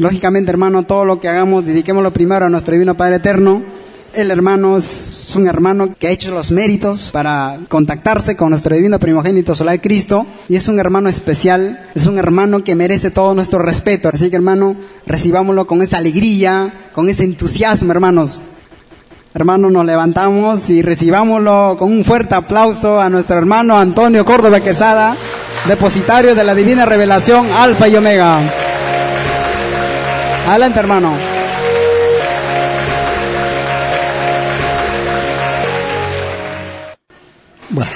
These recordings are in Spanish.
Lógicamente, hermano, todo lo que hagamos, dediquémoslo primero a nuestro Divino Padre Eterno. El hermano es un hermano que ha hecho los méritos para contactarse con nuestro divino primogénito solar Cristo y es un hermano especial, es un hermano que merece todo nuestro respeto. Así que hermano, recibámoslo con esa alegría, con ese entusiasmo, hermanos. Hermanos, nos levantamos y recibámoslo con un fuerte aplauso a nuestro hermano Antonio Córdoba Quesada, depositario de la divina revelación Alfa y Omega. Adelante, hermano. Bueno,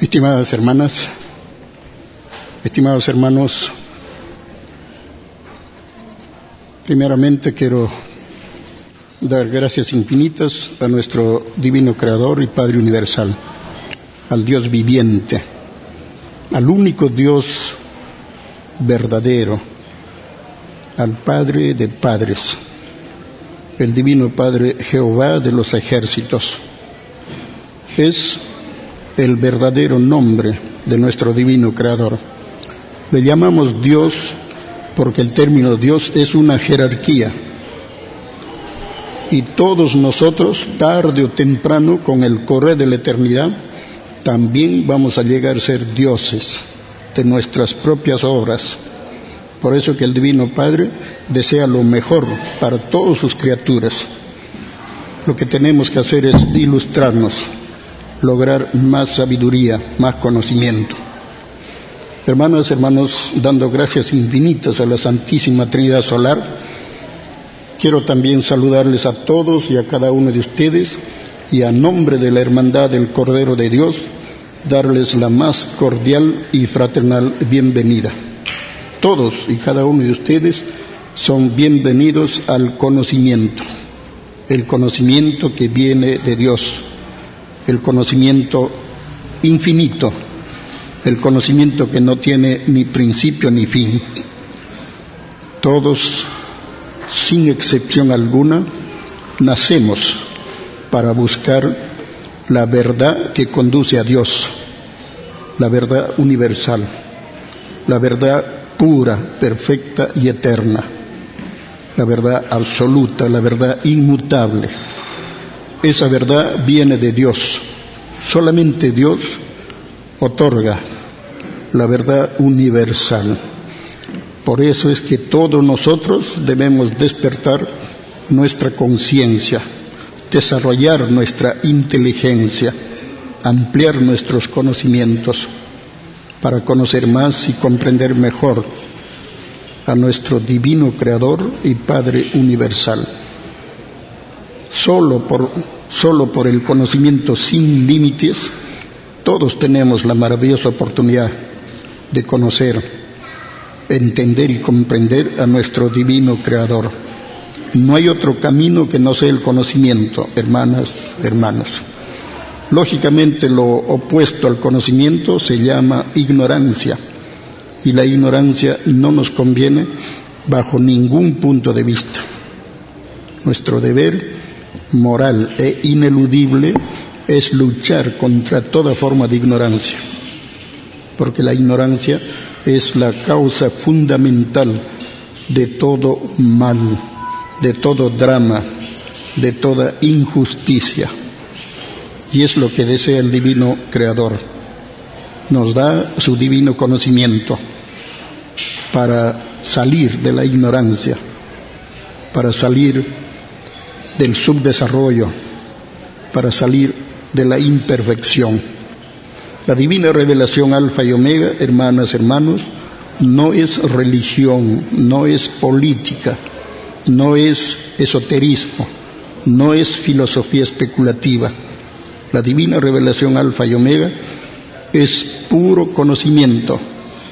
estimadas hermanas, estimados hermanos, primeramente quiero dar gracias infinitas a nuestro divino Creador y Padre Universal, al Dios viviente, al único Dios verdadero, al Padre de Padres, el Divino Padre Jehová de los ejércitos. Es el verdadero nombre de nuestro Divino Creador. Le llamamos Dios porque el término Dios es una jerarquía y todos nosotros, tarde o temprano, con el correr de la eternidad, también vamos a llegar a ser dioses de nuestras propias obras. Por eso que el Divino Padre desea lo mejor para todas sus criaturas. Lo que tenemos que hacer es ilustrarnos, lograr más sabiduría, más conocimiento. Hermanas, hermanos, dando gracias infinitas a la Santísima Trinidad Solar, Quiero también saludarles a todos y a cada uno de ustedes y a nombre de la Hermandad del Cordero de Dios, darles la más cordial y fraternal bienvenida. Todos y cada uno de ustedes son bienvenidos al conocimiento, el conocimiento que viene de Dios, el conocimiento infinito, el conocimiento que no tiene ni principio ni fin. Todos sin excepción alguna, nacemos para buscar la verdad que conduce a Dios, la verdad universal, la verdad pura, perfecta y eterna, la verdad absoluta, la verdad inmutable. Esa verdad viene de Dios. Solamente Dios otorga la verdad universal. Por eso es que todos nosotros debemos despertar nuestra conciencia, desarrollar nuestra inteligencia, ampliar nuestros conocimientos para conocer más y comprender mejor a nuestro divino Creador y Padre Universal. Solo por, solo por el conocimiento sin límites, todos tenemos la maravillosa oportunidad de conocer entender y comprender a nuestro divino Creador. No hay otro camino que no sea el conocimiento, hermanas, hermanos. Lógicamente lo opuesto al conocimiento se llama ignorancia y la ignorancia no nos conviene bajo ningún punto de vista. Nuestro deber moral e ineludible es luchar contra toda forma de ignorancia, porque la ignorancia es la causa fundamental de todo mal, de todo drama, de toda injusticia. Y es lo que desea el divino Creador. Nos da su divino conocimiento para salir de la ignorancia, para salir del subdesarrollo, para salir de la imperfección. La divina revelación alfa y omega, hermanas, hermanos, no es religión, no es política, no es esoterismo, no es filosofía especulativa. La divina revelación alfa y omega es puro conocimiento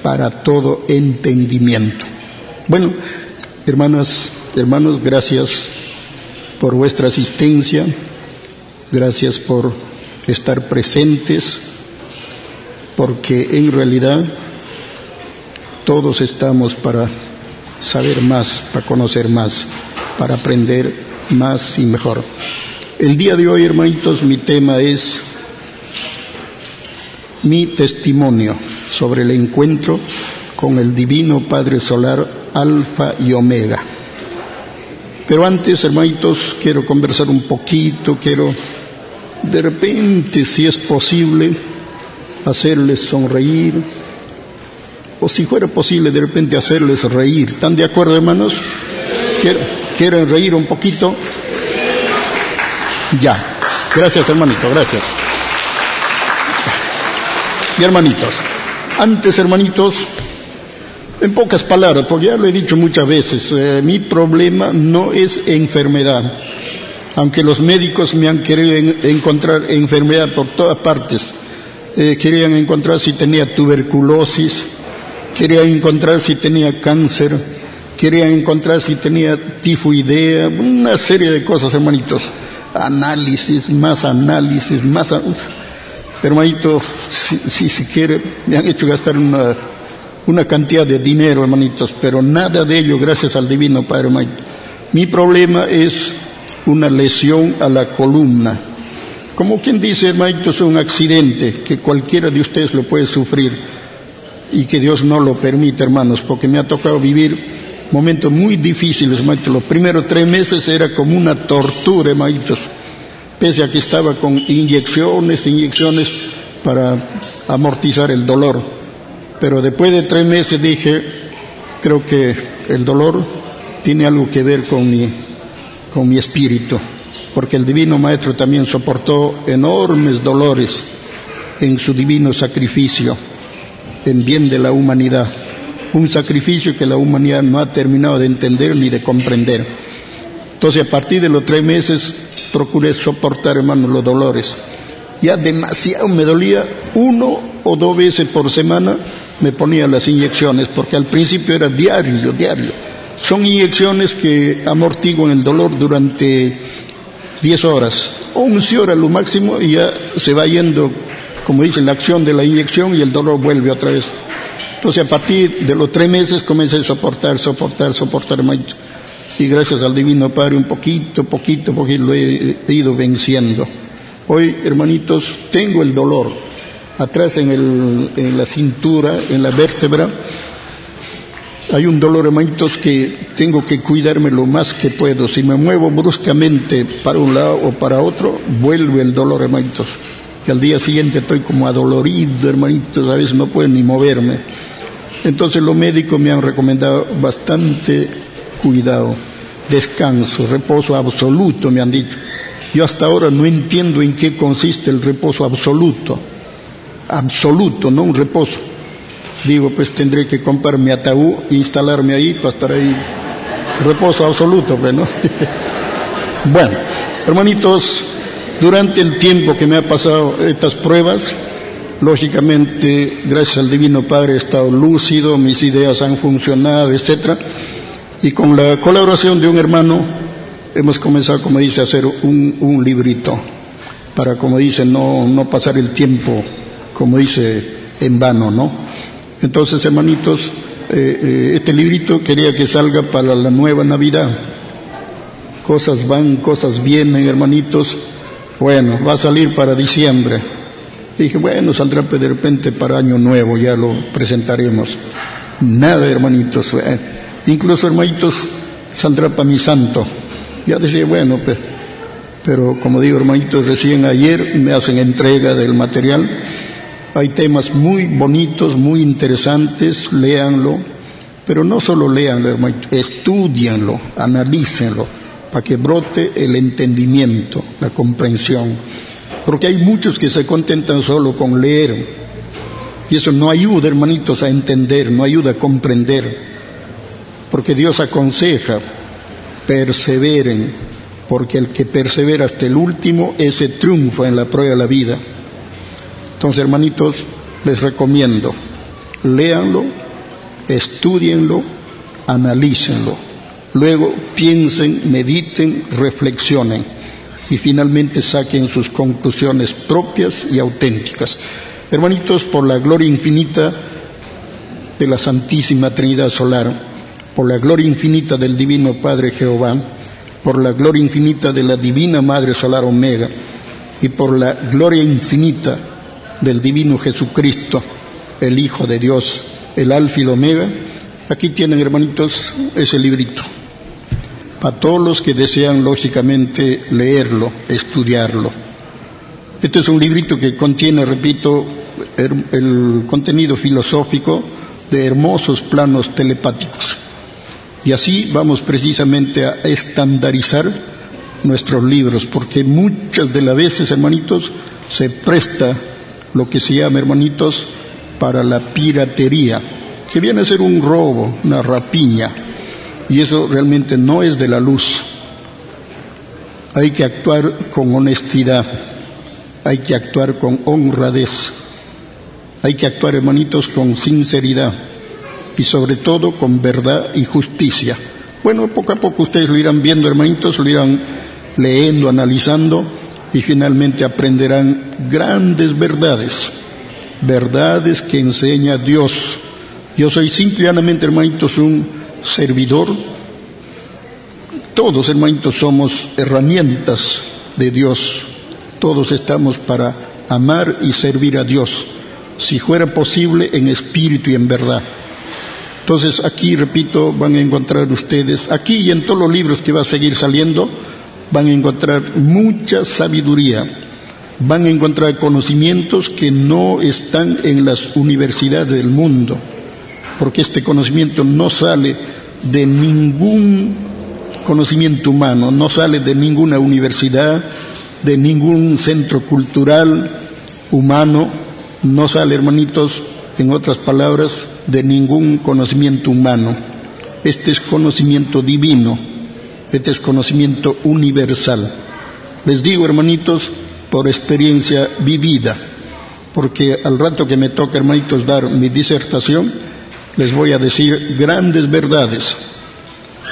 para todo entendimiento. Bueno, hermanas, hermanos, gracias por vuestra asistencia, gracias por estar presentes porque en realidad todos estamos para saber más, para conocer más, para aprender más y mejor. El día de hoy, hermanitos, mi tema es mi testimonio sobre el encuentro con el Divino Padre Solar, Alfa y Omega. Pero antes, hermanitos, quiero conversar un poquito, quiero de repente, si es posible, hacerles sonreír, o si fuera posible de repente hacerles reír. ¿Están de acuerdo, hermanos? ¿Quieren reír un poquito? Ya. Gracias, hermanito, gracias. Y hermanitos, antes, hermanitos, en pocas palabras, porque ya lo he dicho muchas veces, eh, mi problema no es enfermedad, aunque los médicos me han querido encontrar enfermedad por todas partes. Eh, querían encontrar si tenía tuberculosis, querían encontrar si tenía cáncer, querían encontrar si tenía tifoidea, una serie de cosas, hermanitos. Análisis, más análisis, más... Hermanito, si, si, quiere, me han hecho gastar una, una cantidad de dinero, hermanitos, pero nada de ello gracias al Divino Padre, hermanito. Mi problema es una lesión a la columna. Como quien dice, hermanito, es un accidente que cualquiera de ustedes lo puede sufrir y que Dios no lo permite, hermanos, porque me ha tocado vivir momentos muy difíciles, hermanitos. Los primeros tres meses era como una tortura, hermanitos, pese a que estaba con inyecciones, inyecciones para amortizar el dolor. Pero después de tres meses dije, creo que el dolor tiene algo que ver con mi con mi espíritu, porque el Divino Maestro también soportó enormes dolores en su divino sacrificio, en bien de la humanidad, un sacrificio que la humanidad no ha terminado de entender ni de comprender. Entonces, a partir de los tres meses, procuré soportar, hermano, los dolores. Ya demasiado me dolía, uno o dos veces por semana me ponía las inyecciones, porque al principio era diario, diario son inyecciones que amortiguan el dolor durante 10 horas, 11 horas lo máximo y ya se va yendo, como dicen, la acción de la inyección y el dolor vuelve otra vez. Entonces a partir de los tres meses comencé a soportar, soportar, soportar mucho. Y gracias al Divino Padre un poquito, poquito, poquito lo he, ido venciendo. Hoy, hermanitos, tengo el dolor atrás en, en la cintura, en la vértebra, hay un dolor, hermanitos, que tengo que cuidarme lo más que puedo. Si me muevo bruscamente para un lado o para otro, vuelve el dolor, hermanitos. Y al día siguiente estoy como adolorido, hermanitos, a veces no puedo ni moverme. Entonces los médicos me han recomendado bastante cuidado, descanso, reposo absoluto, me han dicho. Yo hasta ahora no entiendo en qué consiste el reposo absoluto. Absoluto, no un reposo. Digo, pues tendré que comprar mi ataúd, instalarme ahí para estar ahí. Reposo absoluto, pues, ¿no? bueno, hermanitos, durante el tiempo que me ha pasado estas pruebas, lógicamente, gracias al Divino Padre he estado lúcido, mis ideas han funcionado, etcétera, y con la colaboración de un hermano hemos comenzado, como dice, a hacer un, un librito para, como dice, no, no pasar el tiempo, como dice, en vano, ¿no? Entonces, hermanitos, eh, eh, este librito quería que salga para la nueva Navidad. Cosas van, cosas vienen, hermanitos. Bueno, va a salir para diciembre. Dije, bueno, saldrá de repente para Año Nuevo, ya lo presentaremos. Nada, hermanitos. Eh, incluso, hermanitos, saldrá para mi santo. Ya decía, bueno, pues, pero como digo, hermanitos, recién ayer me hacen entrega del material hay temas muy bonitos, muy interesantes, léanlo, pero no solo léanlo, estudianlo, analícenlo, para que brote el entendimiento, la comprensión. Porque hay muchos que se contentan solo con leer. Y eso no ayuda, hermanitos, a entender, no ayuda a comprender. Porque Dios aconseja, perseveren, porque el que persevera hasta el último, ese triunfa en la prueba de la vida. Entonces, hermanitos, les recomiendo, léanlo, estudienlo, analícenlo. Luego piensen, mediten, reflexionen y finalmente saquen sus conclusiones propias y auténticas. Hermanitos, por la gloria infinita de la Santísima Trinidad Solar, por la gloria infinita del Divino Padre Jehová, por la gloria infinita de la Divina Madre Solar Omega y por la gloria infinita del divino Jesucristo, el Hijo de Dios, el alfa y el omega. Aquí tienen, hermanitos, ese librito. Para todos los que desean, lógicamente, leerlo, estudiarlo. Este es un librito que contiene, repito, el contenido filosófico de hermosos planos telepáticos. Y así vamos precisamente a estandarizar nuestros libros, porque muchas de las veces, hermanitos, se presta lo que se llama, hermanitos, para la piratería, que viene a ser un robo, una rapiña, y eso realmente no es de la luz. Hay que actuar con honestidad, hay que actuar con honradez, hay que actuar, hermanitos, con sinceridad y sobre todo con verdad y justicia. Bueno, poco a poco ustedes lo irán viendo, hermanitos, lo irán leyendo, analizando y finalmente aprenderán grandes verdades, verdades que enseña Dios. Yo soy simplemente, hermanitos, un servidor. Todos, hermanitos, somos herramientas de Dios. Todos estamos para amar y servir a Dios, si fuera posible en espíritu y en verdad. Entonces aquí, repito, van a encontrar ustedes, aquí y en todos los libros que va a seguir saliendo, van a encontrar mucha sabiduría, van a encontrar conocimientos que no están en las universidades del mundo, porque este conocimiento no sale de ningún conocimiento humano, no sale de ninguna universidad, de ningún centro cultural humano, no sale, hermanitos, en otras palabras, de ningún conocimiento humano. Este es conocimiento divino este es conocimiento universal. Les digo, hermanitos, por experiencia vivida, porque al rato que me toca, hermanitos, dar mi disertación, les voy a decir grandes verdades.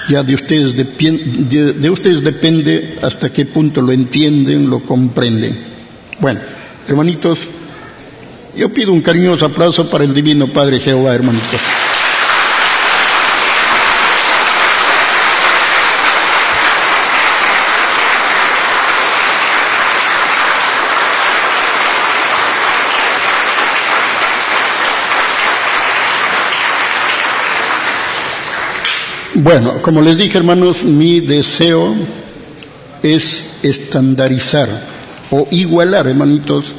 Ya de ustedes, de, ustedes depende hasta qué punto lo entienden, lo comprenden. Bueno, hermanitos, yo pido un cariñoso aplauso para el Divino Padre Jehová, hermanitos. Bueno, como les dije hermanos, mi deseo es estandarizar o igualar, hermanitos,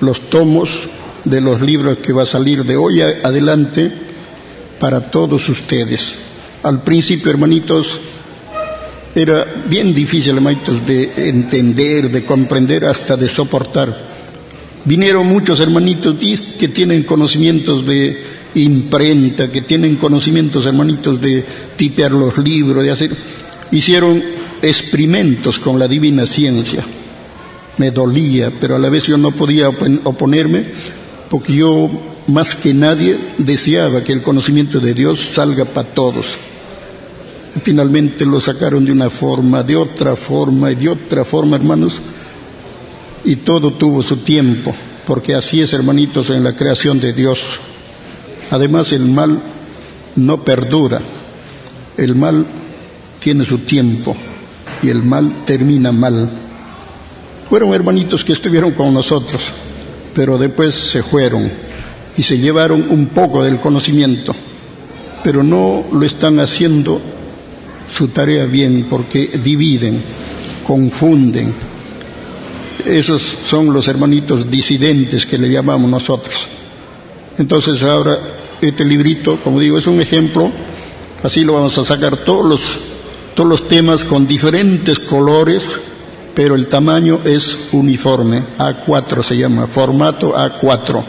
los tomos de los libros que va a salir de hoy adelante para todos ustedes. Al principio, hermanitos, era bien difícil, hermanitos, de entender, de comprender, hasta de soportar. Vinieron muchos hermanitos que tienen conocimientos de imprenta, que tienen conocimientos, hermanitos, de tipear los libros, de hacer, hicieron experimentos con la divina ciencia. Me dolía, pero a la vez yo no podía oponerme, porque yo más que nadie deseaba que el conocimiento de Dios salga para todos. finalmente lo sacaron de una forma, de otra forma y de otra forma, hermanos, y todo tuvo su tiempo, porque así es, hermanitos, en la creación de Dios. Además, el mal no perdura. El mal tiene su tiempo y el mal termina mal. Fueron hermanitos que estuvieron con nosotros, pero después se fueron y se llevaron un poco del conocimiento, pero no lo están haciendo su tarea bien porque dividen, confunden. Esos son los hermanitos disidentes que le llamamos nosotros. Entonces ahora este librito, como digo, es un ejemplo, así lo vamos a sacar todos los, todos los temas con diferentes colores, pero el tamaño es uniforme, A4 se llama, formato A4.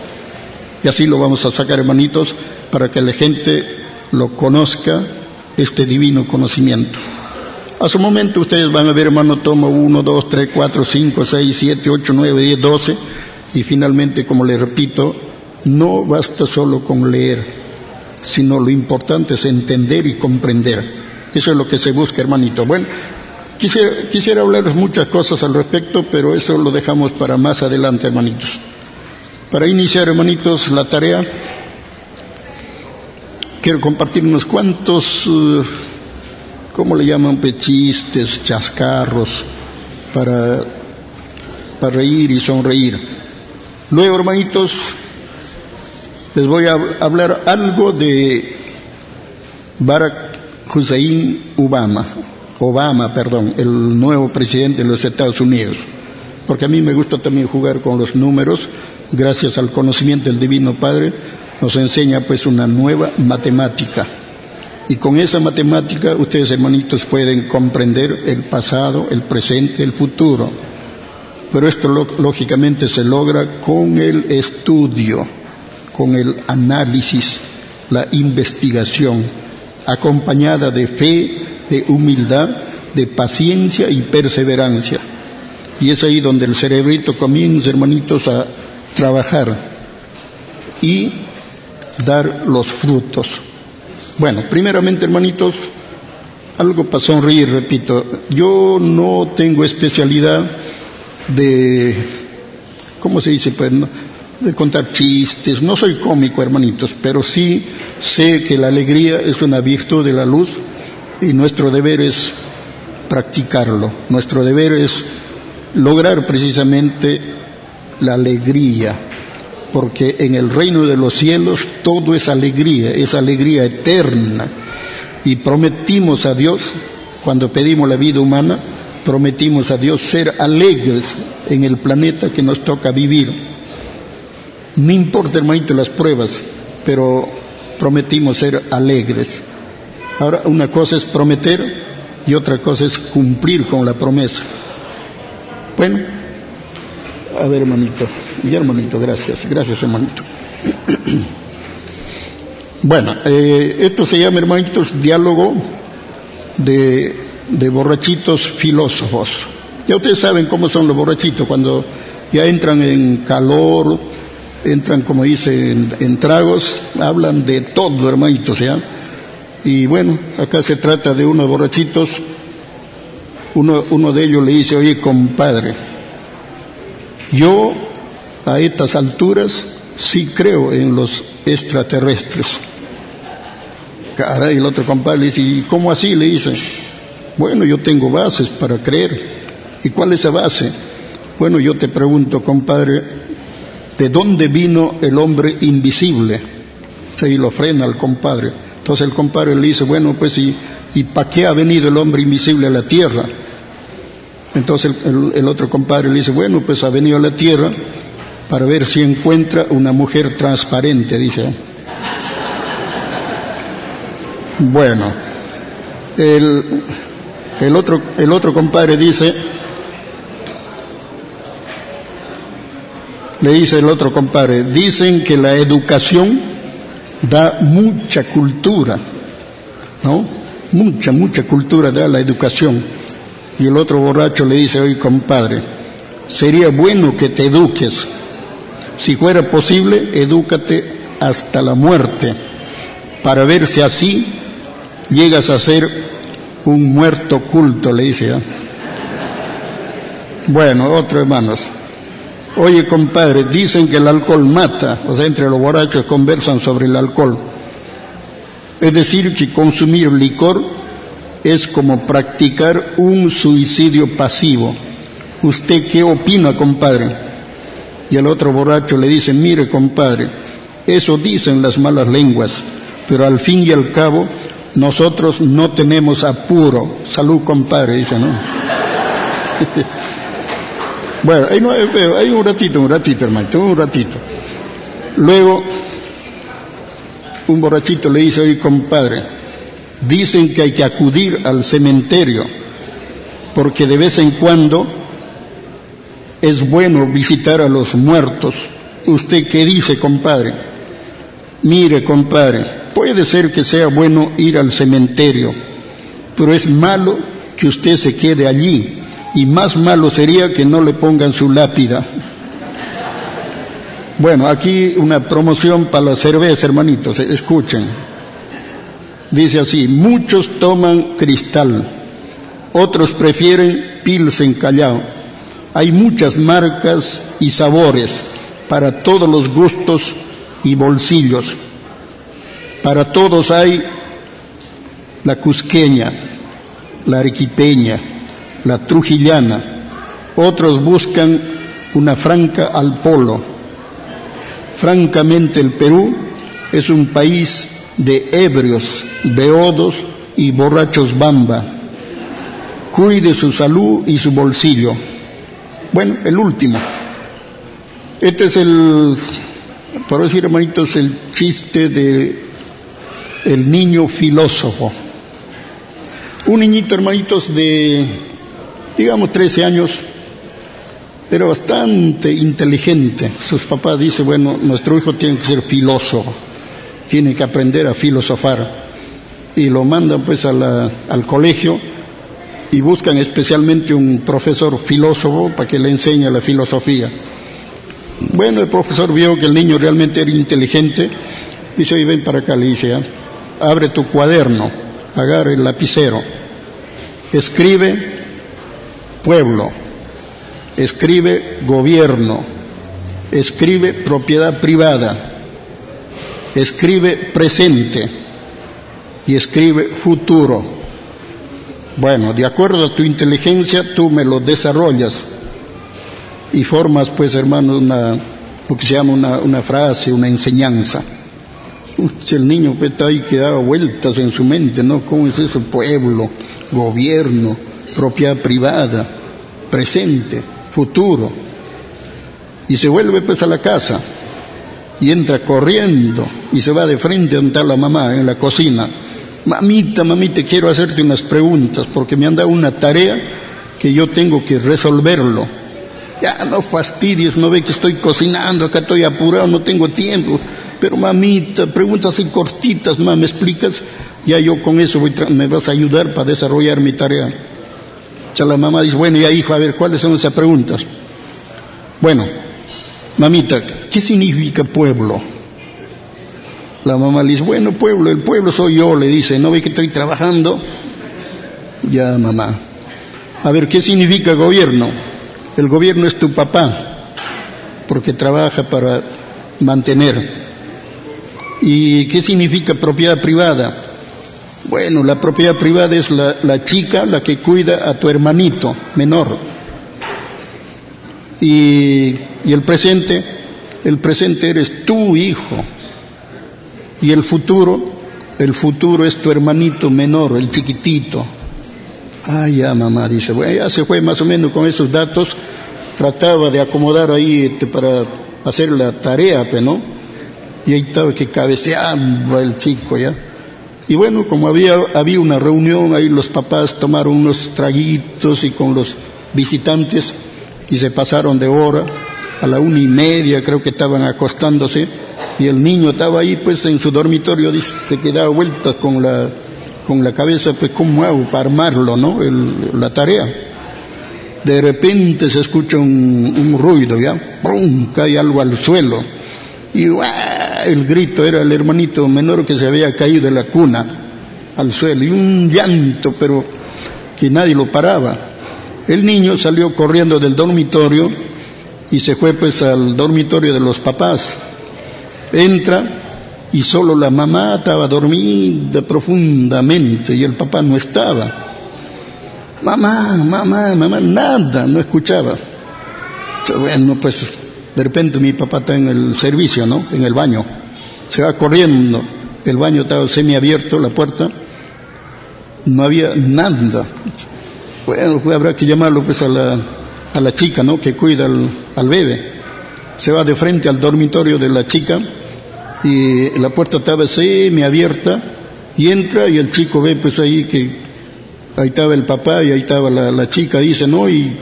Y así lo vamos a sacar, hermanitos, para que la gente lo conozca, este divino conocimiento. A su momento ustedes van a ver, hermano, tomo 1, 2, 3, 4, 5, 6, 7, 8, 9, 10, 12, y finalmente, como les repito, no basta solo con leer, sino lo importante es entender y comprender. Eso es lo que se busca, hermanito. Bueno, quisiera, hablaros muchas cosas al respecto, pero eso lo dejamos para más adelante, hermanitos. Para iniciar, hermanitos, la tarea, quiero compartir unos cuantos, uh, ¿cómo le llaman? Pechistes, chascarros, para, para reír y sonreír. Luego, hermanitos, les voy a hablar algo de Barack Hussein Obama, Obama, perdón, el nuevo presidente de los Estados Unidos. Porque a mí me gusta también jugar con los números, gracias al conocimiento del Divino Padre, nos enseña pues una nueva matemática. Y con esa matemática ustedes hermanitos pueden comprender el pasado, el presente, el futuro. Pero esto lógicamente se logra con el estudio, con el análisis, la investigación, acompañada de fe, de humildad, de paciencia y perseverancia. Y es ahí donde el cerebrito comienza, hermanitos, a trabajar y dar los frutos. Bueno, primeramente, hermanitos, algo para sonreír, repito, yo no tengo especialidad de, ¿cómo se dice? Pues, de contar chistes, no soy cómico, hermanitos, pero sí sé que la alegría es una virtud de la luz y nuestro deber es practicarlo, nuestro deber es lograr precisamente la alegría, porque en el reino de los cielos todo es alegría, es alegría eterna. Y prometimos a Dios, cuando pedimos la vida humana, prometimos a Dios ser alegres en el planeta que nos toca vivir. No importa, hermanito, las pruebas, pero prometimos ser alegres. Ahora, una cosa es prometer y otra cosa es cumplir con la promesa. Bueno, a ver, hermanito. Y hermanito, gracias. Gracias, hermanito. bueno, eh, esto se llama, hermanitos, diálogo de, de borrachitos filósofos. Ya ustedes saben cómo son los borrachitos cuando ya entran en calor, entran, como dice, en, tragos, hablan de todo, hermanitos, ¿ya? Y bueno, acá se trata de unos borrachitos, uno, uno de ellos le dice, oye, compadre, yo a estas alturas sí creo en los extraterrestres. Caray, el otro compadre le dice, ¿y cómo así? Le dice, bueno, yo tengo bases para creer. ¿Y cuál es esa base? Bueno, yo te pregunto, compadre, ¿de dónde vino el hombre invisible? Y lo frena al compadre. Entonces el compadre le dice, bueno, pues, ¿y, y para qué ha venido el hombre invisible a la tierra? Entonces el, otro compadre le dice, bueno, pues ha venido a la tierra para ver si encuentra una mujer transparente, dice. Bueno, el, el, otro, el otro compadre dice, le dice el otro compadre, dicen que la educación da mucha cultura, ¿no? Mucha, mucha cultura da la educación. Y el otro borracho le dice, oye compadre, sería bueno que te eduques. Si fuera posible, edúcate hasta la muerte, para ver si así llegas a ser un muerto culto, le dice. ¿eh? Bueno, otro hermanos. Oye, compadre, dicen que el alcohol mata, o sea, entre los borrachos conversan sobre el alcohol. Es decir, que consumir licor es como practicar un suicidio pasivo. ¿Usted qué opina, compadre? Y el otro borracho le dice, mire, compadre, eso dicen las malas lenguas, pero al fin y al cabo nosotros no tenemos apuro. Salud, compadre, dice, ¿no? bueno, hay, hay un ratito, un ratito, hermano, un ratito. Luego, un borrachito le dice, oye, compadre, Dicen que hay que acudir al cementerio porque de vez en cuando es bueno visitar a los muertos. ¿Usted qué dice, compadre? Mire, compadre, puede ser que sea bueno ir al cementerio, pero es malo que usted se quede allí y más malo sería que no le pongan su lápida. Bueno, aquí una promoción para la cerveza, hermanitos, escuchen. Dice así, muchos toman cristal, otros prefieren pilsen callao. Hay muchas marcas y sabores para todos los gustos y bolsillos. Para todos hay la cusqueña, la arequipeña, la trujillana. Otros buscan una franca al polo. Francamente el Perú es un país de ebrios, beodos y borrachos bamba. Cuide su salud y su bolsillo. Bueno, el último. Este es el, por decir hermanitos, el chiste de el niño filósofo. Un niñito, hermanitos, de, digamos, 13 años, era bastante inteligente. Sus papás dicen, bueno, nuestro hijo tiene que ser filósofo, tiene que aprender a filosofar. Y lo mandan pues al colegio y buscan especialmente un profesor filósofo para que le enseñe la filosofía. Bueno, el profesor vio que el niño realmente era inteligente, dice, oye, ven para acá, le dice, ¿ah? abre tu cuaderno, agarra el lapicero, escribe pueblo, escribe gobierno, escribe propiedad privada, escribe presente y escribe futuro. Bueno, de acuerdo a tu inteligencia, tú me lo desarrollas y formas, pues, hermano, una, lo que se llama una, frase, una enseñanza. el niño pues, está ahí que da vueltas en su mente, ¿no? ¿Cómo es eso? Pueblo, gobierno, propiedad privada, presente, futuro. Y se vuelve pues a la casa y entra corriendo y se va de frente a la mamá en la cocina. Mamita, mamita, quiero hacerte unas preguntas porque me han dado una tarea que yo tengo que resolverlo. Ya no fastidies, no ve que estoy cocinando, acá estoy apurado, no tengo tiempo. Pero mamita, preguntas así cortitas, mamá, ¿me explicas? Ya yo con eso voy me vas a ayudar para desarrollar mi tarea. La mamá dice, bueno, ya hijo, a ver, ¿cuáles son esas preguntas? Bueno, mamita, ¿qué significa pueblo? La mamá le dice, bueno, pueblo, el pueblo soy yo, le dice, ¿no ve que estoy trabajando? Ya, mamá. A ver, ¿qué significa gobierno? El gobierno es tu papá, porque trabaja para mantener. ¿Y qué significa propiedad privada? Bueno, la propiedad privada es la, chica la que cuida a tu hermanito menor. Y, el presente, el presente eres tu hijo. Y el futuro, el futuro es tu hermanito menor, el chiquitito. Ah, ya mamá, dice, bueno, ya se fue más o menos con esos datos, trataba de acomodar ahí este, para hacer la tarea, pero no. Y ahí estaba que cabeceaba el chico ya. Y bueno, como había, había una reunión, ahí los papás tomaron unos traguitos y con los visitantes y se pasaron de hora, a la una y media creo que estaban acostándose y el niño estaba ahí pues en su dormitorio, dice, se quedaba vuelta con la, con la cabeza, pues cómo hago para armarlo, ¿no? la tarea. De repente se escucha un, ruido, ¿ya? ¡Pum! Cae algo al suelo y el grito era el hermanito menor que se había caído de la cuna al suelo y un llanto, pero que nadie lo paraba. El niño salió corriendo del dormitorio y se fue pues al dormitorio de los papás. Entra y solo la mamá estaba dormida profundamente y el papá no estaba. Mamá, mamá, mamá, nada, no escuchaba. Bueno, pues de repente mi papá está en el servicio, ¿no? En el baño. Se va corriendo. El baño estaba semiabierto, la puerta. No había nada. Bueno, pues habrá que llamarlo pues a la, a la chica, ¿no? Que cuida al, al bebé. Se va de frente al dormitorio de la chica y la puerta estaba semiabierta y entra y el chico ve pues ahí que ahí estaba el papá y ahí estaba la, la chica, dice, ¿no? Y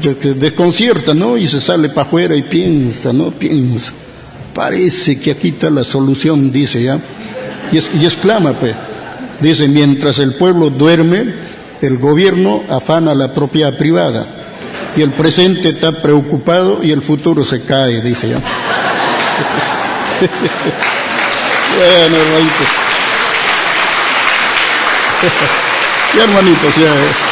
que desconcierta, ¿no? Y se sale para afuera y piensa, ¿no? Piensa. Parece que aquí está la solución, dice ya. Y, exclama, pues. Dice, mientras el pueblo duerme, el gobierno afana la propiedad privada. Y el presente está preocupado y el futuro se cae, dice ya. bueno, hermanitos. y hermanitos, ya.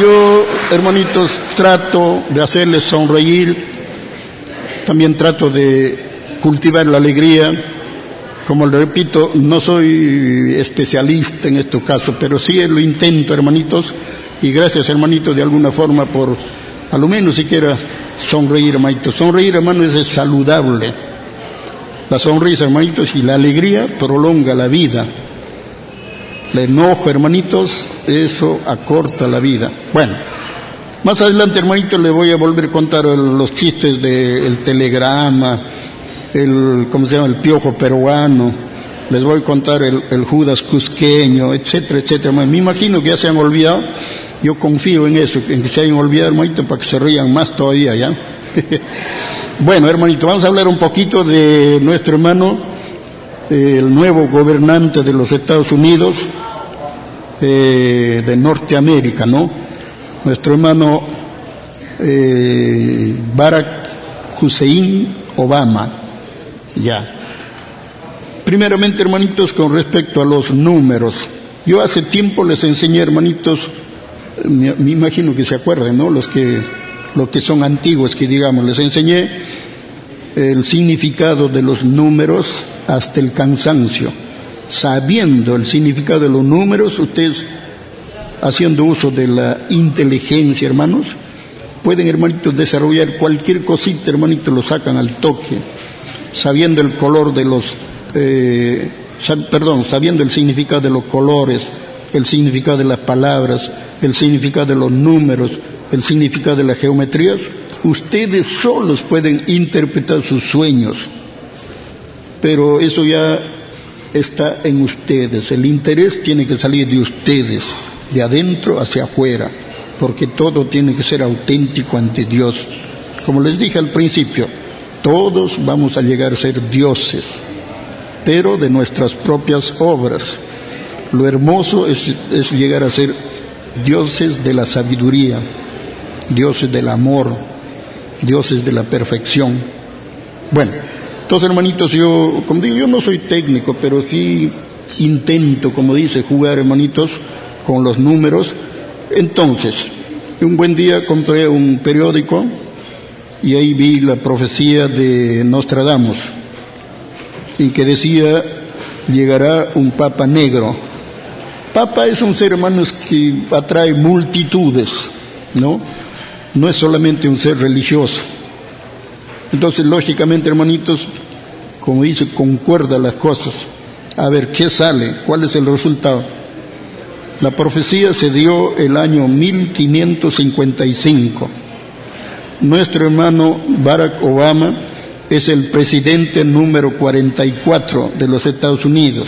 Yo, hermanitos, trato de hacerles sonreír, también trato de cultivar la alegría. Como le repito, no soy especialista en este caso, pero sí lo intento, hermanitos, y gracias, hermanitos, de alguna forma por, a lo menos siquiera, sonreír, hermanitos. Sonreír, hermanos, es saludable. La sonrisa, hermanitos, y la alegría prolonga la vida. El enojo, hermanitos, eso acorta la vida. Bueno, más adelante, hermanitos, le voy a volver a contar los chistes del telegrama, el, ¿cómo se llama?, el piojo peruano, les voy a contar el, el Judas cusqueño, etcétera, etcétera. Me imagino que ya se han olvidado, yo confío en eso, en que se hayan olvidado, hermanito, para que se rían más todavía, ¿ya? bueno, hermanito, vamos a hablar un poquito de nuestro hermano, el nuevo gobernante de los Estados Unidos, eh, de Norteamérica, ¿no? Nuestro hermano eh, Barack Hussein Obama, ya. Primeramente, hermanitos, con respecto a los números. Yo hace tiempo les enseñé, hermanitos, me, imagino que se acuerden, ¿no? Los que, los que son antiguos, que digamos, les enseñé el significado de los números hasta el cansancio. Sabiendo el significado de los números, ustedes, haciendo uso de la inteligencia, hermanos, pueden, hermanitos, desarrollar cualquier cosita, hermanitos, lo sacan al toque, sabiendo el color de los eh, perdón, sabiendo el significado de los colores, el significado de las palabras, el significado de los números, el significado de las geometrías, ustedes solos pueden interpretar sus sueños. Pero eso ya está en ustedes. El interés tiene que salir de ustedes, de adentro hacia afuera, porque todo tiene que ser auténtico ante Dios. Como les dije al principio, todos vamos a llegar a ser dioses pero de nuestras propias obras. Lo hermoso es, llegar a ser dioses de la sabiduría, dioses del amor, dioses de la perfección. Bueno, entonces hermanitos, yo, como digo, yo no soy técnico, pero sí intento, como dice, jugar hermanitos con los números. Entonces, un buen día compré un periódico y ahí vi la profecía de Nostradamus en que decía, llegará un papa negro. Papa es un ser, hermanos, que atrae multitudes, ¿no? No es solamente un ser religioso. Entonces, lógicamente, hermanitos, como dice, concuerda las cosas. A ver, ¿qué sale? ¿Cuál es el resultado? La profecía se dio el año 1555. Nuestro hermano Barack Obama es el presidente número 44 de los Estados Unidos.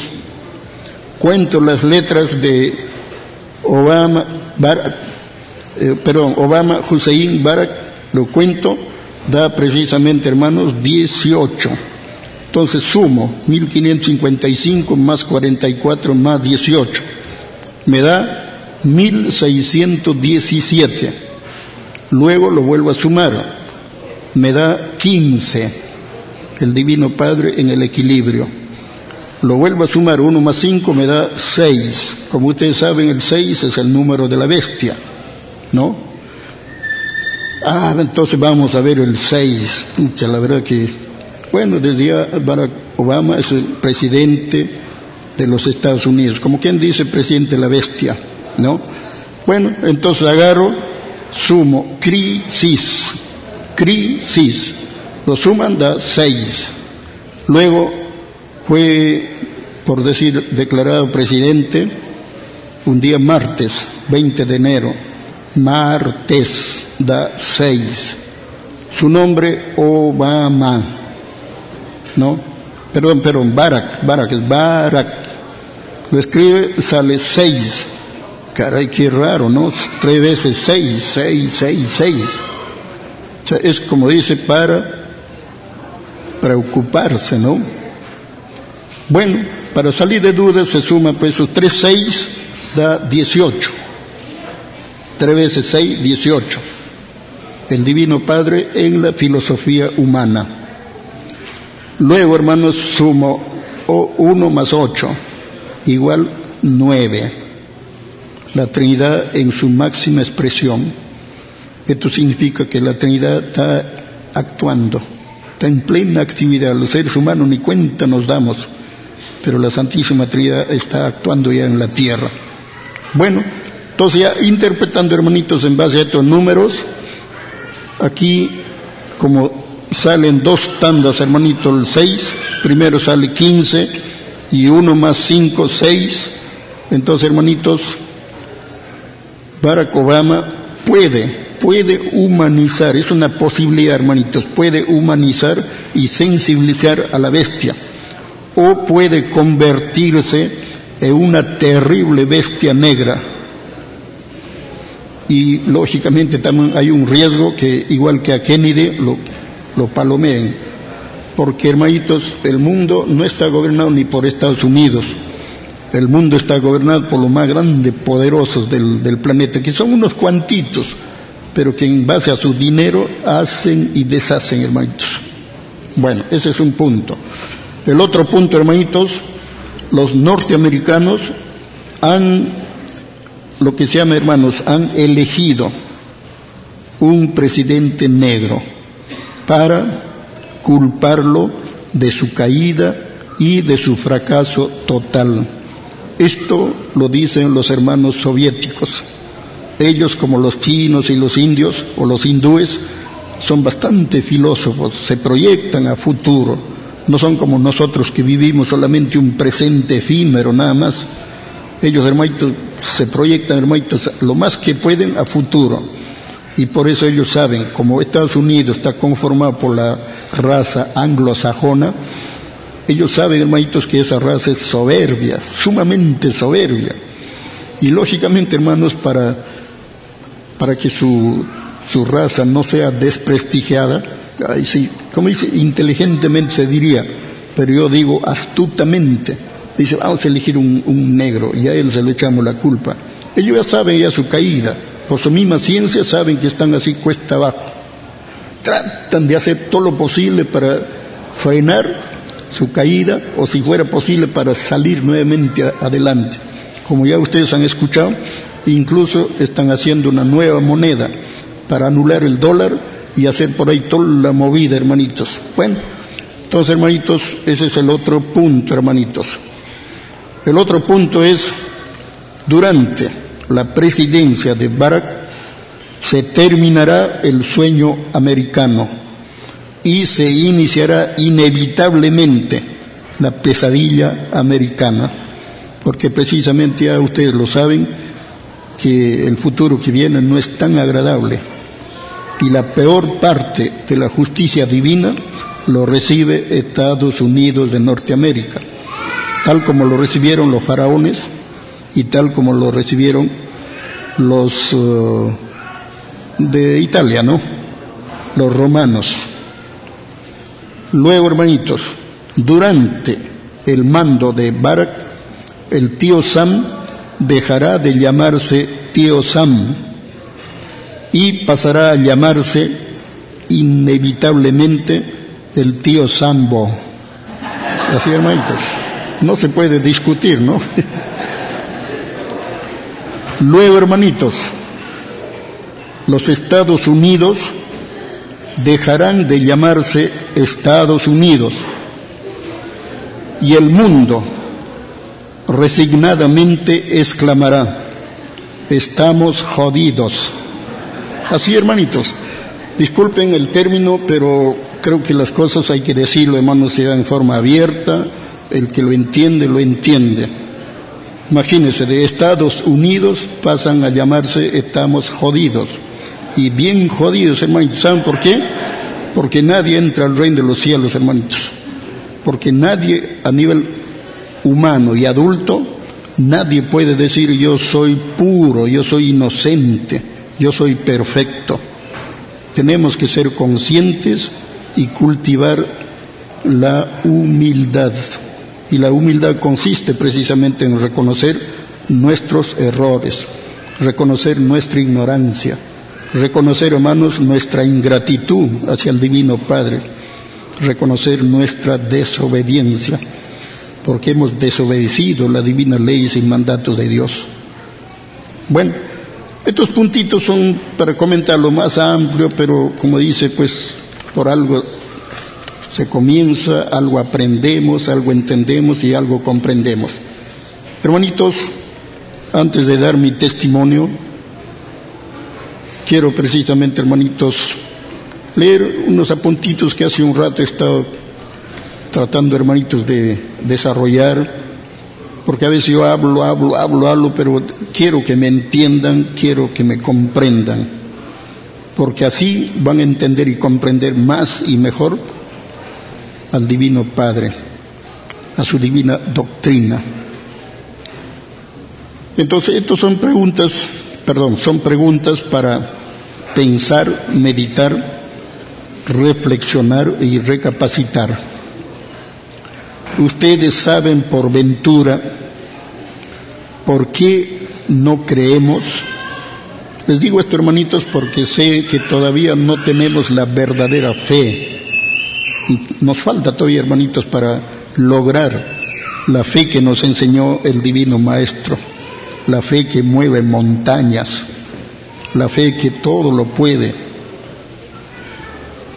Cuento las letras de Obama, eh, perdón, Obama Hussein Barak, lo cuento, da precisamente, hermanos, 18. Entonces sumo 1555 más 44 más 18. Me da 1617. Luego lo vuelvo a sumar. Me da 15 el Divino Padre en el equilibrio. Lo vuelvo a sumar, 1 más 5 me da 6. Como ustedes saben, el 6 es el número de la bestia, ¿no? Ah, entonces vamos a ver el 6. La verdad que, bueno, desde Barack Obama es el presidente de los Estados Unidos, como quien dice presidente de la bestia, ¿no? Bueno, entonces agarro, sumo, crisis, crisis, lo suman da seis. Luego fue, por decir, declarado presidente un día martes, 20 de enero. Martes da seis. Su nombre Obama. ¿No? Perdón, perdón, Barack, Barack, es Barack. Lo escribe, sale seis. Caray, qué raro, ¿no? Tres veces seis, seis, seis, seis. O sea, es como dice para preocuparse, ¿no? Bueno, para salir de dudas se suma pues sus 3, 6 da 18. 3 veces 6, 18. El Divino Padre en la filosofía humana. Luego, hermanos, sumo 1 más 8, igual 9. La Trinidad en su máxima expresión. Esto significa que la Trinidad está actuando está en plena actividad. Los seres humanos ni cuenta nos damos, pero la Santísima Trinidad está actuando ya en la tierra. Bueno, entonces ya interpretando, hermanitos, en base a estos números, aquí como salen dos tandas, hermanito, el 6, primero sale 15 y uno más 5, 6. Entonces, hermanitos, Barack Obama puede, puede humanizar, es una posibilidad, hermanitos, puede humanizar y sensibilizar a la bestia, o puede convertirse en una terrible bestia negra. Y lógicamente también hay un riesgo que, igual que a Kennedy, lo, lo palomeen, porque hermanitos, el mundo no está gobernado ni por Estados Unidos, el mundo está gobernado por los más grandes, poderosos del, del planeta, que son unos cuantitos, pero que en base a su dinero hacen y deshacen, hermanitos. Bueno, ese es un punto. El otro punto, hermanitos, los norteamericanos han, lo que se llama, hermanos, han elegido un presidente negro para culparlo de su caída y de su fracaso total. Esto lo dicen los hermanos soviéticos. Ellos, como los chinos y los indios o los hindúes, son bastante filósofos, se proyectan a futuro. No son como nosotros que vivimos solamente un presente efímero nada más. Ellos, hermanitos, se proyectan, hermanitos, lo más que pueden a futuro. Y por eso ellos saben, como Estados Unidos está conformado por la raza anglosajona, ellos saben, hermanitos, que esa raza es soberbia, sumamente soberbia. Y lógicamente, hermanos, para, para que su, su raza no sea desprestigiada, como dice, inteligentemente se diría, pero yo digo astutamente, dice, vamos a elegir un, negro y a él se le echamos la culpa. Ellos ya saben ya su caída, por su misma ciencia saben que están así cuesta abajo. Tratan de hacer todo lo posible para frenar su caída o si fuera posible para salir nuevamente adelante. Como ya ustedes han escuchado, incluso están haciendo una nueva moneda para anular el dólar y hacer por ahí toda la movida, hermanitos. Bueno, entonces, hermanitos, ese es el otro punto, hermanitos. El otro punto es, durante la presidencia de Barack, se terminará el sueño americano y se iniciará inevitablemente la pesadilla americana, porque precisamente ya ustedes lo saben que el futuro que viene no es tan agradable y la peor parte de la justicia divina lo recibe Estados Unidos de Norteamérica, tal como lo recibieron los faraones y tal como lo recibieron los uh, de Italia, ¿no? Los romanos. Luego, hermanitos, durante el mando de Barak, el tío Sam dejará de llamarse tío Sam y pasará a llamarse inevitablemente el tío Sambo. Así, hermanitos, no se puede discutir, ¿no? Luego, hermanitos, los Estados Unidos dejarán de llamarse Estados Unidos y el mundo resignadamente exclamará, estamos jodidos. Así, hermanitos, disculpen el término, pero creo que las cosas hay que decirlo, hermanos, en forma abierta, el que lo entiende, lo entiende. Imagínense, de Estados Unidos pasan a llamarse estamos jodidos y bien jodidos, hermanitos. ¿Saben por qué? Porque nadie entra al reino de los cielos, hermanitos. Porque nadie a nivel humano y adulto, nadie puede decir yo soy puro, yo soy inocente, yo soy perfecto. Tenemos que ser conscientes y cultivar la humildad. Y la humildad consiste precisamente en reconocer nuestros errores, reconocer nuestra ignorancia, Reconocer, hermanos, nuestra ingratitud hacia el Divino Padre. Reconocer nuestra desobediencia, porque hemos desobedecido la divina ley y mandatos de Dios. Bueno, estos puntitos son para comentarlo más amplio, pero como dice, pues por algo se comienza, algo aprendemos, algo entendemos y algo comprendemos. Hermanitos, antes de dar mi testimonio, quiero precisamente, hermanitos, leer unos apuntitos que hace un rato he estado tratando, hermanitos, de desarrollar, porque a veces yo hablo, hablo, hablo, hablo, pero quiero que me entiendan, quiero que me comprendan, porque así van a entender y comprender más y mejor al Divino Padre, a su divina doctrina. Entonces, estas son preguntas, perdón, son preguntas para pensar, meditar, reflexionar y recapacitar. Ustedes saben por ventura por qué no creemos. Les digo esto, hermanitos, porque sé que todavía no tenemos la verdadera fe. Nos falta todavía, hermanitos, para lograr la fe que nos enseñó el Divino Maestro, la fe que mueve montañas, la fe que todo lo puede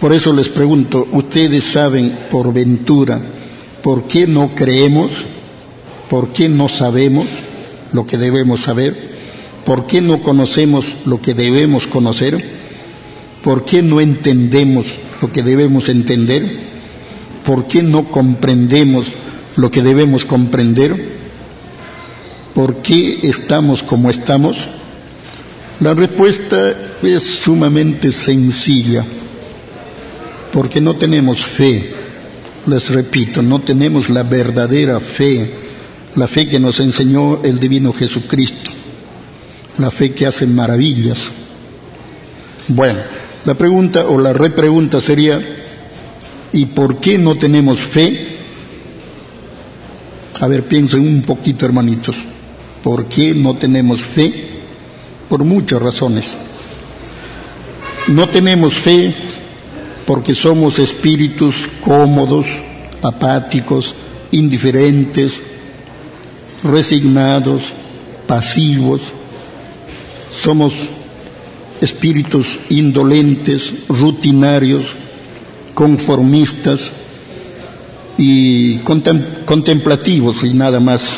por eso les pregunto, ¿ustedes saben por ventura por qué no creemos? ¿Por qué no sabemos lo que debemos saber? ¿Por qué no conocemos lo que debemos conocer? ¿Por qué no entendemos lo que debemos entender? ¿Por qué no comprendemos lo que debemos comprender? ¿Por qué estamos como estamos? La respuesta es sumamente sencilla porque no tenemos fe. Les repito, no tenemos la verdadera fe, la fe que nos enseñó el divino Jesucristo, la fe que hace maravillas. Bueno, la pregunta o la repregunta sería, ¿y por qué no tenemos fe? A ver, piensen un poquito, hermanitos. ¿Por qué no tenemos fe? Por muchas razones. No tenemos fe porque somos espíritus cómodos, apáticos, indiferentes, resignados, pasivos, somos espíritus indolentes, rutinarios, conformistas y contemplativos y nada más.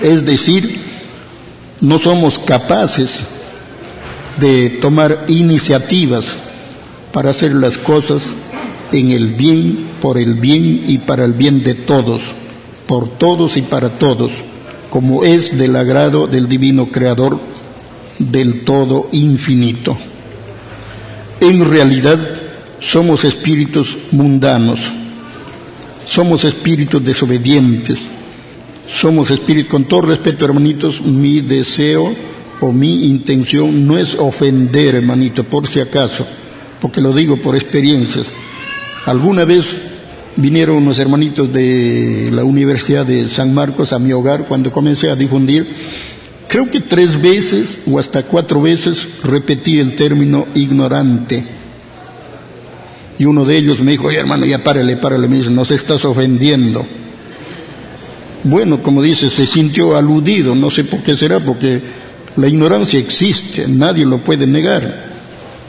Es decir, no somos capaces de tomar iniciativas para hacer las cosas en el bien, por el bien y para el bien de todos, por todos y para todos, como es del agrado del divino Creador del todo infinito. En realidad somos espíritus mundanos, somos espíritus desobedientes, somos espíritus, con todo respeto hermanitos, mi deseo o mi intención no es ofender hermanito, por si acaso, porque lo digo por experiencias. Alguna vez vinieron unos hermanitos de la Universidad de San Marcos a mi hogar cuando comencé a difundir. Creo que tres veces o hasta cuatro veces repetí el término ignorante. Y uno de ellos me dijo, hermano, ya párale, párale, me dice, nos estás ofendiendo. Bueno, como dice, se sintió aludido, no sé por qué será, porque la ignorancia existe, nadie lo puede negar.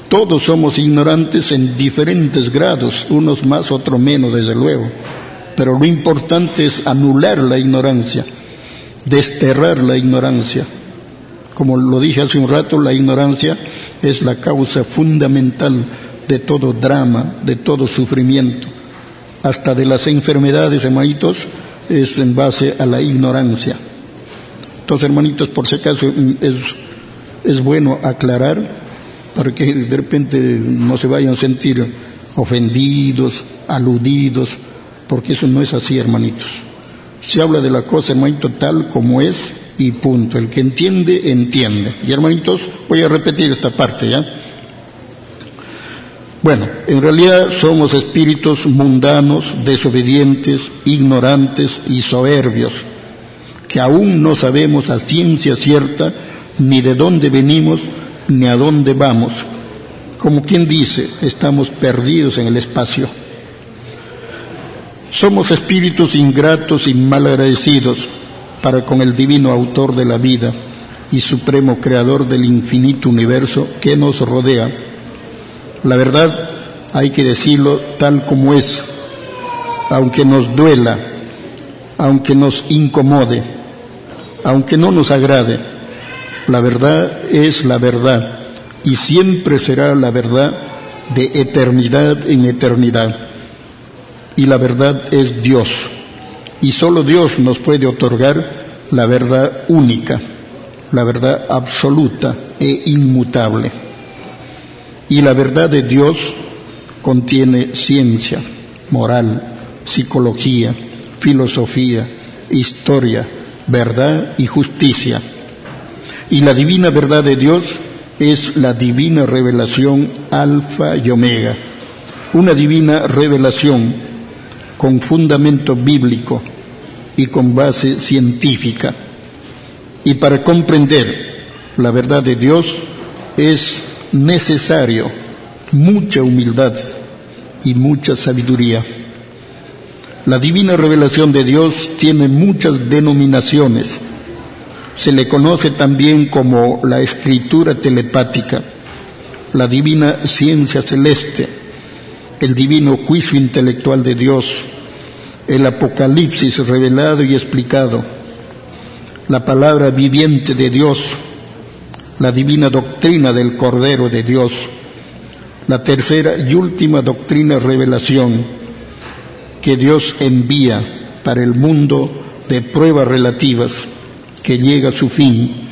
Todos somos ignorantes en diferentes grados, unos más, otros menos, desde luego. Pero lo importante es anular la ignorancia, desterrar la ignorancia. Como lo dije hace un rato, la ignorancia es la causa fundamental de todo drama, de todo sufrimiento. Hasta de las enfermedades, hermanitos, es en base a la ignorancia. Entonces, hermanitos, por si acaso es, es bueno aclarar para que de repente no se vayan a sentir ofendidos, aludidos, porque eso no es así, hermanitos. Se habla de la cosa, hermanito, tal como es y punto. El que entiende, entiende. Y hermanitos, voy a repetir esta parte, ¿ya? Bueno, en realidad somos espíritus mundanos, desobedientes, ignorantes y soberbios, que aún no sabemos a ciencia cierta ni de dónde venimos, ni a dónde vamos. Como quien dice, estamos perdidos en el espacio. Somos espíritus ingratos y malagradecidos para con el divino autor de la vida y supremo creador del infinito universo que nos rodea. La verdad, hay que decirlo tal como es, aunque nos duela, aunque nos incomode, aunque no nos agrade la verdad es la verdad y siempre será la verdad de eternidad en eternidad. Y la verdad es Dios. Y solo Dios nos puede otorgar la verdad única, la verdad absoluta e inmutable. Y la verdad de Dios contiene ciencia, moral, psicología, filosofía, historia, verdad y justicia. Y la divina verdad de Dios es la divina revelación alfa y omega, una divina revelación con fundamento bíblico y con base científica. Y para comprender la verdad de Dios es necesario mucha humildad y mucha sabiduría. La divina revelación de Dios tiene muchas denominaciones. Se le conoce también como la escritura telepática, la divina ciencia celeste, el divino juicio intelectual de Dios, el apocalipsis revelado y explicado, la palabra viviente de Dios, la divina doctrina del Cordero de Dios, la tercera y última doctrina revelación, que Dios envía para el mundo de pruebas relativas que llega a su fin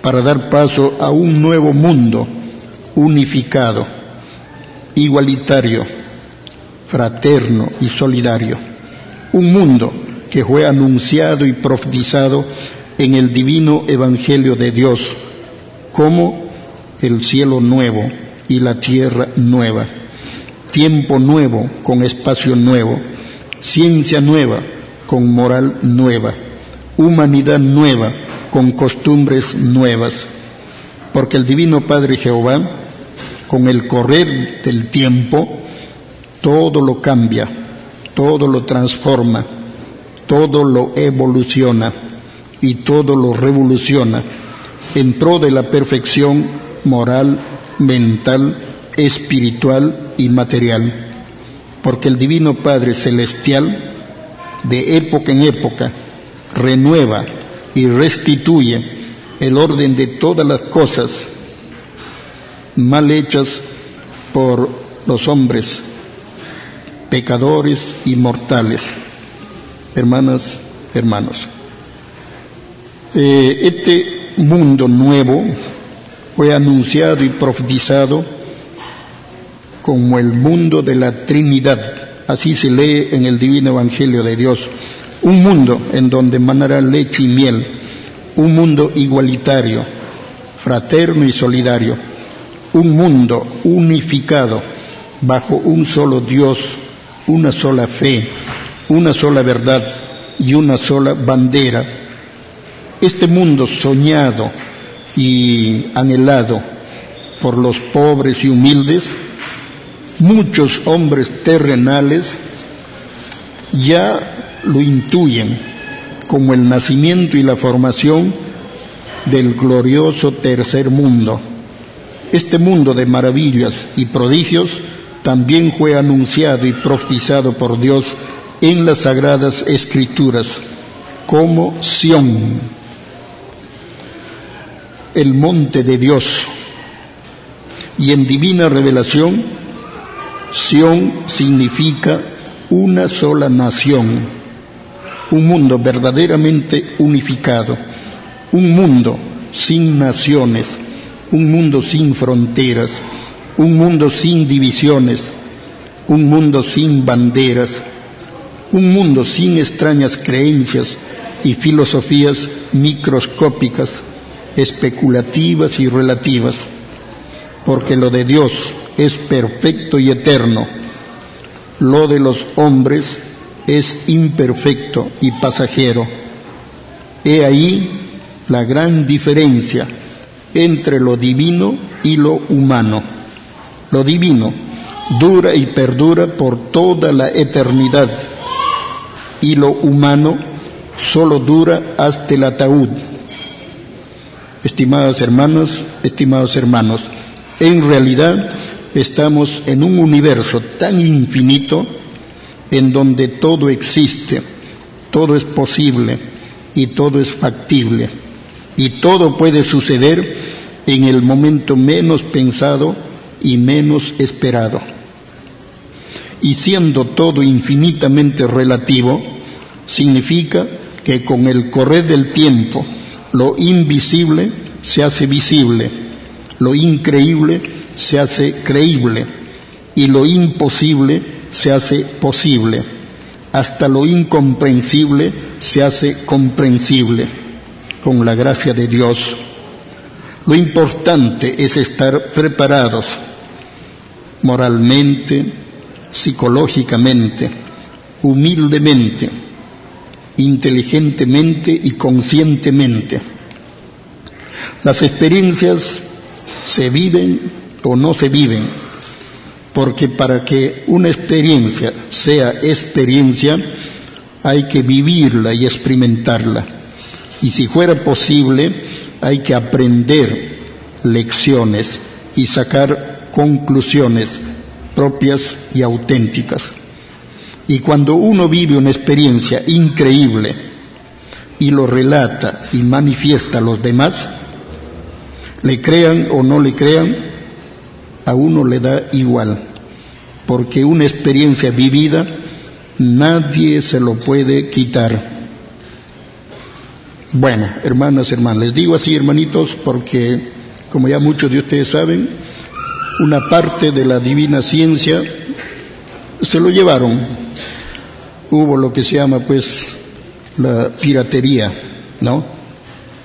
para dar paso a un nuevo mundo unificado, igualitario, fraterno y solidario. Un mundo que fue anunciado y profetizado en el divino Evangelio de Dios como el cielo nuevo y la tierra nueva, tiempo nuevo con espacio nuevo ciencia nueva con moral nueva, humanidad nueva con costumbres nuevas, porque el Divino Padre Jehová, con el correr del tiempo, todo lo cambia, todo lo transforma, todo lo evoluciona y todo lo revoluciona en pro de la perfección moral, mental, espiritual y material. Porque el Divino Padre Celestial, de época en época, renueva y restituye el orden de todas las cosas mal hechas por los hombres, pecadores y mortales. Hermanas, hermanos, eh, este mundo nuevo fue anunciado y profetizado como el mundo de la Trinidad. Así se lee en el Divino Evangelio de Dios. Un mundo en donde manará leche y miel. Un mundo igualitario, fraterno y solidario. Un mundo unificado bajo un solo Dios, una sola fe, una sola verdad y una sola bandera. Este mundo soñado y anhelado por los pobres y humildes muchos hombres terrenales ya lo intuyen como el nacimiento y la formación del glorioso tercer mundo. Este mundo de maravillas y prodigios también fue anunciado y profetizado por Dios en las sagradas escrituras como Sión, el monte de Dios, y en divina revelación Sión significa una sola nación, un mundo verdaderamente unificado, un mundo sin naciones, un mundo sin fronteras, un mundo sin divisiones, un mundo sin banderas, un mundo sin extrañas creencias y filosofías microscópicas, especulativas y relativas, porque lo de Dios es perfecto y eterno. Lo de los hombres es imperfecto y pasajero. He ahí la gran diferencia entre lo divino y lo humano. Lo divino dura y perdura por toda la eternidad y lo humano solo dura hasta el ataúd. Estimadas hermanas, estimados hermanos, en realidad estamos en un universo tan infinito en donde todo existe, todo es posible y todo es factible y todo puede suceder en el momento menos pensado y menos esperado. Y siendo todo infinitamente relativo, significa que con el correr del tiempo lo invisible se hace visible, lo increíble se hace creíble y lo imposible se hace posible, hasta lo incomprensible se hace comprensible con la gracia de Dios. Lo importante es estar preparados moralmente, psicológicamente, humildemente, inteligentemente y conscientemente. Las experiencias se viven o no se viven, porque para que una experiencia sea experiencia, hay que vivirla y experimentarla. Y si fuera posible, hay que aprender lecciones y sacar conclusiones propias y auténticas. Y cuando uno vive una experiencia increíble y lo relata y manifiesta a los demás, le crean o no le crean, a uno le da igual, porque una experiencia vivida nadie se lo puede quitar. Bueno, hermanas, hermanas, les digo así, hermanitos, porque, como ya muchos de ustedes saben, una parte de la divina ciencia se lo llevaron. Hubo lo que se llama, pues, la piratería, ¿no?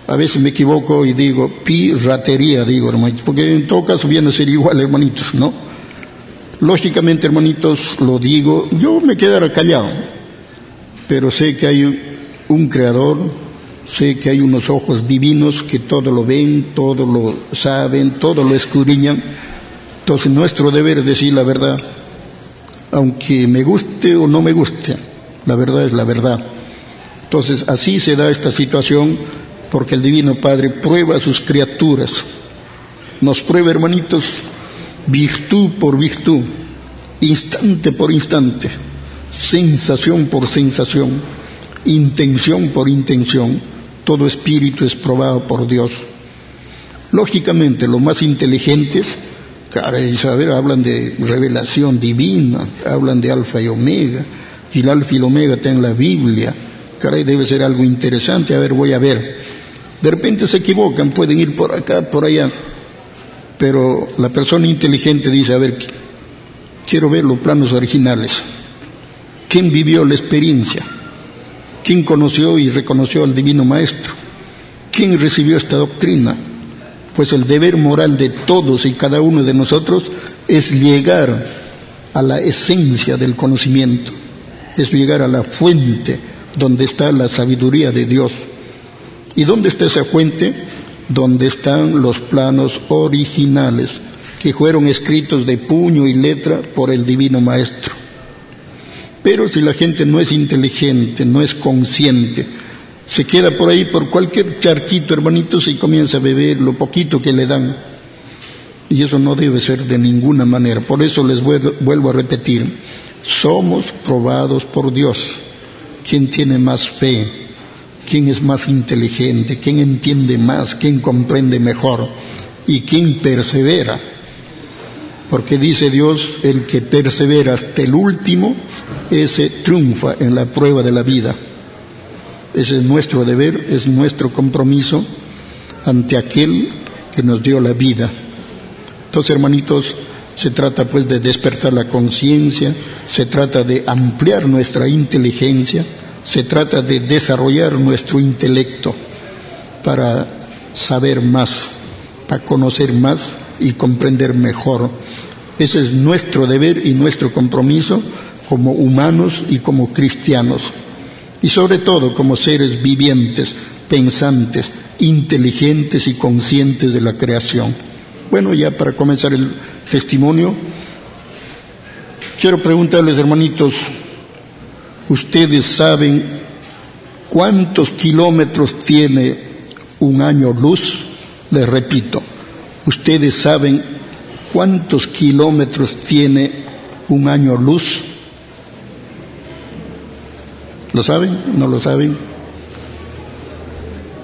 A veces me equivoco y digo piratería, digo, hermanitos, porque en todo caso viene a ser igual, hermanitos, ¿no? Lógicamente, hermanitos, lo digo, yo me quedaré callado, pero sé que hay un creador, Sé que hay unos ojos divinos que todo lo ven, todo lo saben, todo lo escudriñan. Entonces nuestro deber es decir la verdad, aunque me guste o no me guste, la verdad es la verdad. Entonces así se da esta situación porque el Divino Padre prueba a sus criaturas. Nos prueba, hermanitos, virtud por virtud, instante por instante, sensación por sensación, intención por intención todo espíritu es probado por Dios. Lógicamente, los más inteligentes, caray, saber, hablan de revelación divina, hablan de alfa y omega, y el alfa y el omega está en la Biblia. Caray, debe ser algo interesante, a ver, voy a ver. De repente se equivocan, pueden ir por acá, por allá, pero la persona inteligente dice, a ver, quiero ver los planos originales. ¿Quién vivió la experiencia? ¿Quién conoció y reconoció al Divino Maestro? ¿Quién recibió esta doctrina? Pues el deber moral de todos y cada uno de nosotros es llegar a la esencia del conocimiento, es llegar a la fuente donde está la sabiduría de Dios. ¿Y dónde está esa fuente? Donde están los planos originales que fueron escritos de puño y letra por el Divino Maestro. Pero si la gente no es inteligente, no es consciente, se queda por ahí por cualquier charquito, hermanitos, y comienza a beber lo poquito que le dan. Y eso no debe ser de ninguna manera. Por eso les vuelvo a repetir, somos probados por Dios. ¿Quién tiene más fe? ¿Quién es más inteligente? ¿Quién entiende más? ¿Quién comprende mejor? ¿Y quién persevera? porque dice Dios, el que persevera hasta el último, ese triunfa en la prueba de la vida. Ese es nuestro deber, es nuestro compromiso ante aquel que nos dio la vida. Entonces, hermanitos, se trata pues de despertar la conciencia, se trata de ampliar nuestra inteligencia, se trata de desarrollar nuestro intelecto para saber más, para conocer más y comprender mejor. Ese es nuestro deber y nuestro compromiso como humanos y como cristianos. Y sobre todo como seres vivientes, pensantes, inteligentes y conscientes de la creación. Bueno, ya para comenzar el testimonio, quiero preguntarles, hermanitos, ¿ustedes saben cuántos kilómetros tiene un año luz? Les repito, ¿Ustedes saben cuántos kilómetros tiene un año luz? ¿Lo saben? ¿No lo saben?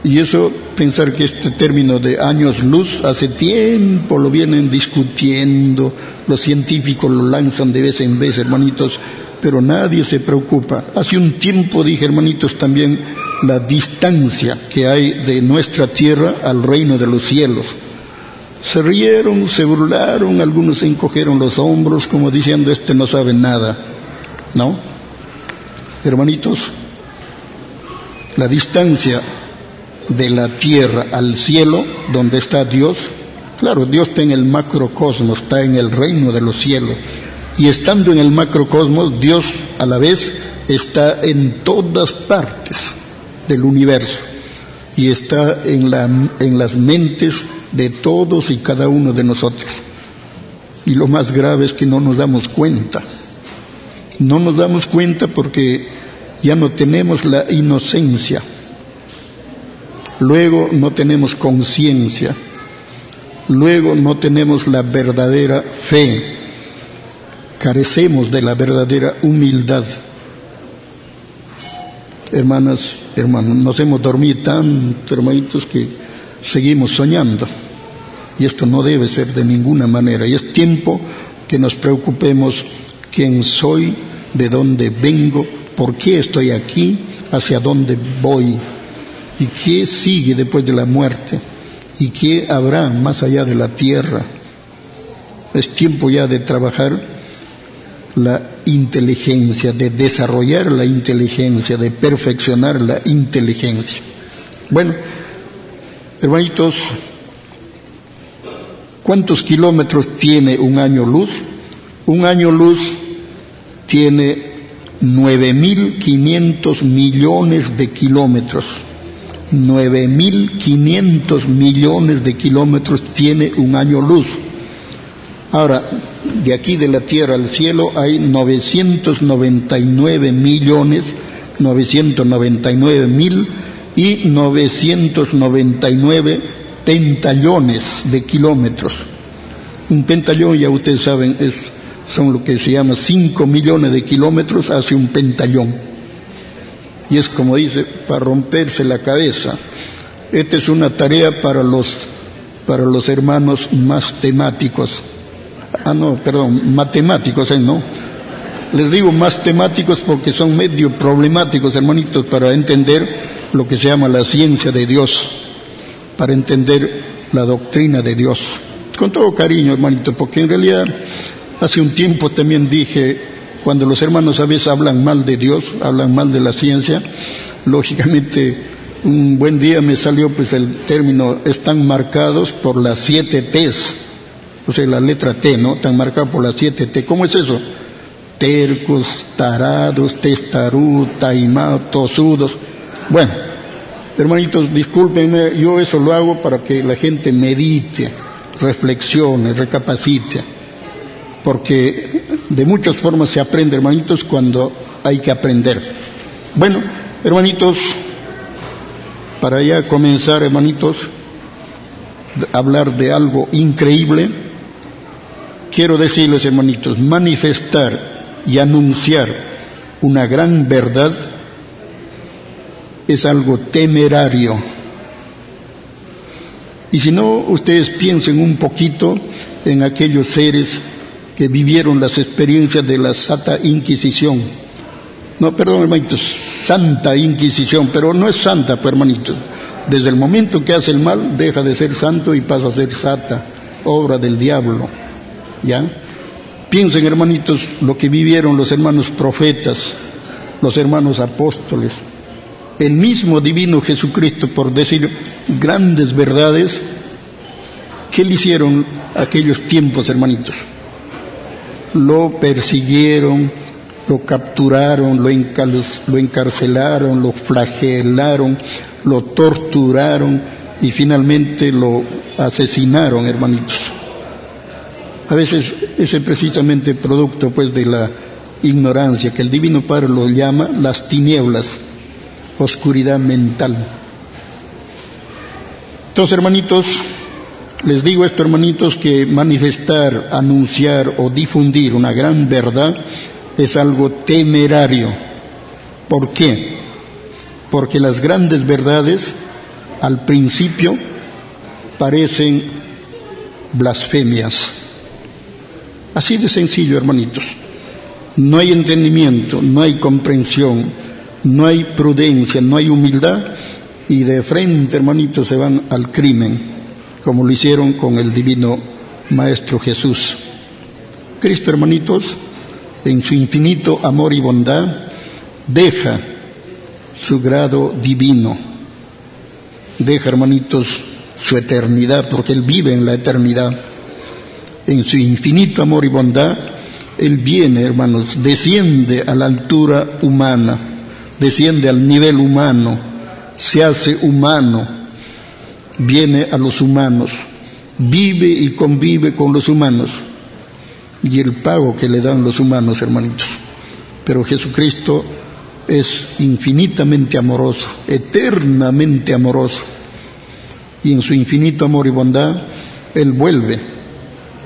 Y eso, pensar que este término de años luz, hace tiempo lo vienen discutiendo, los científicos lo lanzan de vez en vez, hermanitos, pero nadie se preocupa. Hace un tiempo dije, hermanitos, también la distancia que hay de nuestra tierra al reino de los cielos. Se rieron, se burlaron, algunos se encogieron los hombros como diciendo, este no sabe nada. ¿No? Hermanitos, la distancia de la tierra al cielo, donde está Dios, claro, Dios está en el macrocosmos, está en el reino de los cielos. Y estando en el macrocosmos, Dios a la vez está en todas partes del universo y está en, la, en las mentes de todos y cada uno de nosotros. Y lo más grave es que no nos damos cuenta. No nos damos cuenta porque ya no tenemos la inocencia. Luego no tenemos conciencia. Luego no tenemos la verdadera fe. Carecemos de la verdadera humildad. Hermanas, hermanos, nos hemos dormido tanto, hermanitos, que seguimos soñando. Y esto no debe ser de ninguna manera. Y es tiempo que nos preocupemos quién soy, de dónde vengo, por qué estoy aquí, hacia dónde voy y qué sigue después de la muerte y qué habrá más allá de la tierra. Es tiempo ya de trabajar la inteligencia, de desarrollar la inteligencia, de perfeccionar la inteligencia. Bueno, hermanitos, ¿cuántos kilómetros tiene un año luz? Un año luz tiene 9.500 millones de kilómetros. 9.500 millones de kilómetros tiene un año luz. Ahora, de aquí de la tierra al cielo hay 999 millones, 999 mil y 999 pentallones de kilómetros. Un pentallón, ya ustedes saben, es, son lo que se llama 5 millones de kilómetros hace un pentallón. Y es como dice, para romperse la cabeza. Esta es una tarea para los, para los hermanos más temáticos ah no, perdón, matemáticos, ¿eh? ¿no? Les digo más temáticos porque son medio problemáticos, hermanitos, para entender lo que se llama la ciencia de Dios, para entender la doctrina de Dios. Con todo cariño, hermanitos, porque en realidad hace un tiempo también dije, cuando los hermanos a veces hablan mal de Dios, hablan mal de la ciencia, lógicamente un buen día me salió pues el término, están marcados por las siete T's o sea, la letra T, ¿no? Tan marcada por las siete T. ¿Cómo es eso? Tercos, tarados, testarudos, taimados, tosudos. Bueno, hermanitos, discúlpenme, yo eso lo hago para que la gente medite, reflexione, recapacite, porque de muchas formas se aprende, hermanitos, cuando hay que aprender. Bueno, hermanitos, para ya comenzar, hermanitos, hablar de algo increíble, quiero decirles, hermanitos, manifestar y anunciar una gran verdad es algo temerario. Y si no, ustedes piensen un poquito en aquellos seres que vivieron las experiencias de la Santa Inquisición. No, perdón, hermanitos, Santa Inquisición, pero no es santa, pues, hermanitos. Desde el momento que hace el mal, deja de ser santo y pasa a ser santa, obra del diablo. ¿Ya? Piensen, hermanitos, lo que vivieron los hermanos profetas, los hermanos apóstoles, el mismo divino Jesucristo, por decir grandes verdades, ¿qué le hicieron aquellos tiempos, hermanitos? Lo persiguieron, lo capturaron, lo, encarcelaron, lo flagelaron, lo torturaron y finalmente lo asesinaron, hermanitos. A veces ese es precisamente producto pues de la ignorancia que el Divino Padre lo llama las tinieblas, oscuridad mental. Entonces, hermanitos, les digo esto, hermanitos, que manifestar, anunciar o difundir una gran verdad es algo temerario. ¿Por qué? Porque las grandes verdades al principio parecen blasfemias. Así de sencillo, hermanitos. No hay entendimiento, no hay comprensión, no hay prudencia, no hay humildad y de frente, hermanitos, se van al crimen, como lo hicieron con el divino Maestro Jesús. Cristo, hermanitos, en su infinito amor y bondad, deja su grado divino, deja, hermanitos, su eternidad, porque Él vive en la eternidad. En su infinito amor y bondad, Él viene, hermanos, desciende a la altura humana, desciende al nivel humano, se hace humano, viene a los humanos, vive y convive con los humanos y el pago que le dan los humanos, hermanitos. Pero Jesucristo es infinitamente amoroso, eternamente amoroso. Y en su infinito amor y bondad, Él vuelve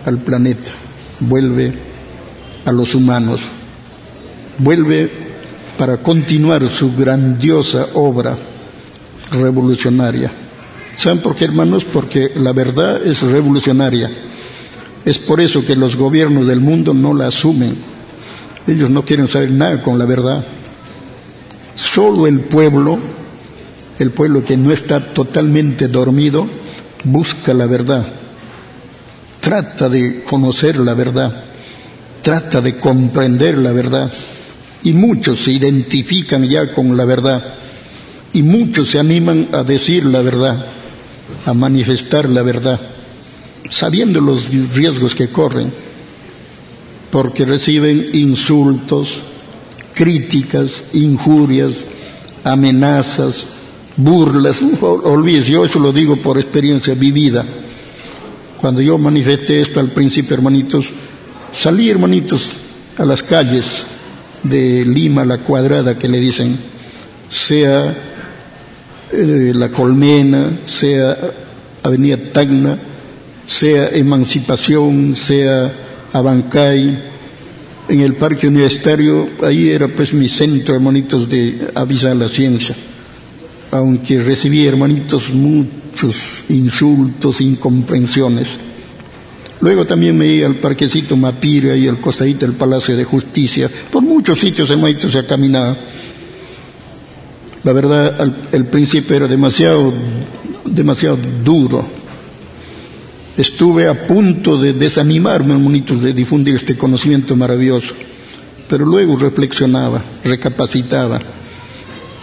al planeta, vuelve a los humanos, vuelve para continuar su grandiosa obra revolucionaria. ¿Saben por qué, hermanos? Porque la verdad es revolucionaria es por eso que los gobiernos del mundo no la asumen. Ellos no quieren saber nada con la verdad. Solo el pueblo, el pueblo que no está totalmente dormido, busca la verdad. Trata de conocer la verdad. Trata de comprender la verdad. Y muchos se identifican ya con la verdad. Y muchos se animan a decir la verdad, a manifestar la verdad sabiendo los riesgos que corren, porque reciben insultos, críticas, injurias, amenazas, burlas. Olvídese, yo eso lo digo por experiencia vivida. Cuando yo manifesté esto al principio, hermanitos, salí, hermanitos, a las calles de Lima, la cuadrada que le dicen, sea eh, La Colmena, sea Avenida Tacna, sea Emancipación, sea Abancay, en el parque universitario, ahí era pues mi centro, hermanitos, de avisar la ciencia. Aunque recibí, hermanitos, muchos insultos, incomprensiones. Luego también me iba al parquecito Mapira y al costadito del Palacio de Justicia. Por muchos sitios, hermanitos, se ha caminado. La verdad, el principio era demasiado, demasiado duro. Estuve a punto de desanimarme, hermanitos, de difundir este conocimiento maravilloso, pero luego reflexionaba, recapacitaba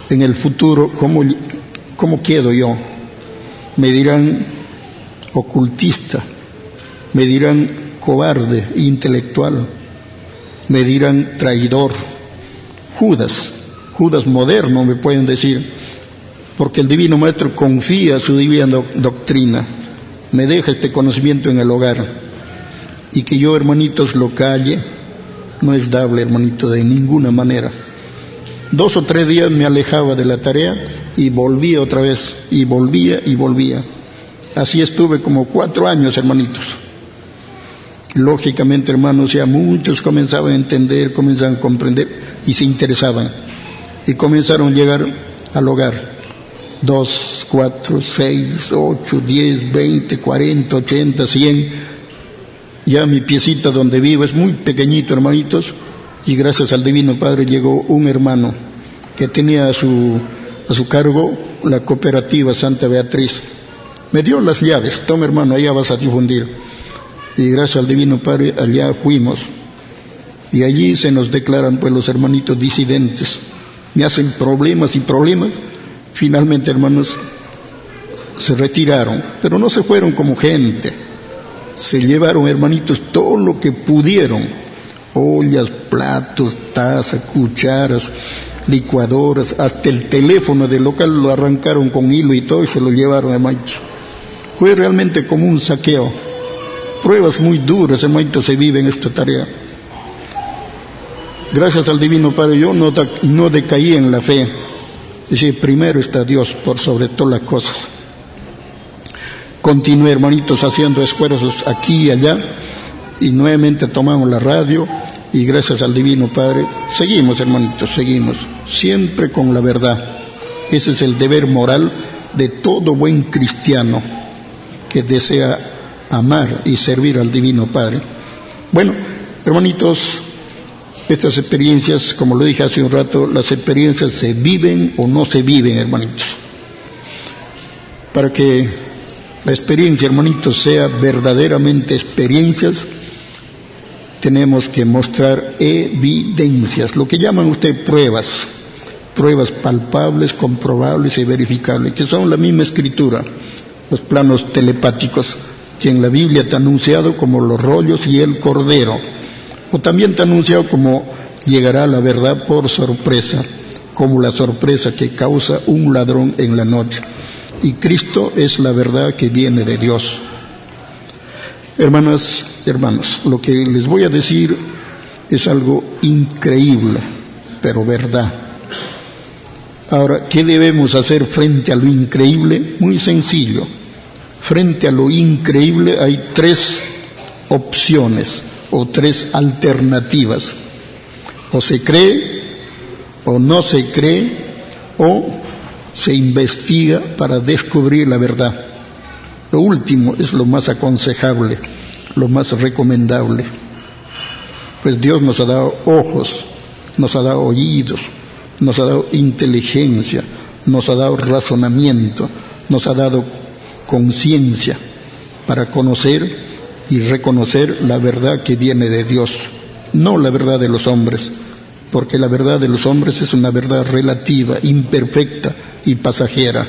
en el futuro, ¿cómo, cómo quedo yo? Me dirán ocultista, me dirán cobarde, intelectual, me dirán traidor, Judas, Judas moderno me pueden decir, porque el Divino Maestro confía su divina doctrina me deja este conocimiento en el hogar y que yo, hermanitos, lo calle, no es dable, hermanito, de ninguna manera. Dos o tres días me alejaba de la tarea y volvía otra vez, y volvía y volvía. Así estuve como cuatro años, hermanitos. Lógicamente, hermanos, ya muchos comenzaban a entender, comenzaban a comprender y se interesaban. Y comenzaron a llegar al hogar dos, cuatro, seis, ocho, diez, veinte, cuarenta, ochenta, cien. Ya mi piecita donde vivo es muy pequeñito, hermanitos, y gracias al Divino Padre llegó un hermano que tenía a su, a su cargo la cooperativa Santa Beatriz. Me dio las llaves, toma hermano, allá vas a difundir. Y gracias al Divino Padre allá fuimos. Y allí se nos declaran pues los hermanitos disidentes. Me hacen problemas y problemas Finalmente, hermanos, se retiraron, pero no se fueron como gente. Se llevaron, hermanitos, todo lo que pudieron. Ollas, platos, tazas, cucharas, licuadoras, hasta el teléfono del local lo arrancaron con hilo y todo y se lo llevaron, hermanitos. Fue realmente como un saqueo. Pruebas muy duras, hermanitos, se viven esta tarea. Gracias al Divino Padre, yo no, no decaí en la fe Dice, primero está Dios por sobre todas las cosas. Continué, hermanitos, haciendo esfuerzos aquí y allá y nuevamente tomamos la radio y gracias al Divino Padre seguimos, hermanitos, seguimos, siempre con la verdad. Ese es el deber moral de todo buen cristiano que desea amar y servir al Divino Padre. Bueno, hermanitos, estas experiencias, como lo dije hace un rato, las experiencias se viven o no se viven, hermanitos. Para que la experiencia, hermanitos, sea verdaderamente experiencias, tenemos que mostrar evidencias, lo que llaman usted pruebas, pruebas palpables, comprobables y verificables, que son la misma escritura, los planos telepáticos, que en la Biblia está anunciado como los rollos y el cordero, o también está anunciado como llegará la verdad por sorpresa, como la sorpresa que causa un ladrón en la noche. Y Cristo es la verdad que viene de Dios. Hermanas, hermanos, lo que les voy a decir es algo increíble, pero verdad. Ahora, ¿qué debemos hacer frente a lo increíble? Muy sencillo. Frente a lo increíble hay tres opciones o tres alternativas. O se cree, o no se cree, o se investiga para descubrir la verdad. Lo último es lo más aconsejable, lo más recomendable. Pues Dios nos ha dado ojos, nos ha dado oídos, nos ha dado inteligencia, nos ha dado razonamiento, nos ha dado conciencia para conocer y reconocer la verdad que viene de Dios, no la verdad de los hombres, porque la verdad de los hombres es una verdad relativa, imperfecta y pasajera.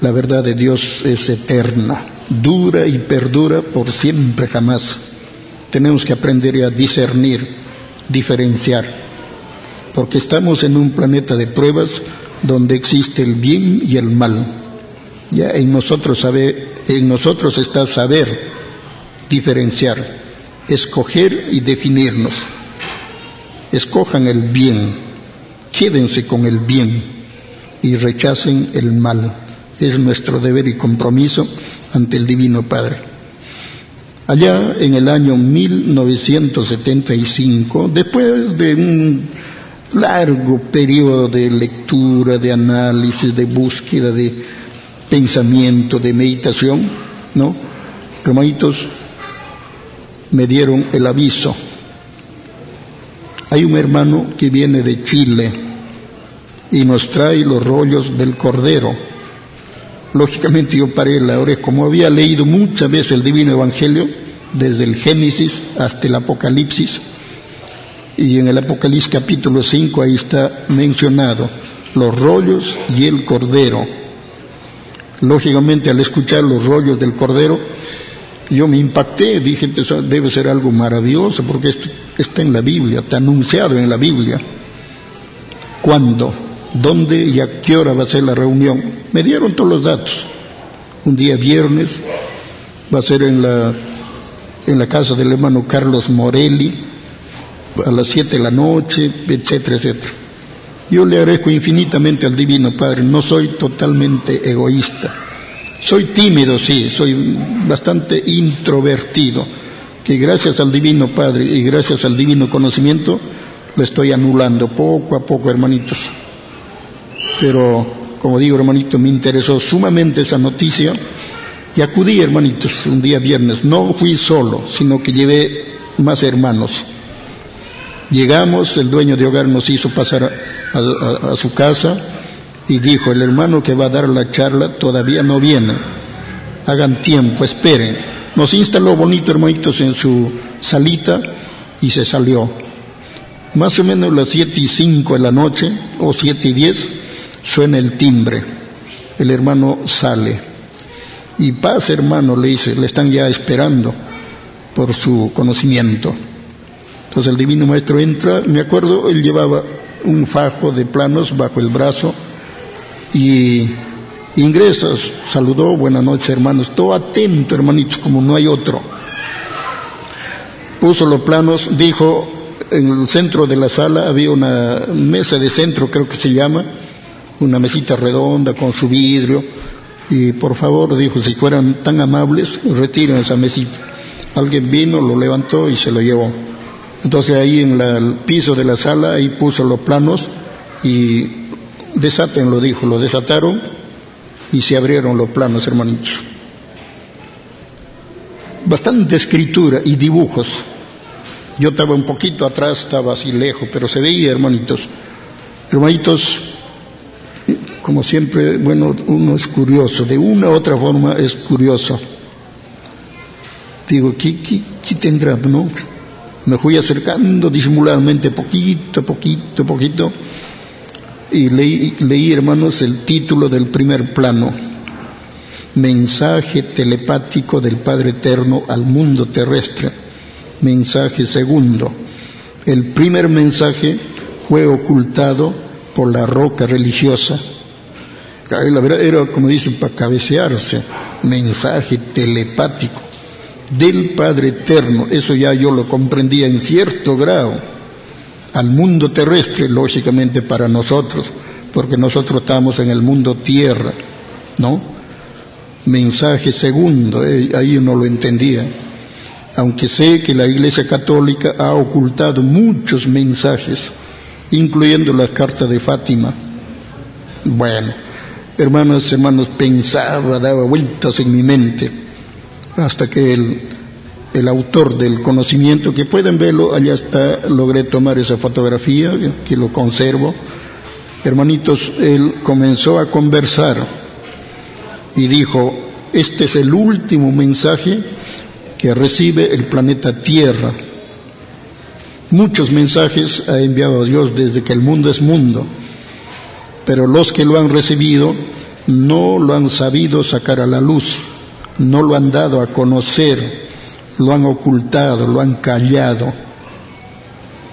La verdad de Dios es eterna, dura y perdura por siempre jamás. Tenemos que aprender a discernir, diferenciar, porque estamos en un planeta de pruebas donde existe el bien y el mal. Ya en nosotros sabe, en nosotros está saber diferenciar, escoger y definirnos. Escojan el bien, quédense con el bien y rechacen el mal es nuestro deber y compromiso ante el Divino Padre. Allá en el año 1975, después de un largo periodo de lectura, de análisis, de búsqueda, de pensamiento, de meditación, ¿no? Hermanitos, me dieron el aviso. Hay un hermano que viene de Chile y nos trae los rollos del Cordero Lógicamente yo paré la oreja, como había leído muchas veces el Divino Evangelio, desde el Génesis hasta el Apocalipsis, y en el Apocalipsis capítulo 5 ahí está mencionado los rollos y el cordero. Lógicamente al escuchar los rollos del cordero, yo me impacté, dije, debe ser algo maravilloso, porque esto está en la Biblia, está anunciado en la Biblia. ¿Cuándo? dónde y a qué hora va a ser la reunión. Me dieron todos los datos. Un día viernes va a ser en la, en la casa del hermano Carlos Morelli a las siete de la noche, etcétera, etcétera. Yo le agradezco infinitamente al Divino Padre, no soy totalmente egoísta. Soy tímido, sí, soy bastante introvertido, que gracias al Divino Padre y gracias al Divino Conocimiento le estoy anulando poco a poco, hermanitos pero como digo, hermanito, me interesó sumamente esa noticia y acudí, hermanitos, un día viernes. No fui solo, sino que llevé más hermanos. Llegamos, el dueño de hogar nos hizo pasar a, su casa y dijo, el hermano que va a dar la charla todavía no viene. Hagan tiempo, esperen. Nos instaló bonito, hermanitos, en su salita y se salió. Más o menos las siete y cinco de la noche, o siete y diez, suena el timbre, el hermano sale. Y paz, hermano, le dice, le están ya esperando por su conocimiento. Entonces el divino maestro entra, me acuerdo, él llevaba un fajo de planos bajo el brazo y ingresa, saludó, buenas noches hermanos, todo atento hermanitos, como no hay otro. Puso los planos, dijo, en el centro de la sala había una mesa de centro, creo que se llama, una mesita redonda con su vidrio, y por favor, dijo, si fueran tan amables, retiren esa mesita. Alguien vino, lo levantó y se lo llevó. Entonces ahí en el piso de la sala, ahí puso los planos y desátenlo, dijo, lo desataron y se abrieron los planos, hermanitos. Bastante escritura y dibujos. Yo estaba un poquito atrás, estaba así lejos, pero se veía, hermanitos. Hermanitos, como siempre, bueno, uno es curioso, de una u otra forma es curioso. Digo, ¿qué, qué, tendrá? No? Me fui acercando disimuladamente, poquito, poquito, poquito, y leí, leí, hermanos, el título del primer plano. Mensaje telepático del Padre Eterno al mundo terrestre. Mensaje segundo. El primer mensaje fue ocultado por la roca religiosa la verdad era, como dicen, para cabecearse, mensaje telepático del Padre Eterno. Eso ya yo lo comprendía en cierto grado. Al mundo terrestre, lógicamente para nosotros, porque nosotros estamos en el mundo tierra, ¿no? Mensaje segundo, eh, ahí uno lo entendía. Aunque sé que la Iglesia Católica ha ocultado muchos mensajes, incluyendo la carta de Fátima. Bueno, hermanos, hermanos, pensaba, daba vueltas en mi mente, hasta que el, el autor del conocimiento, que pueden verlo, allá está, logré tomar esa fotografía, que lo conservo. Hermanitos, él comenzó a conversar y dijo, este es el último mensaje que recibe el planeta Tierra. Muchos mensajes ha enviado Dios desde que el mundo es mundo pero los que lo han recibido no lo han sabido sacar a la luz, no lo han dado a conocer, lo han ocultado, lo han callado.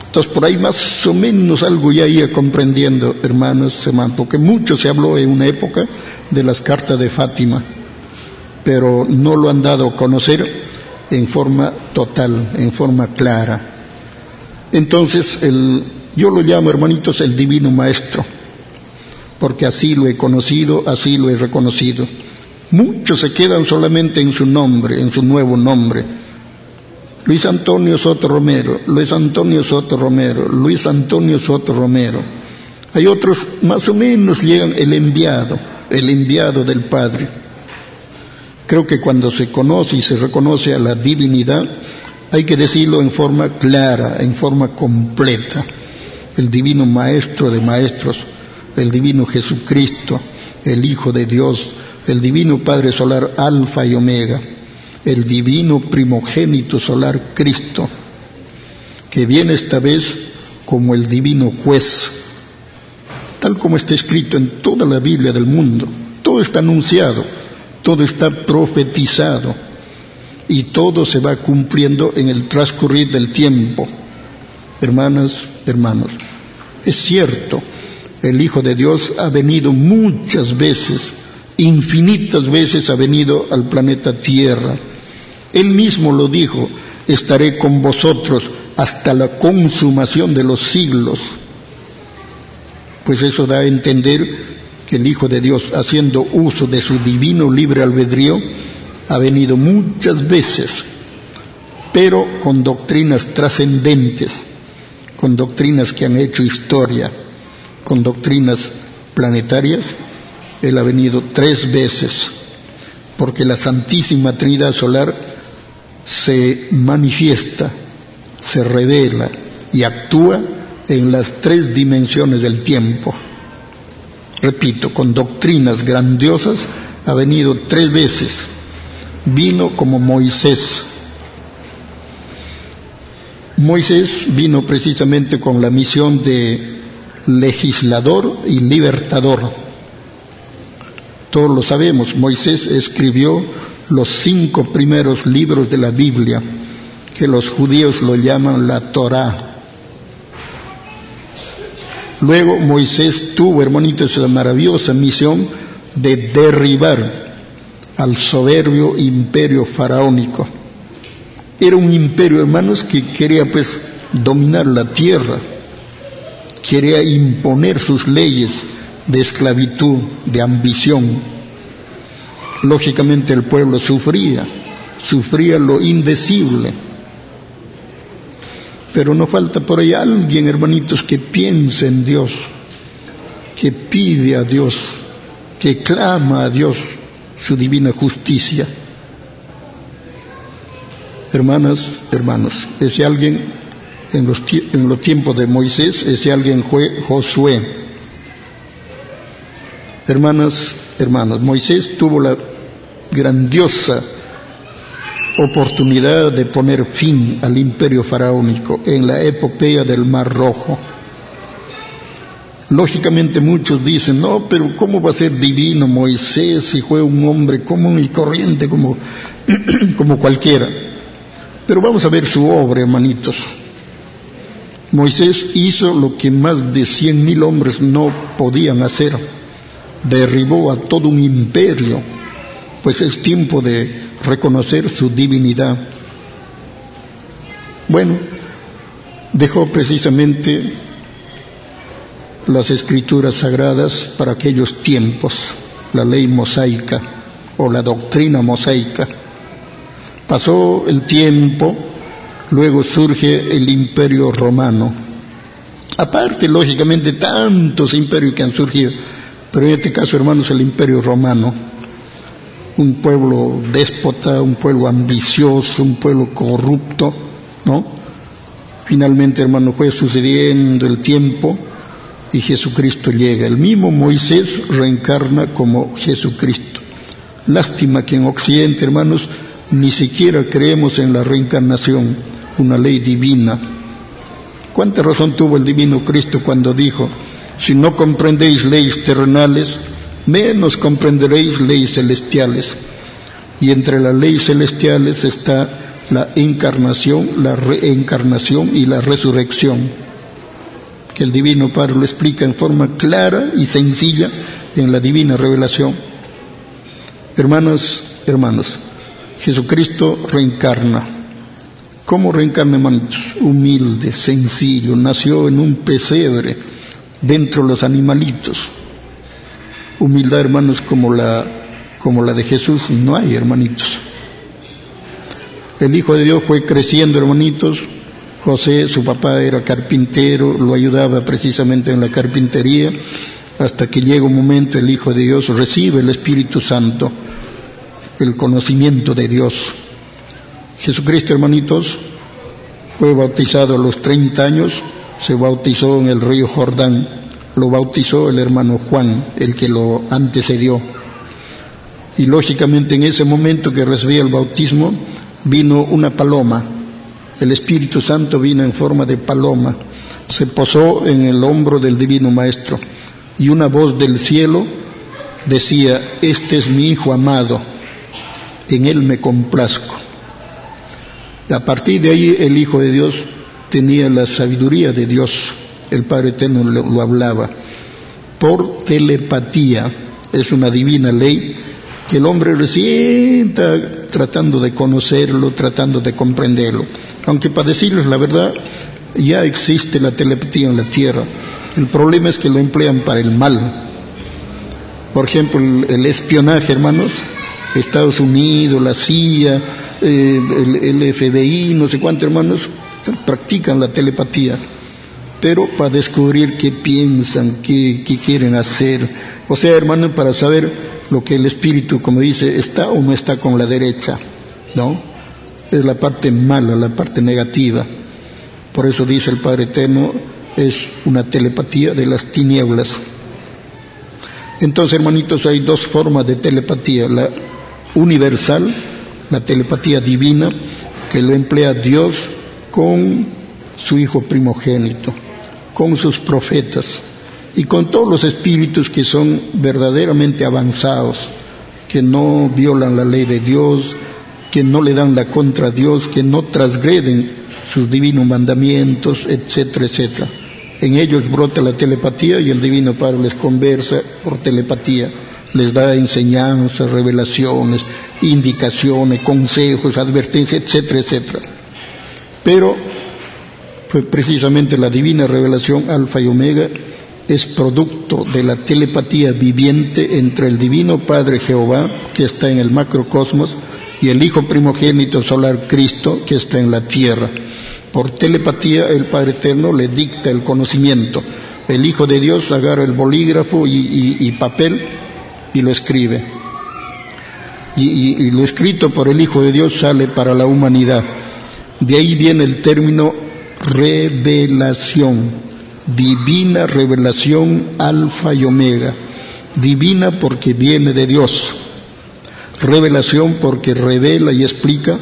Entonces por ahí más o menos algo ya iba comprendiendo, hermanos, hermanos, porque mucho se habló en una época de las cartas de Fátima, pero no lo han dado a conocer en forma total, en forma clara. Entonces el, yo lo llamo, hermanitos, el divino maestro porque así lo he conocido, así lo he reconocido. Muchos se quedan solamente en su nombre, en su nuevo nombre. Luis Antonio Soto Romero, Luis Antonio Soto Romero, Luis Antonio Soto Romero. Hay otros, más o menos llegan el enviado, el enviado del Padre. Creo que cuando se conoce y se reconoce a la divinidad, hay que decirlo en forma clara, en forma completa. El divino maestro de maestros, el divino Jesucristo, el Hijo de Dios, el divino Padre Solar Alfa y Omega, el divino primogénito solar Cristo, que viene esta vez como el divino juez, tal como está escrito en toda la Biblia del mundo. Todo está anunciado, todo está profetizado y todo se va cumpliendo en el transcurrir del tiempo. Hermanas, hermanos, es cierto, el Hijo de Dios ha venido muchas veces, infinitas veces ha venido al planeta Tierra. Él mismo lo dijo, estaré con vosotros hasta la consumación de los siglos. Pues eso da a entender que el Hijo de Dios, haciendo uso de su divino libre albedrío, ha venido muchas veces, pero con doctrinas trascendentes, con doctrinas que han hecho historia con doctrinas planetarias, él ha venido tres veces, porque la Santísima Trinidad Solar se manifiesta, se revela y actúa en las tres dimensiones del tiempo. Repito, con doctrinas grandiosas ha venido tres veces. Vino como Moisés. Moisés vino precisamente con la misión de legislador y libertador. Todos lo sabemos, Moisés escribió los cinco primeros libros de la Biblia, que los judíos lo llaman la Torá. Luego Moisés tuvo, hermanito, esa maravillosa misión de derribar al soberbio imperio faraónico. Era un imperio, hermanos, que quería pues dominar la tierra quería imponer sus leyes de esclavitud, de ambición. Lógicamente el pueblo sufría, sufría lo indecible. Pero no falta por ahí alguien, hermanitos, que piense en Dios, que pide a Dios, que clama a Dios su divina justicia. Hermanas, hermanos, ese alguien en los, en los tiempos de Moisés, ese alguien fue Josué. Hermanas, hermanos, Moisés tuvo la grandiosa oportunidad de poner fin al imperio faraónico en la epopeya del Mar Rojo. Lógicamente muchos dicen, no, pero ¿cómo va a ser divino Moisés si fue un hombre común y corriente como, como cualquiera? Pero vamos a ver su obra, hermanitos. Moisés hizo lo que más de cien mil hombres no podían hacer. Derribó a todo un imperio, pues es tiempo de reconocer su divinidad. Bueno, dejó precisamente las escrituras sagradas para aquellos tiempos, la ley mosaica o la doctrina mosaica. Pasó el tiempo, luego surge el imperio romano. Aparte, lógicamente, tantos imperios que han surgido, pero en este caso, hermanos, el imperio romano, un pueblo déspota, un pueblo ambicioso, un pueblo corrupto, ¿no? Finalmente, hermano, fue sucediendo el tiempo, y Jesucristo llega. El mismo Moisés reencarna como Jesucristo. Lástima que en Occidente, hermanos, ni siquiera creemos en la reencarnación, una ley divina. ¿Cuánta razón tuvo el divino Cristo cuando dijo, si no comprendéis leyes terrenales, menos comprenderéis leyes celestiales? Y entre las leyes celestiales está la encarnación, la reencarnación y la resurrección que el Divino Padre lo explica en forma clara y sencilla en la divina revelación. Hermanas, hermanos, Jesucristo reencarna. ¿Cómo reencarna, hermanos? Humilde, sencillo, nació en un pesebre dentro de los animalitos. Humildad, hermanos, como la, como la de Jesús, no hay, hermanitos. El Hijo de Dios fue creciendo, hermanitos, José, su papá era carpintero, lo ayudaba precisamente en la carpintería, hasta que llega un momento el Hijo de Dios recibe el Espíritu Santo, el conocimiento de Dios. Jesucristo, hermanitos, fue bautizado a los 30 años, se bautizó en el río Jordán, lo bautizó el hermano Juan, el que lo antecedió. Y lógicamente en ese momento que recibía el bautismo, vino una paloma el Espíritu Santo vino en forma de paloma, se posó en el hombro del Divino Maestro y una voz del cielo decía, este es mi Hijo amado, en él me complazco. A partir de ahí el Hijo de Dios tenía la sabiduría de Dios, el Padre Eterno lo, hablaba, por telepatía, es una divina ley que el hombre recién está tratando de conocerlo, tratando de comprenderlo. Aunque para decirles la verdad, ya existe la telepatía en la Tierra. El problema es que lo emplean para el mal. Por ejemplo, el, espionaje, hermanos, Estados Unidos, la CIA, eh, el, FBI, no sé cuántos hermanos, practican la telepatía, pero para descubrir qué piensan, qué, quieren hacer. O sea, hermanos, para saber lo que el espíritu, como dice, está o no está con la derecha, ¿no? es la parte mala, la parte negativa. Por eso dice el Padre Eterno, es una telepatía de las tinieblas. Entonces, hermanitos, hay dos formas de telepatía, la universal, la telepatía divina, que lo emplea Dios con su Hijo primogénito, con sus profetas y con todos los espíritus que son verdaderamente avanzados, que no violan la ley de Dios, que no le dan la contra a Dios, que no transgreden sus divinos mandamientos, etcétera, etcétera. En ellos brota la telepatía y el Divino Padre les conversa por telepatía, les da enseñanzas, revelaciones, indicaciones, consejos, advertencias, etcétera, etcétera. Pero pues precisamente la divina revelación alfa y omega es producto de la telepatía viviente entre el Divino Padre Jehová, que está en el macrocosmos, y el Hijo primogénito solar Cristo que está en la tierra. Por telepatía el Padre Eterno le dicta el conocimiento. El Hijo de Dios agarra el bolígrafo y, papel y lo escribe. Y, y, lo escrito por el Hijo de Dios sale para la humanidad. De ahí viene el término revelación, divina revelación alfa y omega. Divina porque viene de Dios. Revelación porque revela y explica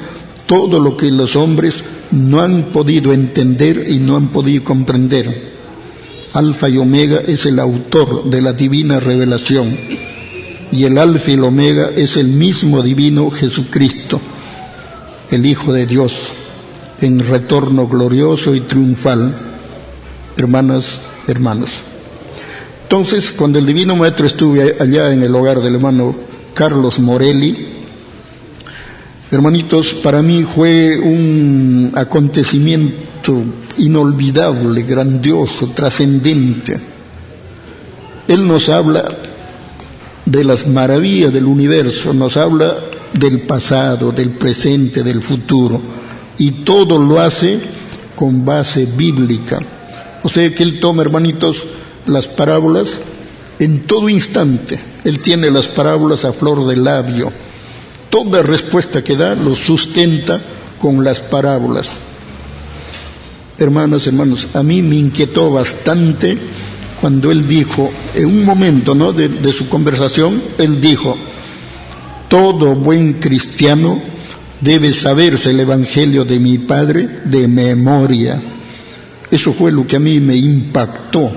todo lo que los hombres no han podido entender y no han podido comprender. Alfa y Omega es el autor de la divina revelación y el Alfa y el Omega es el mismo divino Jesucristo, el Hijo de Dios, en retorno glorioso y triunfal. Hermanas, hermanos. Entonces, cuando el Divino Maestro estuve allá en el hogar del hermano Carlos Morelli, hermanitos, para mí fue un acontecimiento inolvidable, grandioso, trascendente. Él nos habla de las maravillas del universo, nos habla del pasado, del presente, del futuro, y todo lo hace con base bíblica. O sea que él toma, hermanitos, las parábolas en todo instante. Él tiene las parábolas a flor de labio. Toda respuesta que da lo sustenta con las parábolas. Hermanas, hermanos, a mí me inquietó bastante cuando él dijo, en un momento ¿no? de, de su conversación, él dijo, todo buen cristiano debe saberse el Evangelio de mi Padre de memoria. Eso fue lo que a mí me impactó,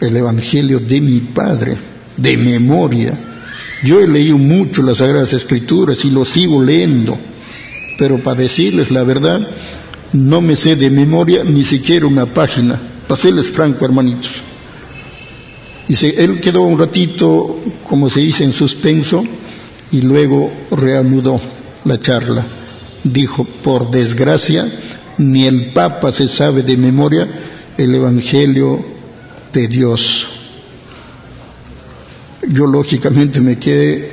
el Evangelio de mi Padre, de memoria. Yo he leído mucho las Sagradas Escrituras y lo sigo leyendo, pero para decirles la verdad, no me sé de memoria ni siquiera una página Paséles franco, hermanitos. Dice, él quedó un ratito, como se dice, en suspenso y luego reanudó la charla. Dijo, por desgracia, ni el Papa se sabe de memoria el Evangelio de Dios. Yo lógicamente me quedé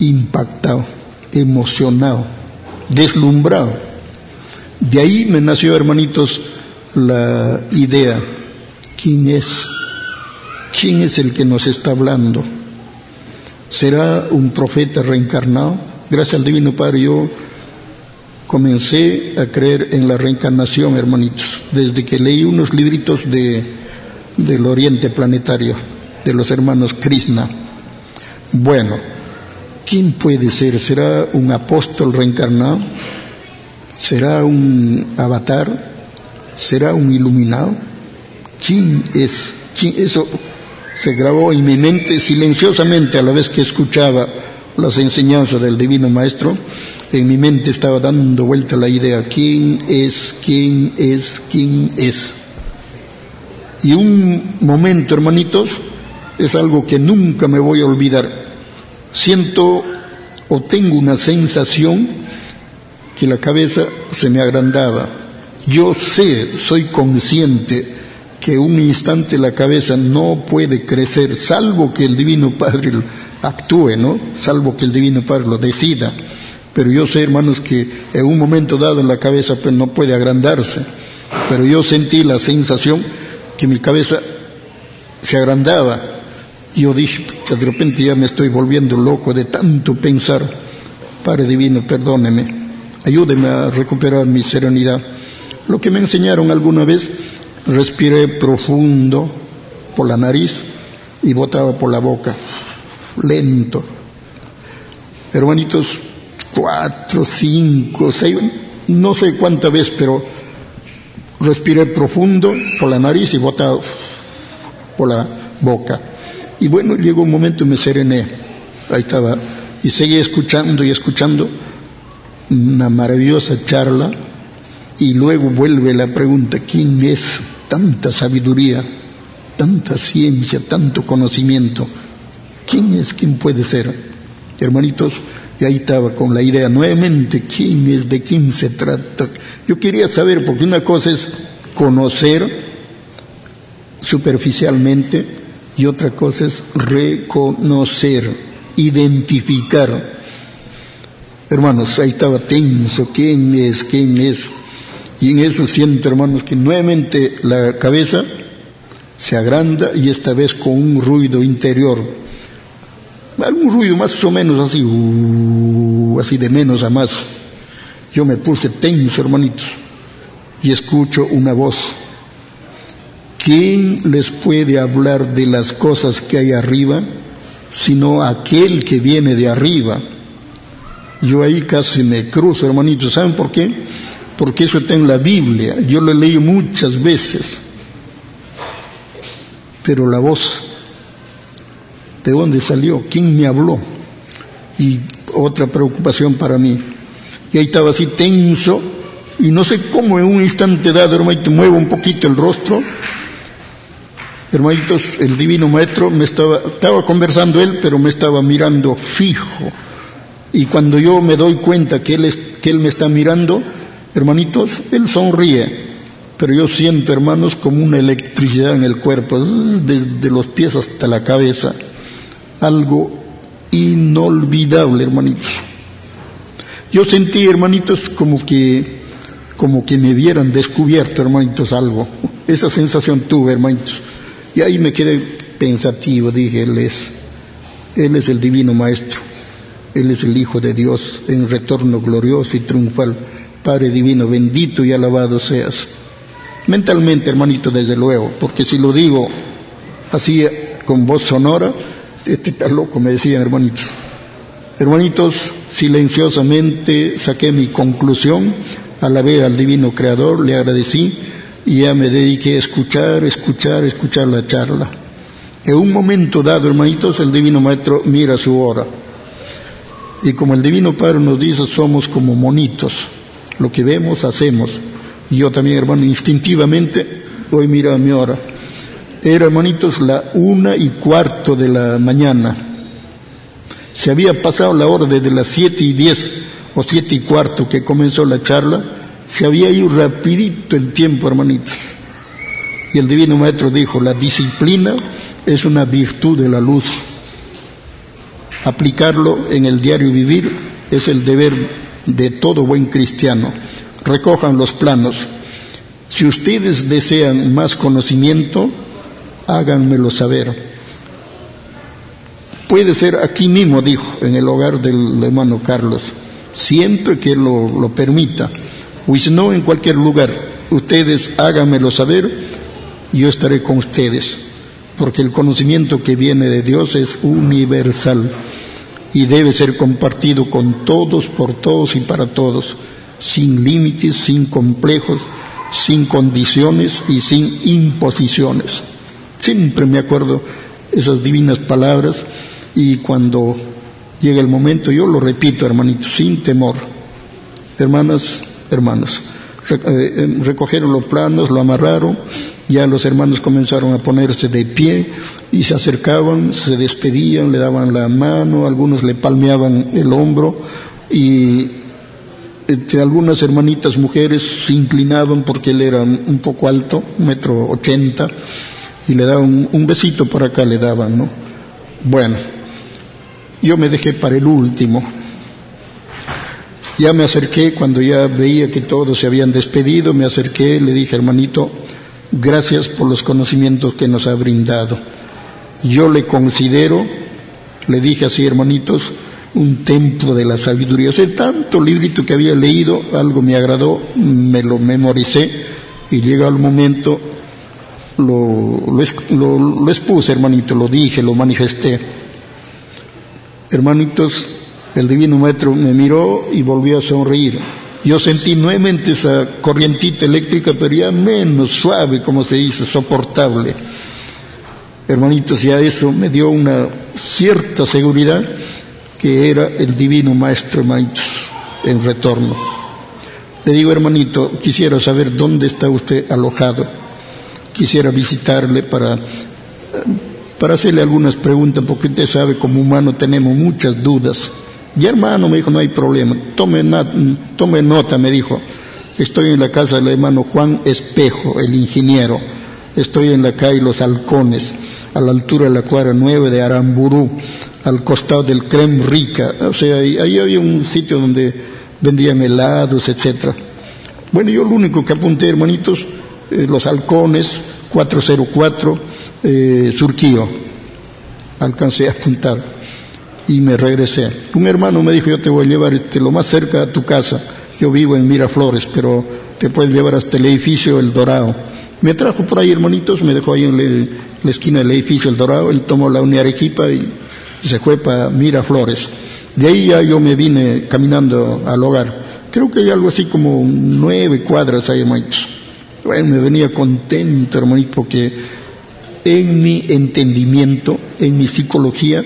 impactado, emocionado, deslumbrado. De ahí me nació, hermanitos, la idea, ¿quién es? ¿Quién es el que nos está hablando? ¿Será un profeta reencarnado? Gracias al Divino Padre yo comencé a creer en la reencarnación, hermanitos, desde que leí unos libritos de, del Oriente Planetario, de los hermanos Krishna. Bueno, ¿quién puede ser? ¿Será un apóstol reencarnado? ¿Será un avatar? ¿Será un iluminado? ¿Quién es? Eso se grabó en mi mente silenciosamente a la vez que escuchaba las enseñanzas del Divino Maestro. En mi mente estaba dando vuelta la idea, ¿quién es? ¿Quién es? ¿Quién es? Y un momento, hermanitos, es algo que nunca me voy a olvidar. Siento o tengo una sensación que la cabeza se me agrandaba, yo sé, soy consciente que un instante la cabeza no puede crecer, salvo que el Divino Padre actúe, ¿no? Salvo que el Divino Padre lo decida. Pero yo sé, hermanos, que en un momento dado la cabeza pues, no puede agrandarse. Pero yo sentí la sensación que mi cabeza se agrandaba. Y yo dije, que de repente ya me estoy volviendo loco de tanto pensar. Padre Divino, perdóneme, ayúdeme a recuperar mi serenidad. Lo que me enseñaron alguna vez, respiré profundo por la nariz y botaba por la boca, lento. Hermanitos, cuatro, cinco, seis, no sé cuántas veces, pero respiré profundo por la nariz y botaba por la boca. Y bueno, llegó un momento y me serené. Ahí estaba. Y seguí escuchando y escuchando una maravillosa charla y luego vuelve la pregunta, ¿quién es tanta sabiduría, tanta ciencia, tanto conocimiento? ¿Quién es? ¿Quién puede ser? Hermanitos, y ahí estaba con la idea nuevamente, ¿quién es? ¿De quién se trata? Yo quería saber, porque una cosa es conocer superficialmente y otra cosa es reconocer, identificar. Hermanos, ahí estaba tenso, ¿quién es? ¿Quién es? Y en eso siento, hermanos, que nuevamente la cabeza se agranda y esta vez con un ruido interior, algún ruido más o menos así, uh, así de menos a más. Yo me puse tenso, hermanitos, y escucho una voz. ¿Quién les puede hablar de las cosas que hay arriba sino aquel que viene de arriba? Yo ahí casi me cruzo, hermanitos. ¿Saben por qué? Porque eso está en la Biblia. Yo lo he leído muchas veces. Pero la voz, ¿de dónde salió? ¿Quién me habló? Y otra preocupación para mí. Y ahí estaba así tenso, y no sé cómo en un instante dado, hermanito, muevo un poquito el rostro. Hermanitos, el divino maestro me estaba, estaba conversando él, pero me estaba mirando fijo y cuando yo me doy cuenta que él, que él me está mirando, hermanitos, él sonríe. Pero yo siento, hermanos, como una electricidad en el cuerpo, desde los pies hasta la cabeza. Algo inolvidable, hermanitos. Yo sentí, hermanitos, como que, como que me hubieran descubierto, hermanitos, algo. Esa sensación tuve, hermanitos. Y ahí me quedé pensativo, dije, Él es, Él es el divino Maestro. Él es el Hijo de Dios en retorno glorioso y triunfal. Padre Divino, bendito y alabado seas. Mentalmente, hermanito, desde luego, porque si lo digo así con voz sonora, este está loco, me decían hermanitos. Hermanitos, silenciosamente saqué mi conclusión, alabé al Divino Creador, le agradecí y ya me dediqué a escuchar, escuchar, escuchar la charla. En un momento dado, hermanitos, el Divino Maestro mira su hora y como el Divino Padre nos dice, somos como monitos. Lo que vemos, hacemos. Y yo también, hermano, instintivamente, hoy mira mi hora. Era, hermanitos, la una y cuarto de la mañana. Se había pasado la hora desde las siete y diez o siete y cuarto que comenzó la charla. Se había ido rapidito el tiempo, hermanitos. Y el Divino Maestro dijo, la disciplina es una virtud de la luz. Aplicarlo en el diario vivir es el deber de todo buen cristiano. Recojan los planos. Si ustedes desean más conocimiento, háganmelo saber. Puede ser aquí mismo, dijo, en el hogar del hermano Carlos, siempre que lo, lo permita. O si no, en cualquier lugar. Ustedes háganmelo saber, yo estaré con ustedes porque el conocimiento que viene de Dios es universal y debe ser compartido con todos, por todos y para todos, sin límites, sin complejos, sin condiciones y sin imposiciones. Siempre me acuerdo esas divinas palabras y cuando llega el momento yo lo repito, hermanitos, sin temor. Hermanas, hermanos, recogieron los planos, lo amarraron ya los hermanos comenzaron a ponerse de pie y se acercaban, se despedían, le daban la mano, algunos le palmeaban el hombro y entre algunas hermanitas mujeres se inclinaban porque él era un poco alto, un metro ochenta, y le daban un besito por acá, le daban, ¿no? Bueno, yo me dejé para el último. Ya me acerqué cuando ya veía que todos se habían despedido, me acerqué, le dije, hermanito, Gracias por los conocimientos que nos ha brindado. Yo le considero, le dije así, hermanitos, un templo de la sabiduría. O sea, tanto librito que había leído, algo me agradó, me lo memoricé y llega el momento, lo, lo, lo expuse, hermanito, lo dije, lo manifesté. Hermanitos, el Divino Maestro me miró y volvió a sonreír. Yo sentí nuevamente esa corrientita eléctrica, pero ya menos suave, como se dice, soportable. Hermanitos, ya eso me dio una cierta seguridad que era el divino maestro, hermanitos, en retorno. Le digo, hermanito, quisiera saber dónde está usted alojado. Quisiera visitarle para, para hacerle algunas preguntas, porque usted sabe, como humano tenemos muchas dudas. Y hermano me dijo, no hay problema, tome, tome nota, me dijo. Estoy en la casa del hermano Juan Espejo, el ingeniero. Estoy en la calle Los Halcones, a la altura de la cuadra 9 de Aramburú, al costado del Crem Rica. O sea, ahí, había un sitio donde vendían helados, etcétera. Bueno, yo lo único que apunté, hermanitos, eh, los halcones, 404 eh, Surquío. Alcancé a apuntar y me regresé. Un hermano me dijo, yo te voy a llevar este, lo más cerca a tu casa. Yo vivo en Miraflores, pero te puedes llevar hasta el edificio El Dorado. Me trajo por ahí, hermanitos, me dejó ahí en la esquina del edificio El Dorado, él tomó la Uni Arequipa y se fue para Miraflores. De ahí ya yo me vine caminando al hogar. Creo que hay algo así como nueve cuadras ahí, hermanitos. Bueno, me venía contento, hermanito, porque en mi entendimiento, en mi psicología,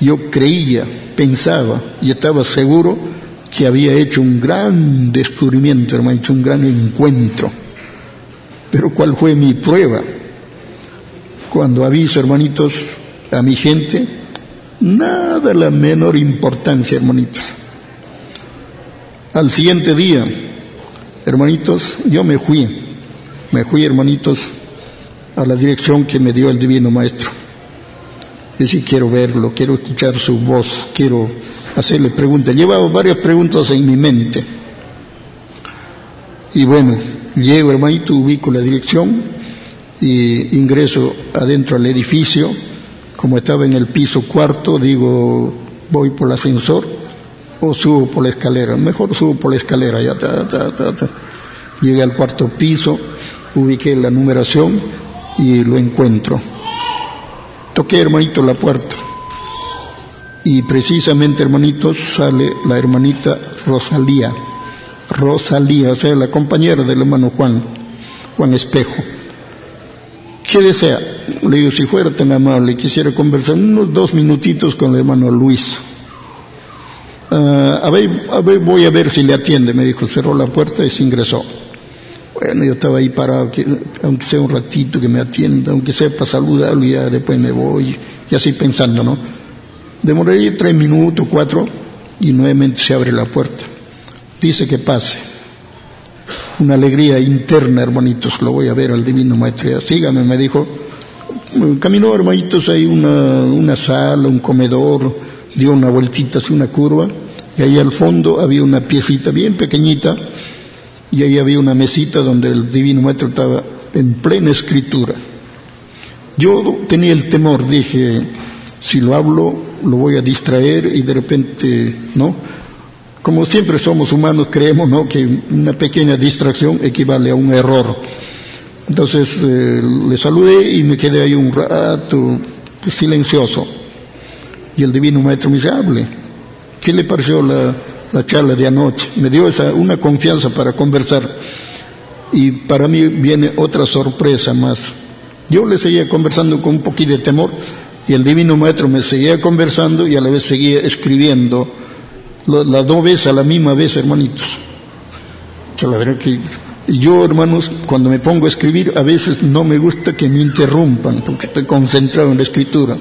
yo creía, pensaba y estaba seguro que había hecho un gran descubrimiento, hermanito, un gran encuentro. Pero ¿cuál fue mi prueba? Cuando aviso, hermanitos, a mi gente, nada la menor importancia, hermanitos. Al siguiente día, hermanitos, yo me fui, me fui, hermanitos, a la dirección que me dio el Divino Maestro. Yo sí quiero verlo, quiero escuchar su voz, quiero hacerle preguntas. Llevaba varias preguntas en mi mente. Y bueno, llego, hermanito, ubico la dirección y ingreso adentro al edificio. Como estaba en el piso cuarto, digo, voy por el ascensor o subo por la escalera. Mejor subo por la escalera, ya, ta, ta, ta, Llegué al cuarto piso, ubiqué la numeración y lo encuentro. Toqué, hermanito, la puerta. Y precisamente, hermanitos, sale la hermanita Rosalía. Rosalía, o sea, la compañera del hermano Juan, Juan Espejo. ¿Qué desea? Le digo, si fuera tan amable, quisiera conversar unos dos minutitos con el hermano Luis. Ver, a ver, voy a ver si le atiende, me dijo, cerró la puerta y se ingresó. Bueno, yo estaba ahí parado, aunque sea un ratito que me atienda, aunque sea para saludarlo y ya después me voy, y así pensando, ¿no? Demoré tres minutos, cuatro, y nuevamente se abre la puerta. Dice que pase. Una alegría interna, hermanitos, lo voy a ver al Divino Maestro. Sígame, me dijo. Caminó, hermanitos, ahí una, una sala, un comedor, dio una vueltita así, una curva, y ahí al fondo había una piecita bien pequeñita, y ahí había una mesita donde el Divino Maestro estaba en plena escritura. Yo tenía el temor, dije, si lo hablo, lo voy a distraer y de repente, ¿no? Como siempre somos humanos, creemos, ¿no? Que una pequeña distracción equivale a un error. Entonces eh, le saludé y me quedé ahí un rato silencioso. Y el Divino Maestro me dice, hable. ¿Qué le pareció la, la charla de anoche? Me dio esa, una confianza para conversar. Y para mí viene otra sorpresa más. Yo le seguía conversando con un poquito de temor, y el divino maestro me seguía conversando y a la vez seguía escribiendo, las dos veces a la misma vez, hermanitos. la verdad que yo, hermanos, cuando me pongo a escribir, a veces no me gusta que me interrumpan, porque estoy concentrado en la escritura.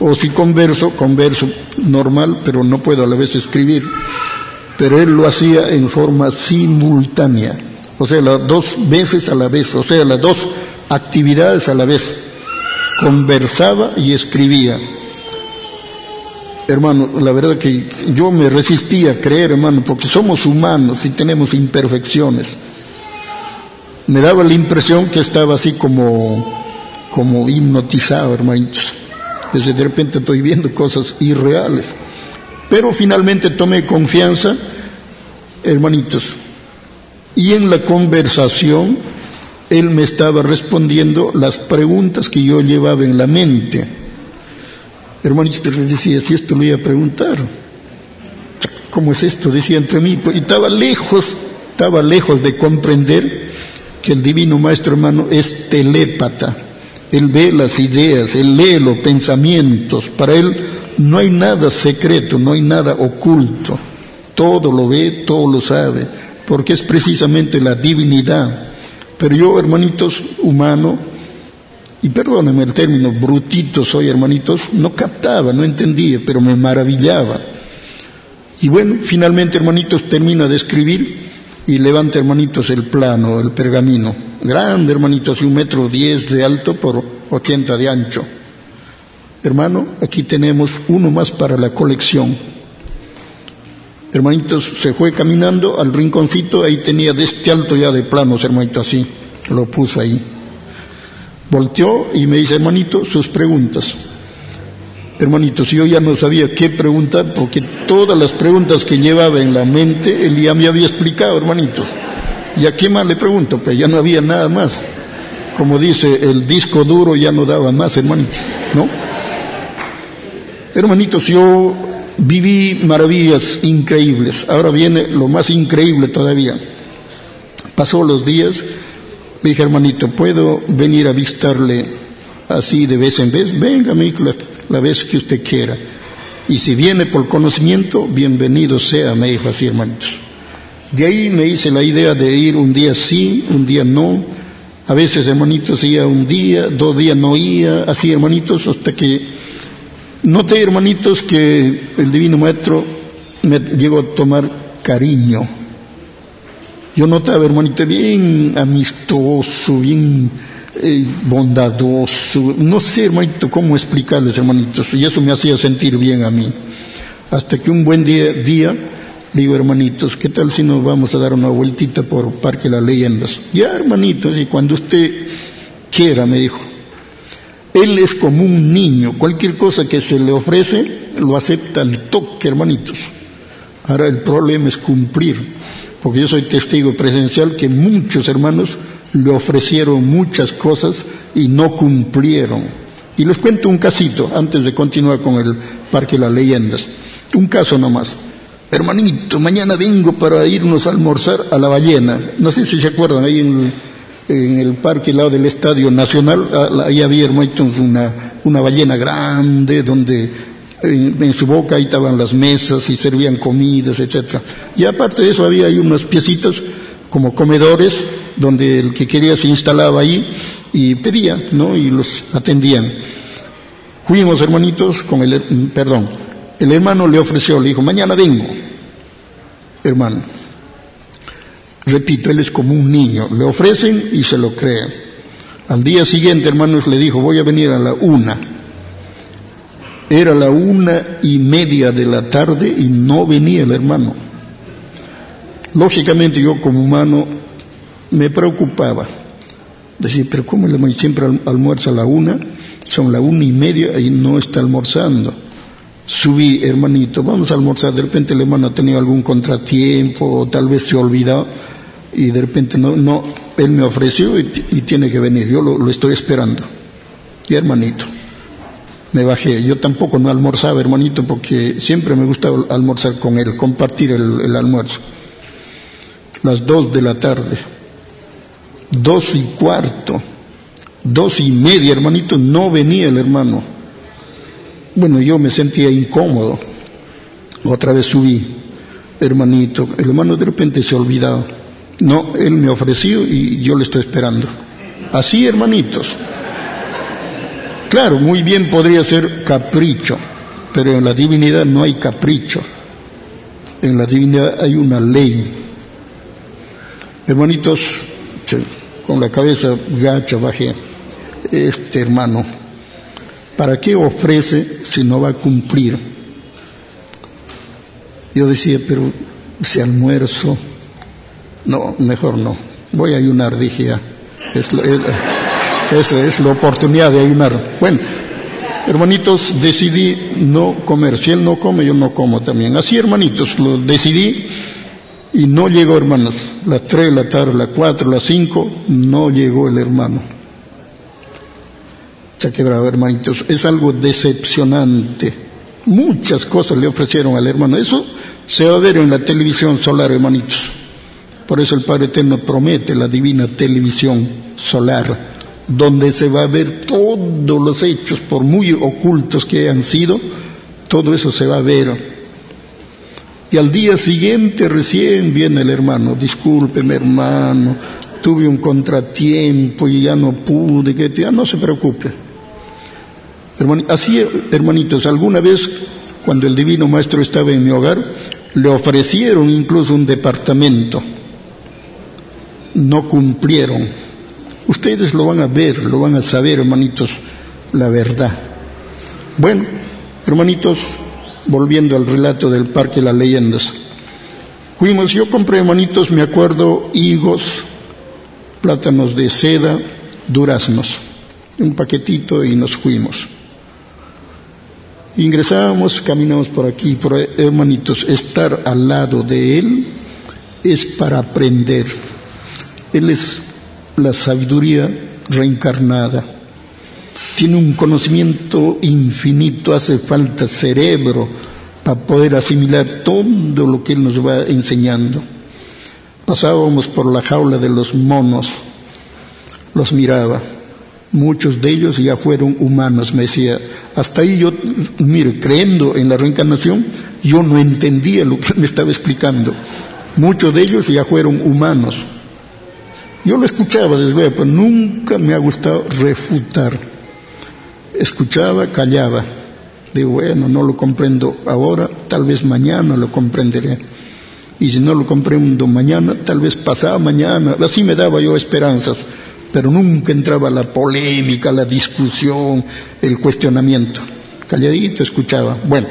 O si converso, converso normal, pero no puedo a la vez escribir. Pero él lo hacía en forma simultánea, o sea, las dos veces a la vez, o sea, las dos actividades a la vez conversaba y escribía. Hermano, la verdad que yo me resistía a creer, hermano, porque somos humanos y tenemos imperfecciones. Me daba la impresión que estaba así como, como hipnotizado, hermanitos. Desde de repente estoy viendo cosas irreales. Pero finalmente tomé confianza, hermanitos. Y en la conversación él me estaba respondiendo las preguntas que yo llevaba en la mente. Hermanito, pero decía, si esto lo iba a preguntar, ¿cómo es esto? Decía entre mí, y estaba lejos, estaba lejos de comprender que el divino maestro hermano es telépata. Él ve las ideas, él lee los pensamientos. Para él no hay nada secreto, no hay nada oculto. Todo lo ve, todo lo sabe, porque es precisamente la divinidad pero yo, hermanitos, humano, y perdónenme el término, brutito soy, hermanitos, no captaba, no entendía, pero me maravillaba. Y bueno, finalmente, hermanitos, termina de escribir y levanta, hermanitos, el plano, el pergamino. Grande, hermanitos, un metro diez de alto por ochenta de ancho. Hermano, aquí tenemos uno más para la colección. Hermanitos, se fue caminando al rinconcito, ahí tenía de este alto ya de planos, hermanito, así, lo puso ahí. volteó y me dice, hermanito, sus preguntas. Hermanitos, yo ya no sabía qué preguntar porque todas las preguntas que llevaba en la mente, él ya me había explicado, hermanitos. ¿Y a qué más le pregunto? Pues ya no había nada más. Como dice, el disco duro ya no daba más, hermanitos, ¿no? Hermanitos, yo viví maravillas increíbles. Ahora viene lo más increíble todavía. Pasó los días, me dije, hermanito, ¿puedo venir a visitarle así de vez en vez? Venga, mi la vez que usted quiera. Y si viene por conocimiento, bienvenido sea, me dijo así, hermanitos. De ahí me hice la idea de ir un día sí, un día no. A veces, hermanitos, iba un día, dos días no iba, así, hermanitos, hasta que noté, hermanitos, que el Divino Maestro me llegó a tomar cariño. Yo notaba, hermanito, bien amistoso, bien eh, bondadoso, no sé, hermanito, cómo explicarles, hermanitos, y eso me hacía sentir bien a mí. Hasta que un buen día, día digo, hermanitos, ¿qué tal si nos vamos a dar una vueltita por Parque Las Leyendas? Ya, hermanitos, y cuando usted quiera, me dijo. Él es como un niño, cualquier cosa que se le ofrece, lo acepta al toque, hermanitos. Ahora el problema es cumplir, porque yo soy testigo presencial que muchos hermanos le ofrecieron muchas cosas y no cumplieron. Y les cuento un casito antes de continuar con el Parque de las Leyendas. Un caso nomás. Hermanito, mañana vengo para irnos a almorzar a la ballena. No sé si se acuerdan, ahí en el, parque al lado del Estadio Nacional, ah, ahí había, hermanito, una, una ballena grande donde en, en, su boca ahí estaban las mesas y servían comidas, etcétera. Y aparte de eso había ahí unas piecitas como comedores donde el que quería se instalaba ahí y pedía, ¿no? Y los atendían. Fuimos, hermanitos, con el, perdón, el hermano le ofreció, le dijo, mañana vengo, hermano. Repito, él es como un niño, le ofrecen y se lo cree. Al día siguiente, hermanos, le dijo, voy a venir a la una. Era la una y media de la tarde y no venía el hermano. Lógicamente yo como humano me preocupaba. Decir, pero ¿cómo el hermano siempre almuerza a la una? Son la una y media y no está almorzando. Subí, hermanito, vamos a almorzar. De repente el hermano ha tenido algún contratiempo tal vez se olvidó y de repente no, no, él me ofreció y, tiene que venir. Yo lo, estoy esperando. Y hermanito, me bajé. Yo tampoco no almorzaba, hermanito, porque siempre me gusta almorzar con él, compartir el almuerzo. Las dos de la tarde dos y cuarto, dos y media, hermanito, no venía el hermano. Bueno, yo me sentía incómodo. Otra vez subí, hermanito, el hermano de repente se ha olvidado. No, él me ofreció y yo le estoy esperando. Así, hermanitos. Claro, muy bien podría ser capricho, pero en la divinidad no hay capricho. En la divinidad hay una ley. Hermanitos, con la cabeza gacha bajé, este hermano, ¿para qué ofrece si no va a cumplir? Yo decía, pero si almuerzo, no, mejor no, voy a ayunar, dije ya, es, esa es la oportunidad de ayunar. Bueno, hermanitos, decidí no comer, si él no come, yo no como también. Así, hermanitos, lo decidí y no llegó, hermanos. Las tres de la tarde, las cuatro, las cinco, no llegó el hermano. Ha quebrado, hermanitos. Es algo decepcionante. Muchas cosas le ofrecieron al hermano. Eso se va a ver en la televisión solar, hermanitos. Por eso el Padre Eterno promete la divina televisión solar, donde se va a ver todos los hechos, por muy ocultos que hayan sido, todo eso se va a ver y al día siguiente recién viene el hermano, discúlpeme hermano, tuve un contratiempo y ya no pude, que ya no se preocupe. así, hermanitos, alguna vez cuando el Divino Maestro estaba en mi hogar, le ofrecieron incluso un departamento. No cumplieron. Ustedes lo van a ver, lo van a saber, hermanitos, la verdad. Bueno, hermanitos, volviendo al relato del Parque las Leyendas. Fuimos, yo compré, hermanitos, me acuerdo, higos, plátanos de seda, duraznos. un paquetito y nos fuimos. Ingresamos, caminamos por aquí, por hermanitos, estar al lado de Él es para aprender. Él es la sabiduría reencarnada. Tiene un conocimiento infinito, hace falta cerebro para poder asimilar todo lo que Él nos va enseñando. Pasábamos por la jaula de los monos, los miraba muchos de ellos ya fueron humanos, me decía. Hasta ahí yo, mire, creyendo en la reencarnación, yo no entendía lo que me estaba explicando. Muchos de ellos ya fueron humanos. Yo lo escuchaba desde luego, pero nunca me ha gustado refutar. Escuchaba, callaba. Digo, bueno, no lo comprendo ahora, tal vez mañana lo comprenderé. Y si no lo comprendo mañana, tal vez pasado mañana. Así me daba yo esperanzas pero nunca entraba la polémica, la discusión, el cuestionamiento. Calladito escuchaba. Bueno,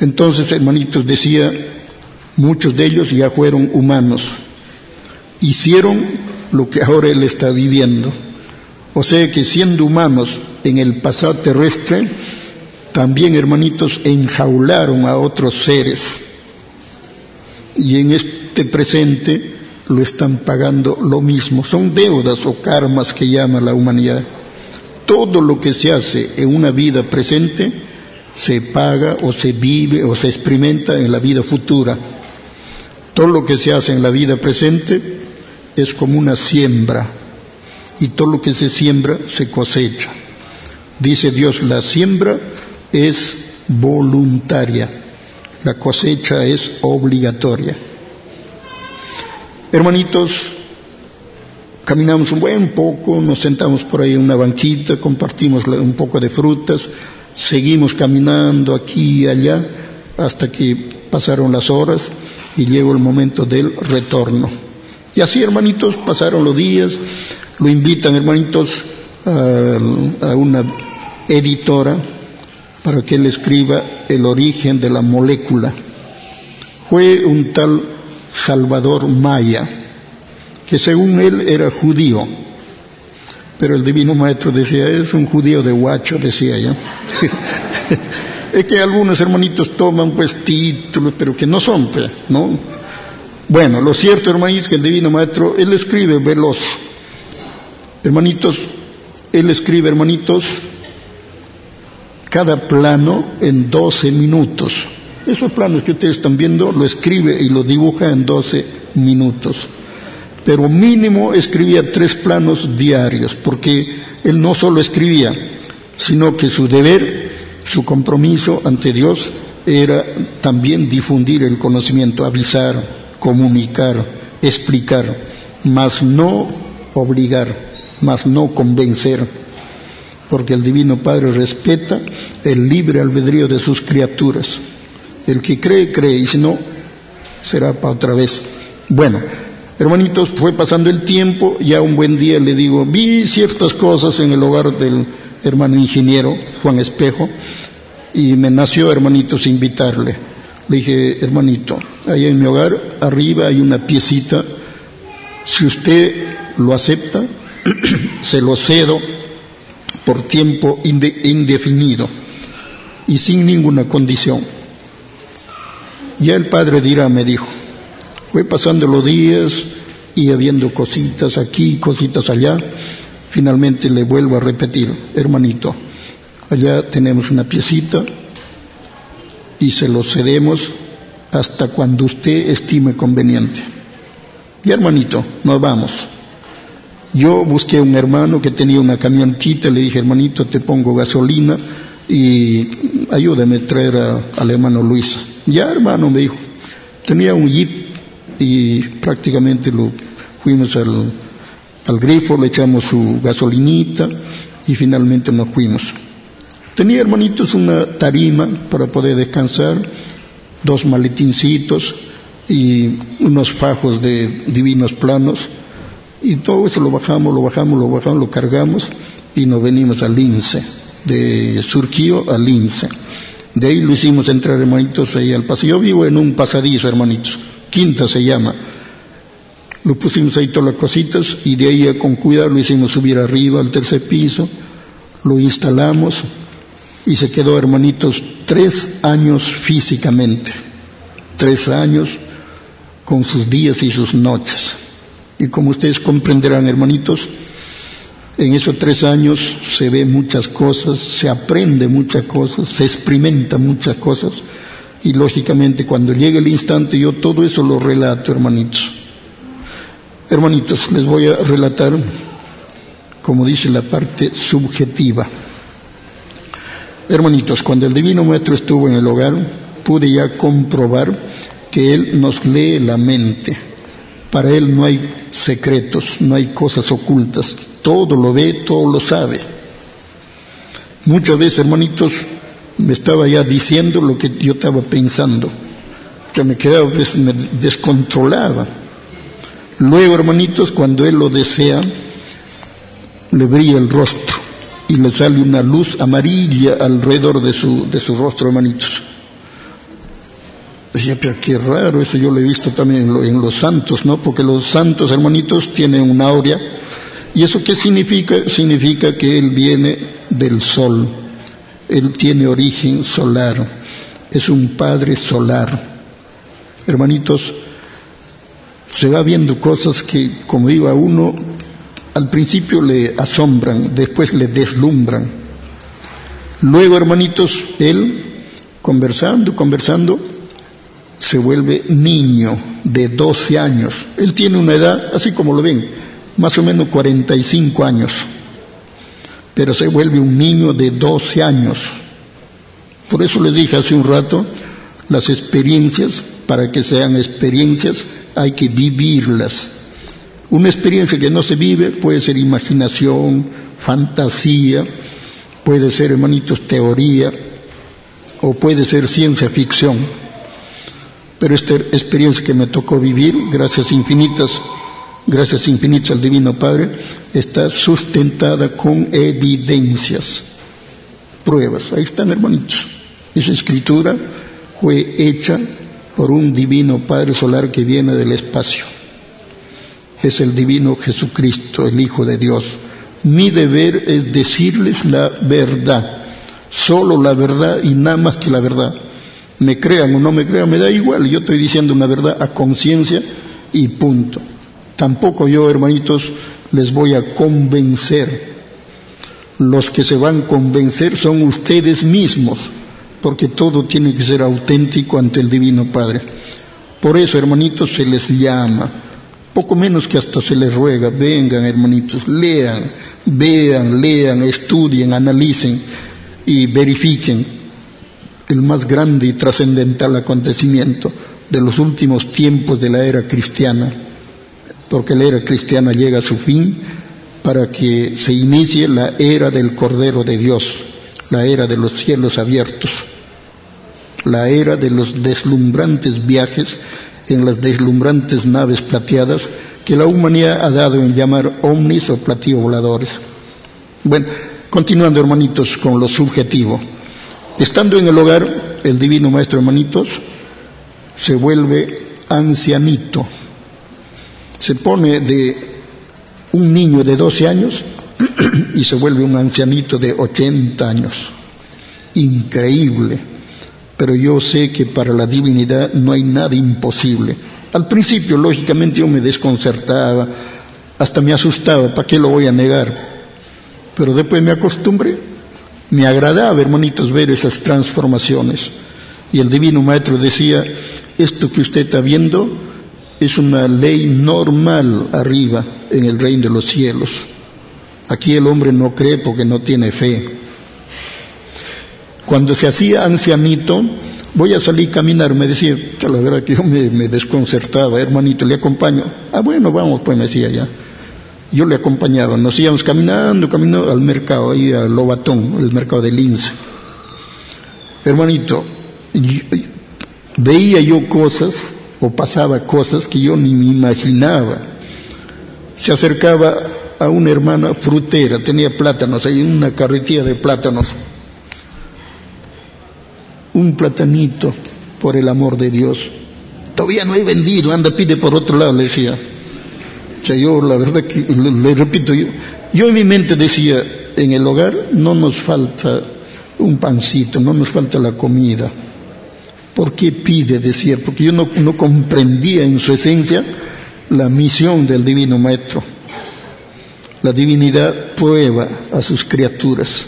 entonces, hermanitos, decía, muchos de ellos ya fueron humanos, hicieron lo que ahora él está viviendo. O sea que siendo humanos en el pasado terrestre, también, hermanitos, enjaularon a otros seres. Y en este presente lo están pagando lo mismo. Son deudas o karmas que llama la humanidad. Todo lo que se hace en una vida presente se paga o se vive o se experimenta en la vida futura. Todo lo que se hace en la vida presente es como una siembra y todo lo que se siembra se cosecha. Dice Dios, la siembra es voluntaria, la cosecha es obligatoria. Hermanitos, caminamos un buen poco, nos sentamos por ahí en una banquita, compartimos un poco de frutas, seguimos caminando aquí y allá hasta que pasaron las horas y llegó el momento del retorno. Y así, hermanitos, pasaron los días, lo invitan, hermanitos, a, una editora para que él escriba el origen de la molécula. Fue un tal Salvador Maya, que según él era judío, pero el divino maestro decía, es un judío de guacho, decía yo. es que algunos hermanitos toman pues títulos, pero que no son, pues, ¿no? Bueno, lo cierto, hermanitos, que el divino maestro, él escribe veloz. Hermanitos, él escribe, hermanitos, cada plano en 12 minutos. Esos planos que ustedes están viendo lo escribe y lo dibuja en 12 minutos. Pero mínimo escribía tres planos diarios, porque él no solo escribía, sino que su deber, su compromiso ante Dios era también difundir el conocimiento, avisar, comunicar, explicar, mas no obligar, mas no convencer, porque el Divino Padre respeta el libre albedrío de sus criaturas. El que cree, cree, y si no, será para otra vez. Bueno, hermanitos, fue pasando el tiempo, ya un buen día le digo, vi ciertas cosas en el hogar del hermano ingeniero, Juan Espejo, y me nació, hermanitos, invitarle. Le dije, hermanito, ahí en mi hogar, arriba hay una piecita, si usted lo acepta, se lo cedo por tiempo indefinido y sin ninguna condición. Ya el padre dirá, me dijo, fue pasando los días y habiendo cositas aquí, cositas allá, finalmente le vuelvo a repetir, hermanito, allá tenemos una piecita y se lo cedemos hasta cuando usted estime conveniente. Y hermanito, nos vamos. Yo busqué a un hermano que tenía una camionetita, le dije, hermanito, te pongo gasolina y ayúdame a traer al hermano Luis. Ya, hermano, me dijo. Tenía un jeep y prácticamente lo fuimos al, al grifo, le echamos su gasolinita y finalmente nos fuimos. Tenía, hermanitos, una tarima para poder descansar, dos maletincitos y unos fajos de divinos planos. Y todo eso lo bajamos, lo bajamos, lo bajamos, lo cargamos y nos venimos al Lince, de Surquío al Lince. De ahí lo hicimos entrar, hermanitos, ahí al paso. Yo vivo en un pasadizo, hermanitos. Quinta se llama. Lo pusimos ahí todas las cositas y de ahí con cuidado lo hicimos subir arriba al tercer piso, lo instalamos y se quedó, hermanitos, tres años físicamente, tres años con sus días y sus noches. Y como ustedes comprenderán, hermanitos, en esos tres años se ve muchas cosas, se aprende muchas cosas, se experimenta muchas cosas y lógicamente cuando llegue el instante yo todo eso lo relato, hermanitos. Hermanitos, les voy a relatar, como dice la parte subjetiva. Hermanitos, cuando el Divino Maestro estuvo en el hogar, pude ya comprobar que Él nos lee la mente. Para Él no hay secretos, no hay cosas ocultas. Todo lo ve, todo lo sabe. Muchas veces, hermanitos, me estaba ya diciendo lo que yo estaba pensando, que me quedaba, pues, me descontrolaba. Luego, hermanitos, cuando Él lo desea, le brilla el rostro y le sale una luz amarilla alrededor de su, de su rostro, hermanitos. Decía, pero qué raro, eso yo lo he visto también en, los santos, ¿no? Porque los santos, hermanitos, tienen una aurea. ¿Y eso qué significa? Significa que Él viene del sol. Él tiene origen solar, es un Padre solar. Hermanitos, se va viendo cosas que, como digo, a uno al principio le asombran, después le deslumbran. Luego, hermanitos, él, conversando, conversando, se vuelve niño de 12 años. Él tiene una edad, así como lo ven, más o menos 45 años pero se vuelve un niño de 12 años. Por eso les dije hace un rato, las experiencias, para que sean experiencias, hay que vivirlas. Una experiencia que no se vive puede ser imaginación, fantasía, puede ser, hermanitos, teoría, o puede ser ciencia ficción. Pero esta experiencia que me tocó vivir, gracias infinitas gracias infinitas al Divino Padre, está sustentada con evidencias, pruebas. Ahí están, hermanitos. Esa escritura fue hecha por un Divino Padre Solar que viene del espacio. Es el Divino Jesucristo, el Hijo de Dios. Mi deber es decirles la verdad, solo la verdad y nada más que la verdad. Me crean o no me crean, me da igual, yo estoy diciendo una verdad a conciencia y punto. Tampoco yo, hermanitos, les voy a convencer. Los que se van a convencer son ustedes mismos, porque todo tiene que ser auténtico ante el Divino Padre. Por eso, hermanitos, se les llama, poco menos que hasta se les ruega, vengan, hermanitos, lean, vean, lean, estudien, analicen y verifiquen el más grande y trascendental acontecimiento de los últimos tiempos de la era cristiana porque la era cristiana llega a su fin para que se inicie la era del Cordero de Dios, la era de los cielos abiertos, la era de los deslumbrantes viajes en las deslumbrantes naves plateadas que la humanidad ha dado en llamar ovnis o platillos voladores. Bueno, continuando hermanitos con lo subjetivo. Estando en el hogar, el divino maestro hermanitos se vuelve ancianito, se pone de un niño de 12 años y se vuelve un ancianito de 80 años. Increíble. Pero yo sé que para la divinidad no hay nada imposible. Al principio, lógicamente, yo me desconcertaba, hasta me asustaba, ¿para qué lo voy a negar? Pero después me acostumbré. Me agradaba, hermanitos, ver esas transformaciones. Y el Divino Maestro decía, esto que usted está viendo es una ley normal arriba en el reino de los cielos. Aquí el hombre no cree porque no tiene fe. Cuando se hacía ancianito, voy a salir a caminar, me decía, la verdad que yo me, me, desconcertaba, hermanito, le acompaño. Ah, bueno, vamos, pues me decía ya. Yo le acompañaba, nos íbamos caminando, caminando al mercado, ahí a Lobatón, el mercado de Lince. Hermanito, veía yo cosas o pasaba cosas que yo ni me imaginaba. Se acercaba a una hermana frutera, tenía plátanos, hay una carretilla de plátanos. Un platanito, por el amor de Dios. Todavía no he vendido, anda, pide por otro lado, le decía. Yo la verdad que le, repito, yo, yo en mi mente decía, en el hogar no nos falta un pancito, no nos falta la comida. ¿Por qué pide? Decía, porque yo no, no comprendía en su esencia la misión del Divino Maestro. La divinidad prueba a sus criaturas.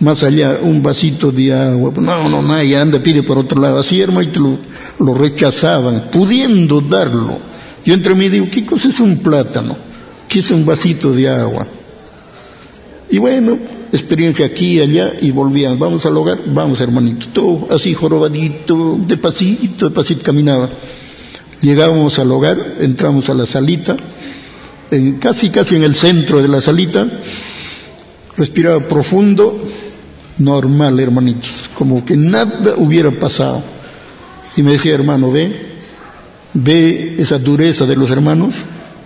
Más allá, un vasito de agua. No, no, ya anda, pide por otro lado. Así, hermano, y lo, lo rechazaban, pudiendo darlo. Yo entre mí digo, ¿qué cosa es un plátano? ¿Qué es un vasito de agua? Y bueno, experiencia aquí y allá y volvían, vamos al hogar, vamos hermanito, todo así jorobadito, de pasito, de pasito caminaba. Llegábamos al hogar, entramos a la salita, en, casi casi en el centro de la salita, respiraba profundo, normal hermanitos, como que nada hubiera pasado. Y me decía, hermano, ve, ve esa dureza de los hermanos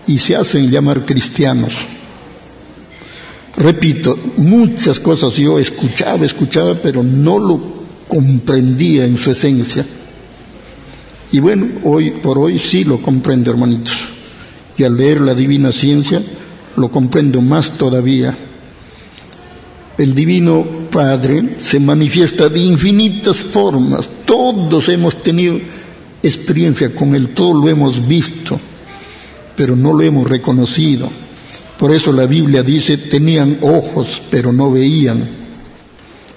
y se hacen llamar cristianos. Repito, muchas cosas yo escuchaba, escuchaba, pero no lo comprendía en su esencia. Y bueno, hoy por hoy sí lo comprendo, hermanitos. Y al leer la divina ciencia, lo comprendo más todavía. El divino Padre se manifiesta de infinitas formas. Todos hemos tenido experiencia con Él, todos lo hemos visto, pero no lo hemos reconocido. Por eso la Biblia dice, tenían ojos, pero no veían.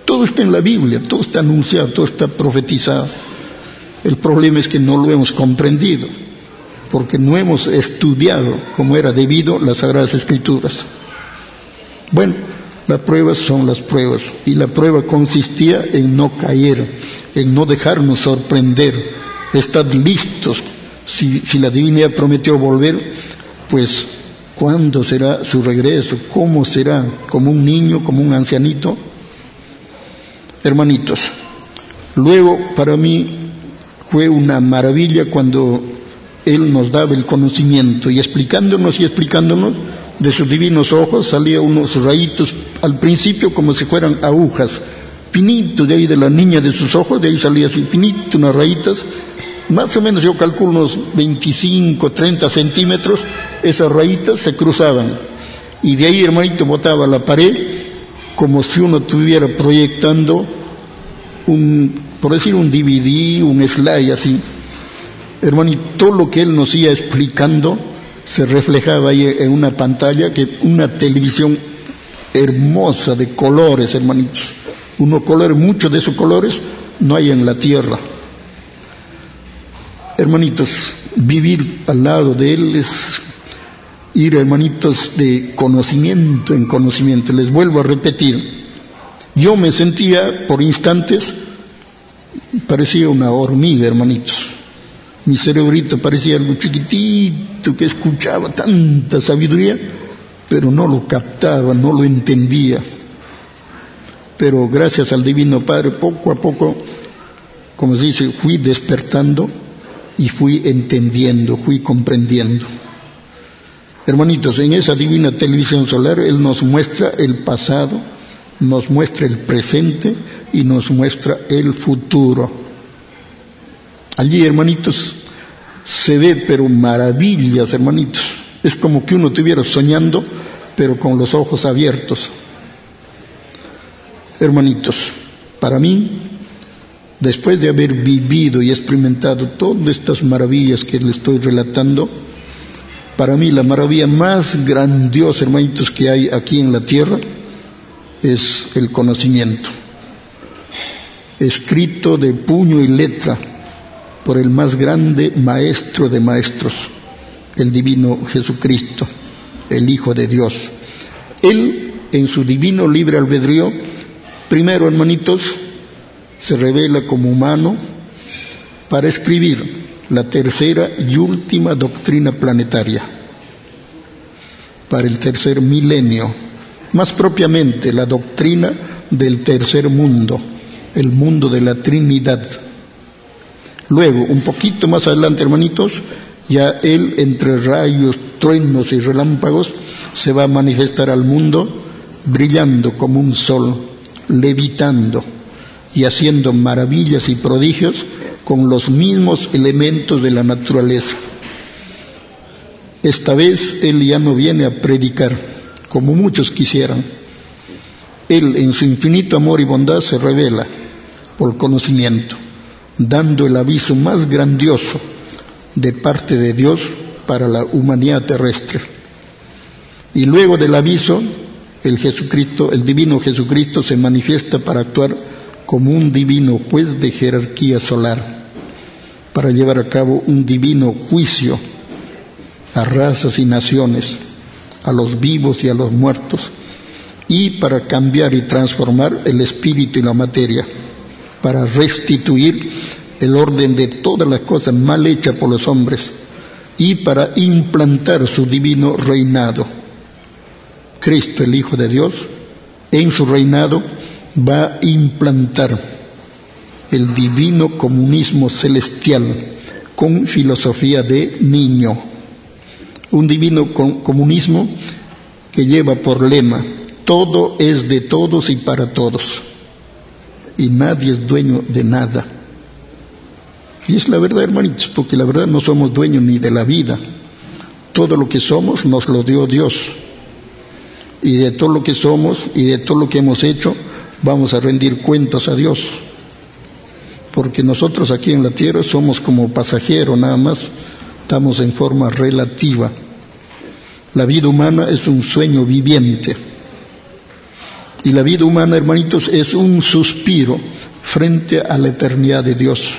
Todo está en la Biblia, todo está anunciado, todo está profetizado. El problema es que no lo hemos comprendido, porque no hemos estudiado como era debido las Sagradas Escrituras. Bueno, las pruebas son las pruebas, y la prueba consistía en no caer, en no dejarnos sorprender, estar listos. Si, si la divinidad prometió volver, pues ¿Cuándo será su regreso? ¿Cómo será? ¿Como un niño? ¿Como un ancianito? Hermanitos, luego para mí fue una maravilla cuando Él nos daba el conocimiento y explicándonos y explicándonos de sus divinos ojos salía unos rayitos al principio como si fueran agujas, pinitos de ahí de la niña de sus ojos, de ahí salía así pinito, unas rayitas más o menos yo calculo unos 25, 30 centímetros, esas rayitas se cruzaban. Y de ahí, hermanito, botaba la pared como si uno estuviera proyectando un, por decir, un DVD, un slide así. Hermanito, todo lo que él nos iba explicando se reflejaba ahí en una pantalla, que una televisión hermosa de colores, hermanitos. Uno color, muchos de esos colores no hay en la tierra. Hermanitos, vivir al lado de Él es ir, hermanitos, de conocimiento en conocimiento. Les vuelvo a repetir, yo me sentía por instantes, parecía una hormiga, hermanitos. Mi cerebrito parecía algo chiquitito que escuchaba tanta sabiduría, pero no lo captaba, no lo entendía. Pero gracias al Divino Padre, poco a poco, como se dice, fui despertando y fui entendiendo, fui comprendiendo. Hermanitos, en esa divina televisión solar Él nos muestra el pasado, nos muestra el presente y nos muestra el futuro. Allí, hermanitos, se ve pero maravillas, hermanitos. Es como que uno estuviera soñando, pero con los ojos abiertos. Hermanitos, para mí después de haber vivido y experimentado todas estas maravillas que le estoy relatando, para mí la maravilla más grandiosa, hermanitos, que hay aquí en la tierra es el conocimiento, escrito de puño y letra por el más grande maestro de maestros, el divino Jesucristo, el Hijo de Dios. Él, en su divino libre albedrío, primero, hermanitos, se revela como humano para escribir la tercera y última doctrina planetaria para el tercer milenio, más propiamente la doctrina del tercer mundo, el mundo de la Trinidad. Luego, un poquito más adelante, hermanitos, ya él entre rayos, truenos y relámpagos se va a manifestar al mundo brillando como un sol, levitando y haciendo maravillas y prodigios con los mismos elementos de la naturaleza. Esta vez Él ya no viene a predicar como muchos quisieran. Él en su infinito amor y bondad se revela por conocimiento, dando el aviso más grandioso de parte de Dios para la humanidad terrestre. Y luego del aviso, el Jesucristo, el divino Jesucristo se manifiesta para actuar como un divino juez de jerarquía solar, para llevar a cabo un divino juicio a razas y naciones, a los vivos y a los muertos, y para cambiar y transformar el espíritu y la materia, para restituir el orden de todas las cosas mal hechas por los hombres y para implantar su divino reinado. Cristo, el Hijo de Dios, en su reinado va a implantar el divino comunismo celestial con filosofía de niño. Un divino comunismo que lleva por lema, todo es de todos y para todos, y nadie es dueño de nada. Y es la verdad, hermanitos, porque la verdad no somos dueños ni de la vida. Todo lo que somos nos lo dio Dios. Y de todo lo que somos y de todo lo que hemos hecho, vamos a rendir cuentas a Dios. Porque nosotros aquí en la tierra somos como pasajeros nada más, estamos en forma relativa. La vida humana es un sueño viviente. Y la vida humana, hermanitos, es un suspiro frente a la eternidad de Dios.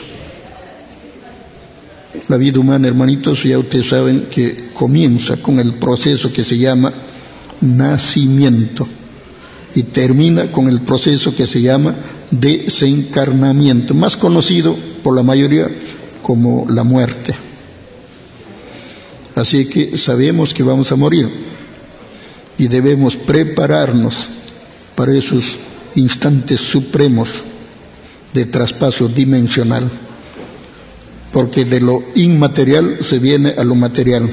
La vida humana, hermanitos, ya ustedes saben que comienza con el proceso que se llama nacimiento y termina con el proceso que se llama desencarnamiento, más conocido por la mayoría como la muerte. Así que sabemos que vamos a morir y debemos prepararnos para esos instantes supremos de traspaso dimensional porque de lo inmaterial se viene a lo material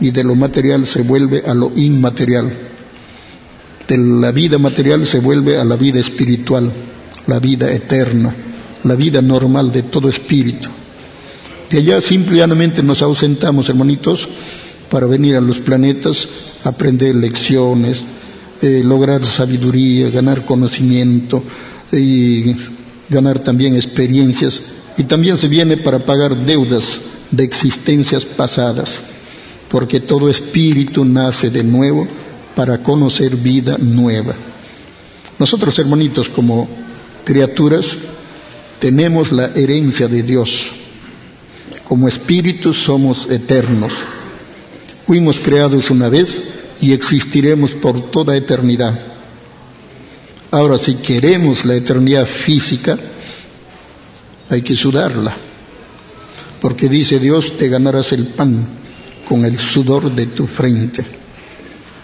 y de lo material se vuelve a lo inmaterial. De la vida material se vuelve a la vida espiritual, la vida eterna, la vida normal de todo espíritu. De allá simplemente nos ausentamos, hermanitos, para venir a los planetas, aprender lecciones, eh, lograr sabiduría, ganar conocimiento y ganar también experiencias y también se viene para pagar deudas de existencias pasadas, porque todo espíritu nace de nuevo para conocer vida nueva. Nosotros, hermanitos, como criaturas, tenemos la herencia de Dios. Como espíritus somos eternos. Fuimos creados una vez y existiremos por toda eternidad. Ahora, si queremos la eternidad física, hay que sudarla, porque dice Dios, te ganarás el pan con el sudor de tu frente,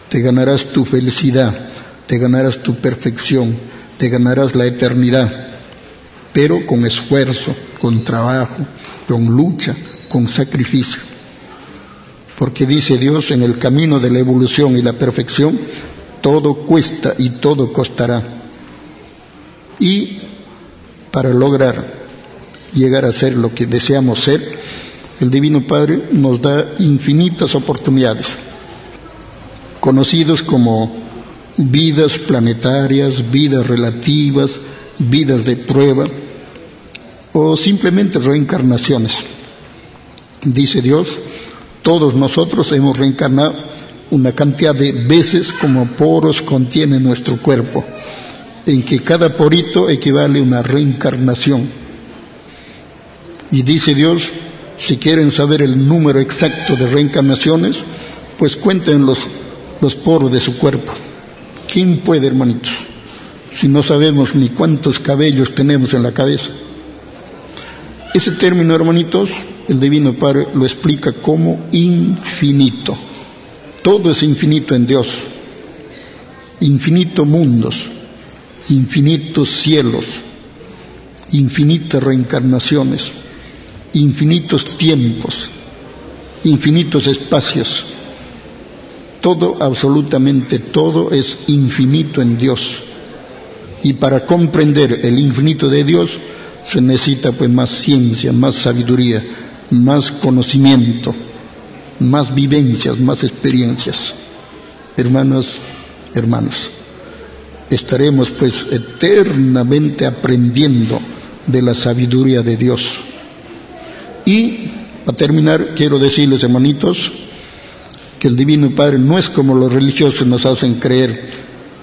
te ganarás tu felicidad, te ganarás tu perfección, te ganarás la eternidad, pero con esfuerzo, con trabajo, con lucha, con sacrificio. Porque dice Dios, en el camino de la evolución y la perfección, todo cuesta y todo costará. Y para lograr llegar a ser lo que deseamos ser, el Divino Padre nos da infinitas oportunidades, conocidos como vidas planetarias, vidas relativas, vidas de prueba o simplemente reencarnaciones. Dice Dios, todos nosotros hemos reencarnado una cantidad de veces como poros contiene nuestro cuerpo, en que cada porito equivale a una reencarnación. Y dice Dios, si quieren saber el número exacto de reencarnaciones, pues cuenten los, los poros de su cuerpo. ¿Quién puede, hermanitos? Si no sabemos ni cuántos cabellos tenemos en la cabeza. Ese término, hermanitos, el Divino Padre lo explica como infinito. Todo es infinito en Dios. Infinito mundos, infinitos cielos, infinitas reencarnaciones infinitos tiempos, infinitos espacios. Todo, absolutamente todo es infinito en Dios. Y para comprender el infinito de Dios se necesita pues más ciencia, más sabiduría, más conocimiento. más vivencias, más experiencias. Hermanas, hermanos, estaremos pues eternamente aprendiendo de la sabiduría de Dios. Y para terminar, quiero decirles, hermanitos, que el Divino Padre no es como los religiosos nos hacen creer,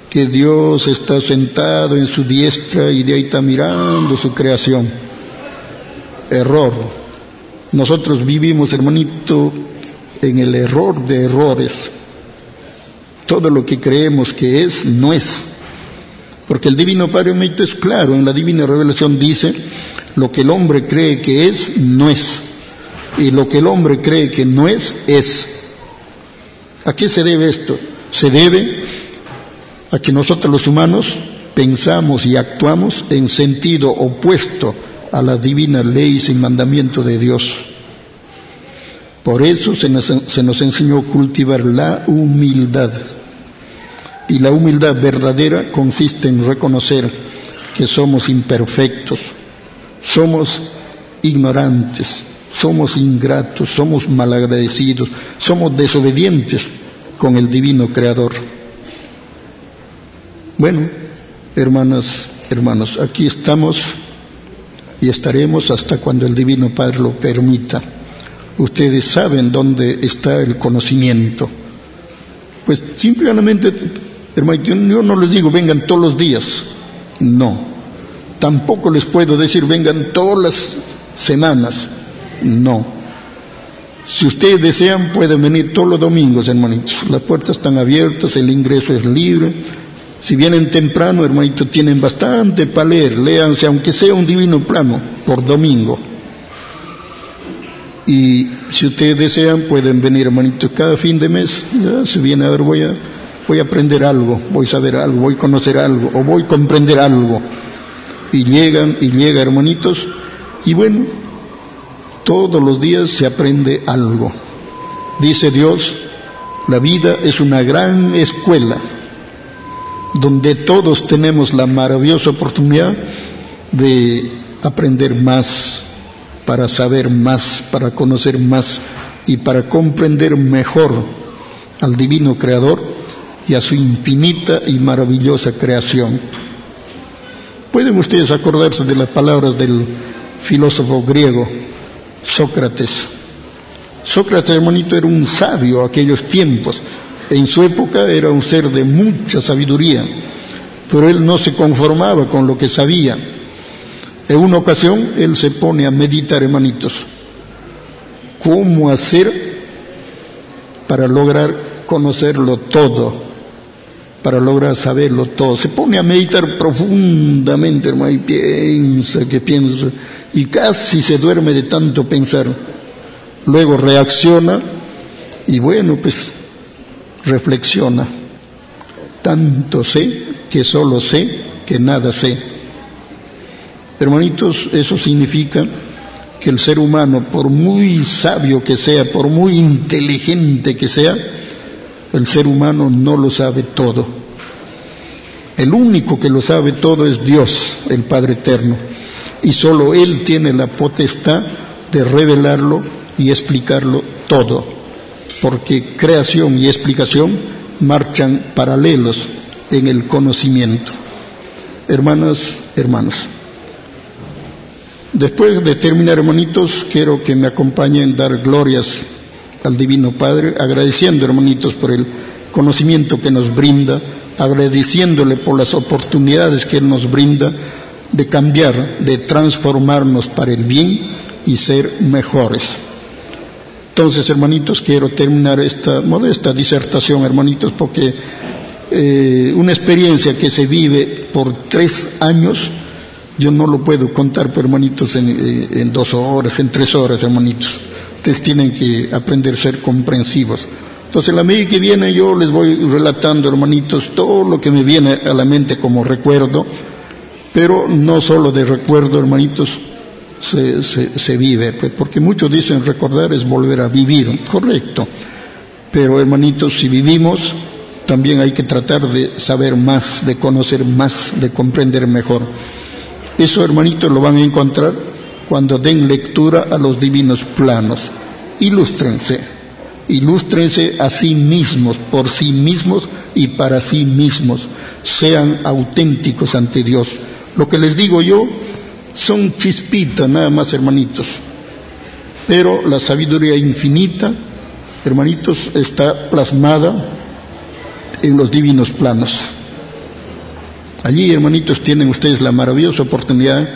que Dios está sentado en su diestra y de ahí está mirando su creación. Error. Nosotros vivimos, hermanito, en el error de errores. Todo lo que creemos que es, no es. Porque el Divino Padre hermanito es claro, en la Divina Revelación dice, lo que el hombre cree que es, no es. Y lo que el hombre cree que no es, es. ¿A qué se debe esto? Se debe a que nosotros los humanos pensamos y actuamos en sentido opuesto a las divinas leyes y mandamientos de Dios. Por eso se nos, se nos enseñó a cultivar la humildad. Y la humildad verdadera consiste en reconocer que somos imperfectos, somos ignorantes, somos ingratos, somos malagradecidos, somos desobedientes con el divino Creador. Bueno, hermanas, hermanos, aquí estamos y estaremos hasta cuando el Divino Padre lo permita. Ustedes saben dónde está el conocimiento. Pues simplemente, hermano, yo no les digo vengan todos los días, no. Tampoco les puedo decir vengan todas las semanas, no. Si ustedes desean, pueden venir todos los domingos, hermanitos. Las puertas están abiertas, el ingreso es libre. Si vienen temprano, hermanitos, tienen bastante para leer. Léanse, aunque sea un divino plano, por domingo. Y si ustedes desean, pueden venir, hermanitos, cada fin de mes. Ya se viene a ver, voy a, voy a aprender algo, voy a saber algo, voy a conocer algo, o voy a comprender algo. Y llegan, y llega, hermanitos. Y bueno, todos los días se aprende algo. Dice Dios, la vida es una gran escuela donde todos tenemos la maravillosa oportunidad de aprender más, para saber más, para conocer más y para comprender mejor al divino creador y a su infinita y maravillosa creación. Pueden ustedes acordarse de las palabras del filósofo griego Sócrates. Sócrates, hermanito, era un sabio aquellos tiempos. En su época era un ser de mucha sabiduría, pero él no se conformaba con lo que sabía. En una ocasión él se pone a meditar, hermanitos, cómo hacer para lograr conocerlo todo, para lograr saberlo todo. Se pone a meditar profundamente, hermano, y piensa, que piensa, y casi se duerme de tanto pensar. Luego reacciona y bueno, pues reflexiona. Tanto sé que solo sé que nada sé. Hermanitos, eso significa que el ser humano, por muy sabio que sea, por muy inteligente que sea, el ser humano no lo sabe todo. El único que lo sabe todo es Dios, el Padre Eterno y solo Él tiene la potestad de revelarlo y explicarlo todo, porque creación y explicación marchan paralelos en el conocimiento. Hermanas, hermanos, después de terminar, hermanitos, quiero que me acompañen dar glorias al Divino Padre, agradeciendo, hermanitos, por el conocimiento que nos brinda, agradeciéndole por las oportunidades que Él nos brinda, de cambiar, de transformarnos para el bien y ser mejores. Entonces, hermanitos, quiero terminar esta modesta disertación, hermanitos, porque eh, una experiencia que se vive por tres años, yo no lo puedo contar, hermanitos, eh, en dos horas, en tres horas, hermanitos. Ustedes tienen que aprender a ser comprensivos. Entonces, la medida que viene, yo les voy relatando, hermanitos, todo lo que me viene a la mente como recuerdo, pero no solo de recuerdo, hermanitos, se, se, vive, pues, porque muchos dicen recordar es volver a vivir, correcto. Pero hermanitos, si vivimos, también hay que tratar de saber más, de conocer más, de comprender mejor. Eso, hermanitos, lo van a encontrar cuando den lectura a los divinos planos. Ilústrense, ilústrense a sí mismos, por sí mismos y para sí mismos. Sean auténticos ante Dios. Lo que les digo yo son chispitas nada más, hermanitos. Pero la sabiduría infinita, hermanitos, está plasmada en los divinos planos. Allí, hermanitos, tienen ustedes la maravillosa oportunidad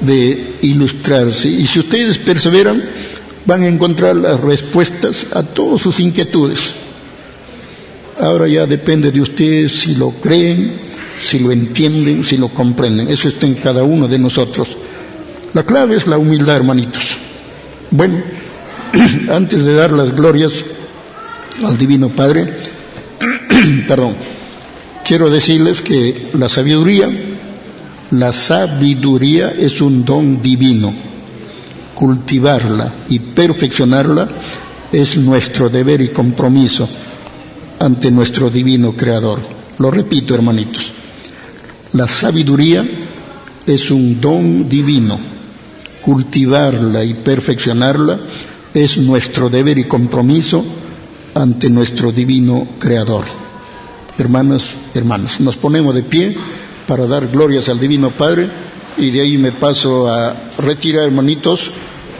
de ilustrarse. Y si ustedes perseveran, van a encontrar las respuestas a todas sus inquietudes. Ahora ya depende de ustedes si lo creen, si lo entienden, si lo comprenden. Eso está en cada uno de nosotros. La clave es la humildad, hermanitos. Bueno, antes de dar las glorias al Divino Padre, perdón, quiero decirles que la sabiduría, la sabiduría es un don divino. Cultivarla y perfeccionarla es nuestro deber y compromiso ante nuestro divino Creador. Lo repito, hermanitos. La sabiduría es un don divino. Cultivarla y perfeccionarla es nuestro deber y compromiso ante nuestro divino Creador. Hermanas, hermanos, nos ponemos de pie para dar glorias al Divino Padre y de ahí me paso a retirar, hermanitos,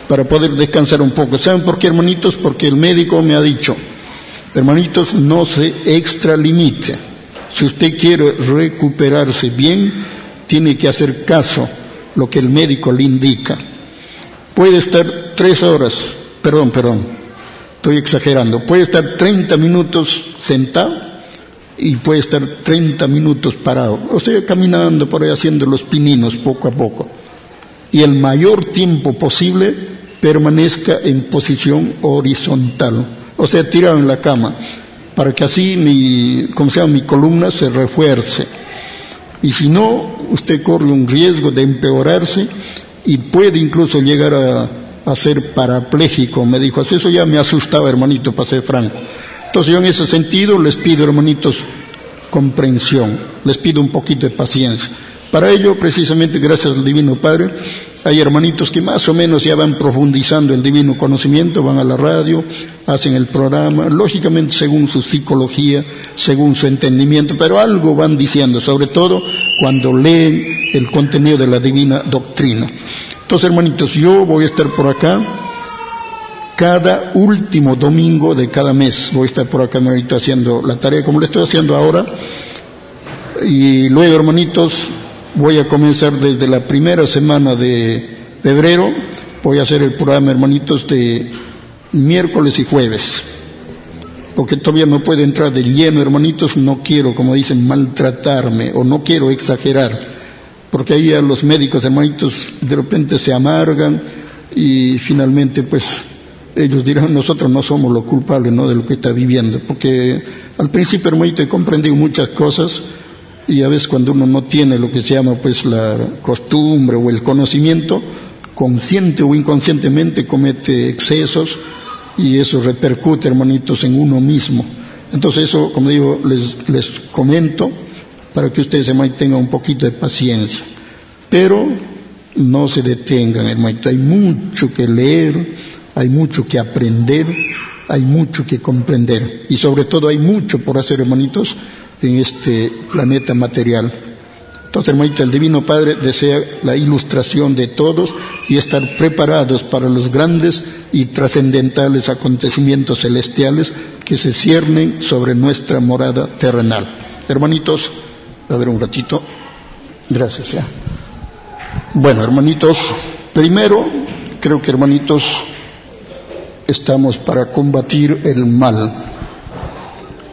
para poder descansar un poco. ¿Saben por qué, hermanitos? Porque el médico me ha dicho, hermanitos, no se extralimite. Si usted quiere recuperarse bien, tiene que hacer caso lo que el médico le indica. Puede estar tres horas, perdón, perdón, estoy exagerando, puede estar 30 minutos sentado y puede estar 30 minutos parado, o sea, caminando por ahí haciendo los pininos poco a poco. Y el mayor tiempo posible permanezca en posición horizontal, o sea, tirado en la cama, para que así mi, como sea, mi columna se refuerce. Y si no, usted corre un riesgo de empeorarse y puede incluso llegar a, ser parapléjico, me dijo. Eso ya me asustaba, hermanito, para ser franco. Yo en ese sentido les pido, hermanitos, comprensión, les pido un poquito de paciencia. Para ello, precisamente gracias al Divino Padre, hay hermanitos que más o menos ya van profundizando el divino conocimiento, van a la radio, hacen el programa, lógicamente según su psicología, según su entendimiento, pero algo van diciendo, sobre todo cuando leen el contenido de la divina doctrina. Entonces, hermanitos, yo voy a estar por acá cada último domingo de cada mes. Voy a estar por acá, hermanito, haciendo la tarea como le estoy haciendo ahora. Y luego, hermanitos, voy a comenzar desde la primera semana de febrero. Voy a hacer el programa, hermanitos, de miércoles y jueves. Porque todavía no puedo entrar de lleno, hermanitos. No quiero, como dicen, maltratarme o no quiero exagerar. Porque ahí a los médicos, hermanitos, de repente se amargan y finalmente, pues, ellos dirán, nosotros no somos los culpables ¿no? de lo que está viviendo, porque al principio, hermanito, he comprendido muchas cosas y a veces cuando uno no tiene lo que se llama pues la costumbre o el conocimiento, consciente o inconscientemente comete excesos y eso repercute, hermanitos, en uno mismo. Entonces eso, como digo, les, les comento para que ustedes, hermano, tengan un poquito de paciencia. Pero no se detengan, hermanito, hay mucho que leer, hay mucho que aprender, hay mucho que comprender y sobre todo hay mucho por hacer, hermanitos, en este planeta material. Entonces, hermanito, el Divino Padre desea la ilustración de todos y estar preparados para los grandes y trascendentales acontecimientos celestiales que se ciernen sobre nuestra morada terrenal. Hermanitos, a ver un ratito. Gracias, ya. Bueno, hermanitos, primero, creo que hermanitos, estamos para combatir el mal.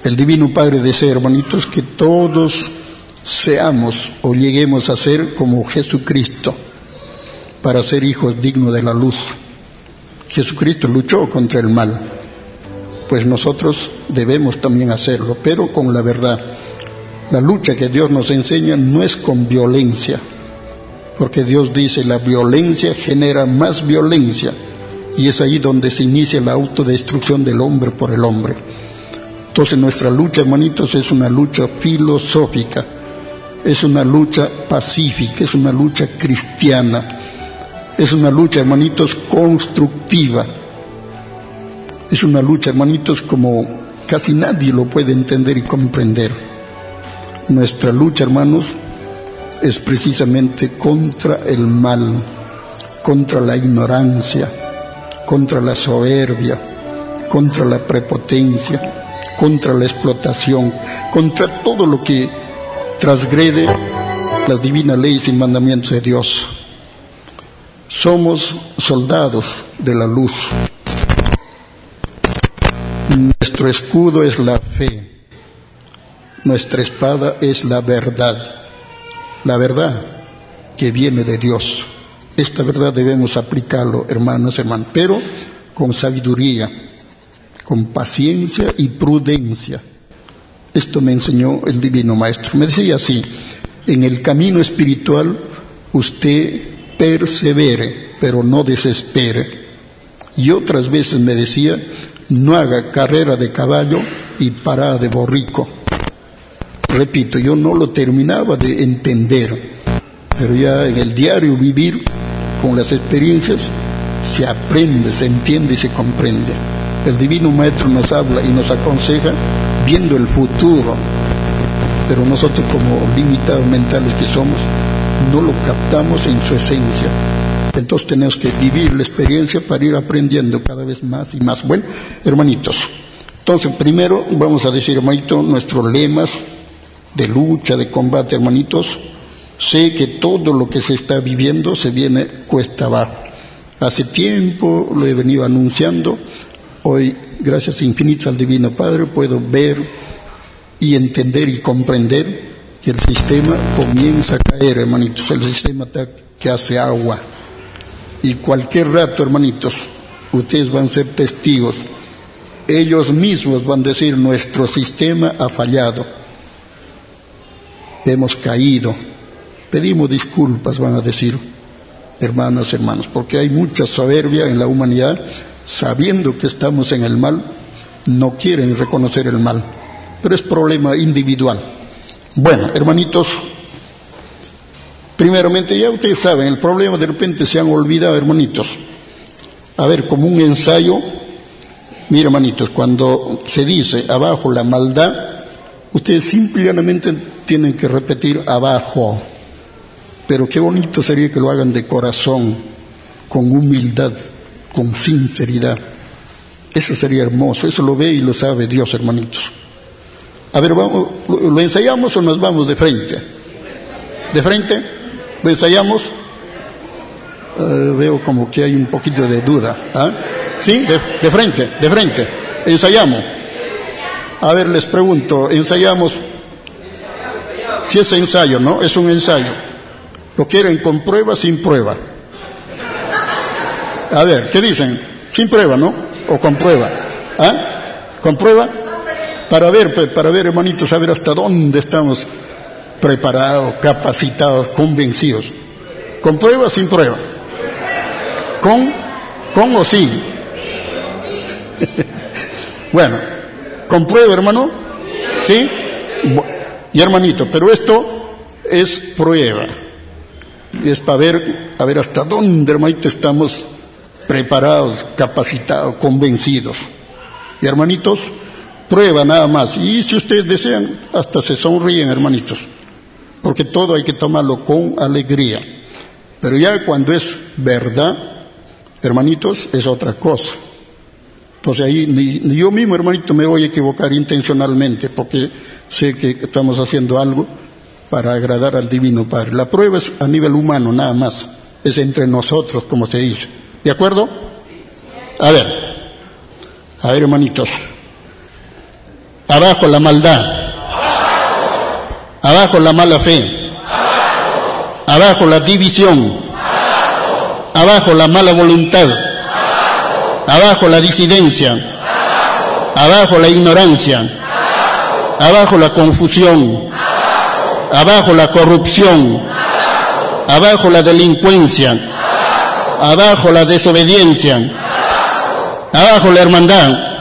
El Divino Padre desea, hermanitos, que todos seamos o lleguemos a ser como Jesucristo para ser hijos dignos de la luz. Jesucristo luchó contra el mal, pues nosotros debemos también hacerlo, pero con la verdad. La lucha que Dios nos enseña no es con violencia, porque Dios dice la violencia genera más violencia y es ahí donde se inicia la autodestrucción del hombre por el hombre. Entonces nuestra lucha, hermanitos, es una lucha filosófica, es una lucha pacífica, es una lucha cristiana, es una lucha, hermanitos, constructiva. Es una lucha, hermanitos, como casi nadie lo puede entender y comprender. Nuestra lucha, hermanos, es precisamente contra el mal, contra la ignorancia, contra la soberbia, contra la prepotencia, contra la explotación, contra todo lo que transgrede las divinas leyes y mandamientos de Dios. Somos soldados de la luz. Nuestro escudo es la fe. Nuestra espada es la verdad. La verdad que viene de Dios. Esta verdad debemos aplicarlo, hermanos, hermanos, pero con sabiduría, con paciencia y prudencia. Esto me enseñó el Divino Maestro. Me decía así, en el camino espiritual usted persevere, pero no desespere. Y otras veces me decía, no haga carrera de caballo y parada de borrico. Repito, yo no lo terminaba de entender, pero ya en el diario vivir, con las experiencias, se aprende, se entiende y se comprende. El Divino Maestro nos habla y nos aconseja viendo el futuro, pero nosotros como limitados mentales que somos, no lo captamos en su esencia. Entonces tenemos que vivir la experiencia para ir aprendiendo cada vez más y más. Bueno, hermanitos, entonces primero vamos a decir, hermanito, nuestros lemas de lucha, de combate, hermanitos. Sé que todo lo que se está viviendo se viene cuesta abajo. Hace tiempo lo he venido anunciando. Hoy, gracias infinitas al Divino Padre, puedo ver y entender y comprender que el sistema comienza a caer, hermanitos. El sistema que hace agua. Y cualquier rato, hermanitos, ustedes van a ser testigos. Ellos mismos van a decir, nuestro sistema ha fallado. Hemos caído. Pedimos disculpas, van a decir, hermanas, hermanos, porque hay mucha soberbia en la humanidad, sabiendo que estamos en el mal, no quieren reconocer el mal. Pero es problema individual. Bueno, hermanitos, primeramente ya ustedes saben, el problema de repente se han olvidado, hermanitos. A ver, como un ensayo, mira, hermanitos, cuando se dice abajo la maldad, ustedes simplemente tienen que repetir abajo. Pero qué bonito sería que lo hagan de corazón, con humildad, con sinceridad. Eso sería hermoso, eso lo ve y lo sabe Dios, hermanitos. A ver, vamos, ¿lo ensayamos o nos vamos de frente? ¿De frente? ¿Lo ensayamos? Eh, veo como que hay un poquito de duda. ¿ah? ¿Sí? De, frente, de frente. Ensayamos. A ver, les pregunto, ¿ensayamos? Si es ensayo, ¿no? Es un ensayo. ¿Lo quieren con prueba, sin prueba? A ver, ¿qué dicen? Sin prueba, ¿no? ¿O con prueba? ¿Ah? ¿Con prueba? para ver, para ver, hermanitos, saber hasta dónde estamos preparados, capacitados, convencidos. ¿Con prueba o sin prueba? ¿Con? ¿Con o sin? bueno, ¿con prueba, hermano? ¿Sí? Y hermanito, pero esto es prueba. Es para ver, a ver hasta dónde, hermanito, estamos preparados, capacitados, convencidos. Y hermanitos, prueba nada más. Y si ustedes desean, hasta se sonríen, hermanitos, porque todo hay que tomarlo con alegría. Pero ya cuando es verdad, hermanitos, es otra cosa. Entonces ahí ni, yo mismo, hermanito, me voy a equivocar intencionalmente, porque sé que estamos haciendo algo para agradar al Divino Padre. La prueba es a nivel humano, nada más. Es entre nosotros, como se dice. ¿De acuerdo? A ver, a ver, hermanitos. Abajo la maldad. Abajo la mala fe. Abajo la división. Abajo la mala voluntad. Abajo la disidencia. Abajo la ignorancia. Abajo la confusión. Abajo la corrupción. Abajo la delincuencia. Abajo la desobediencia. Abajo la hermandad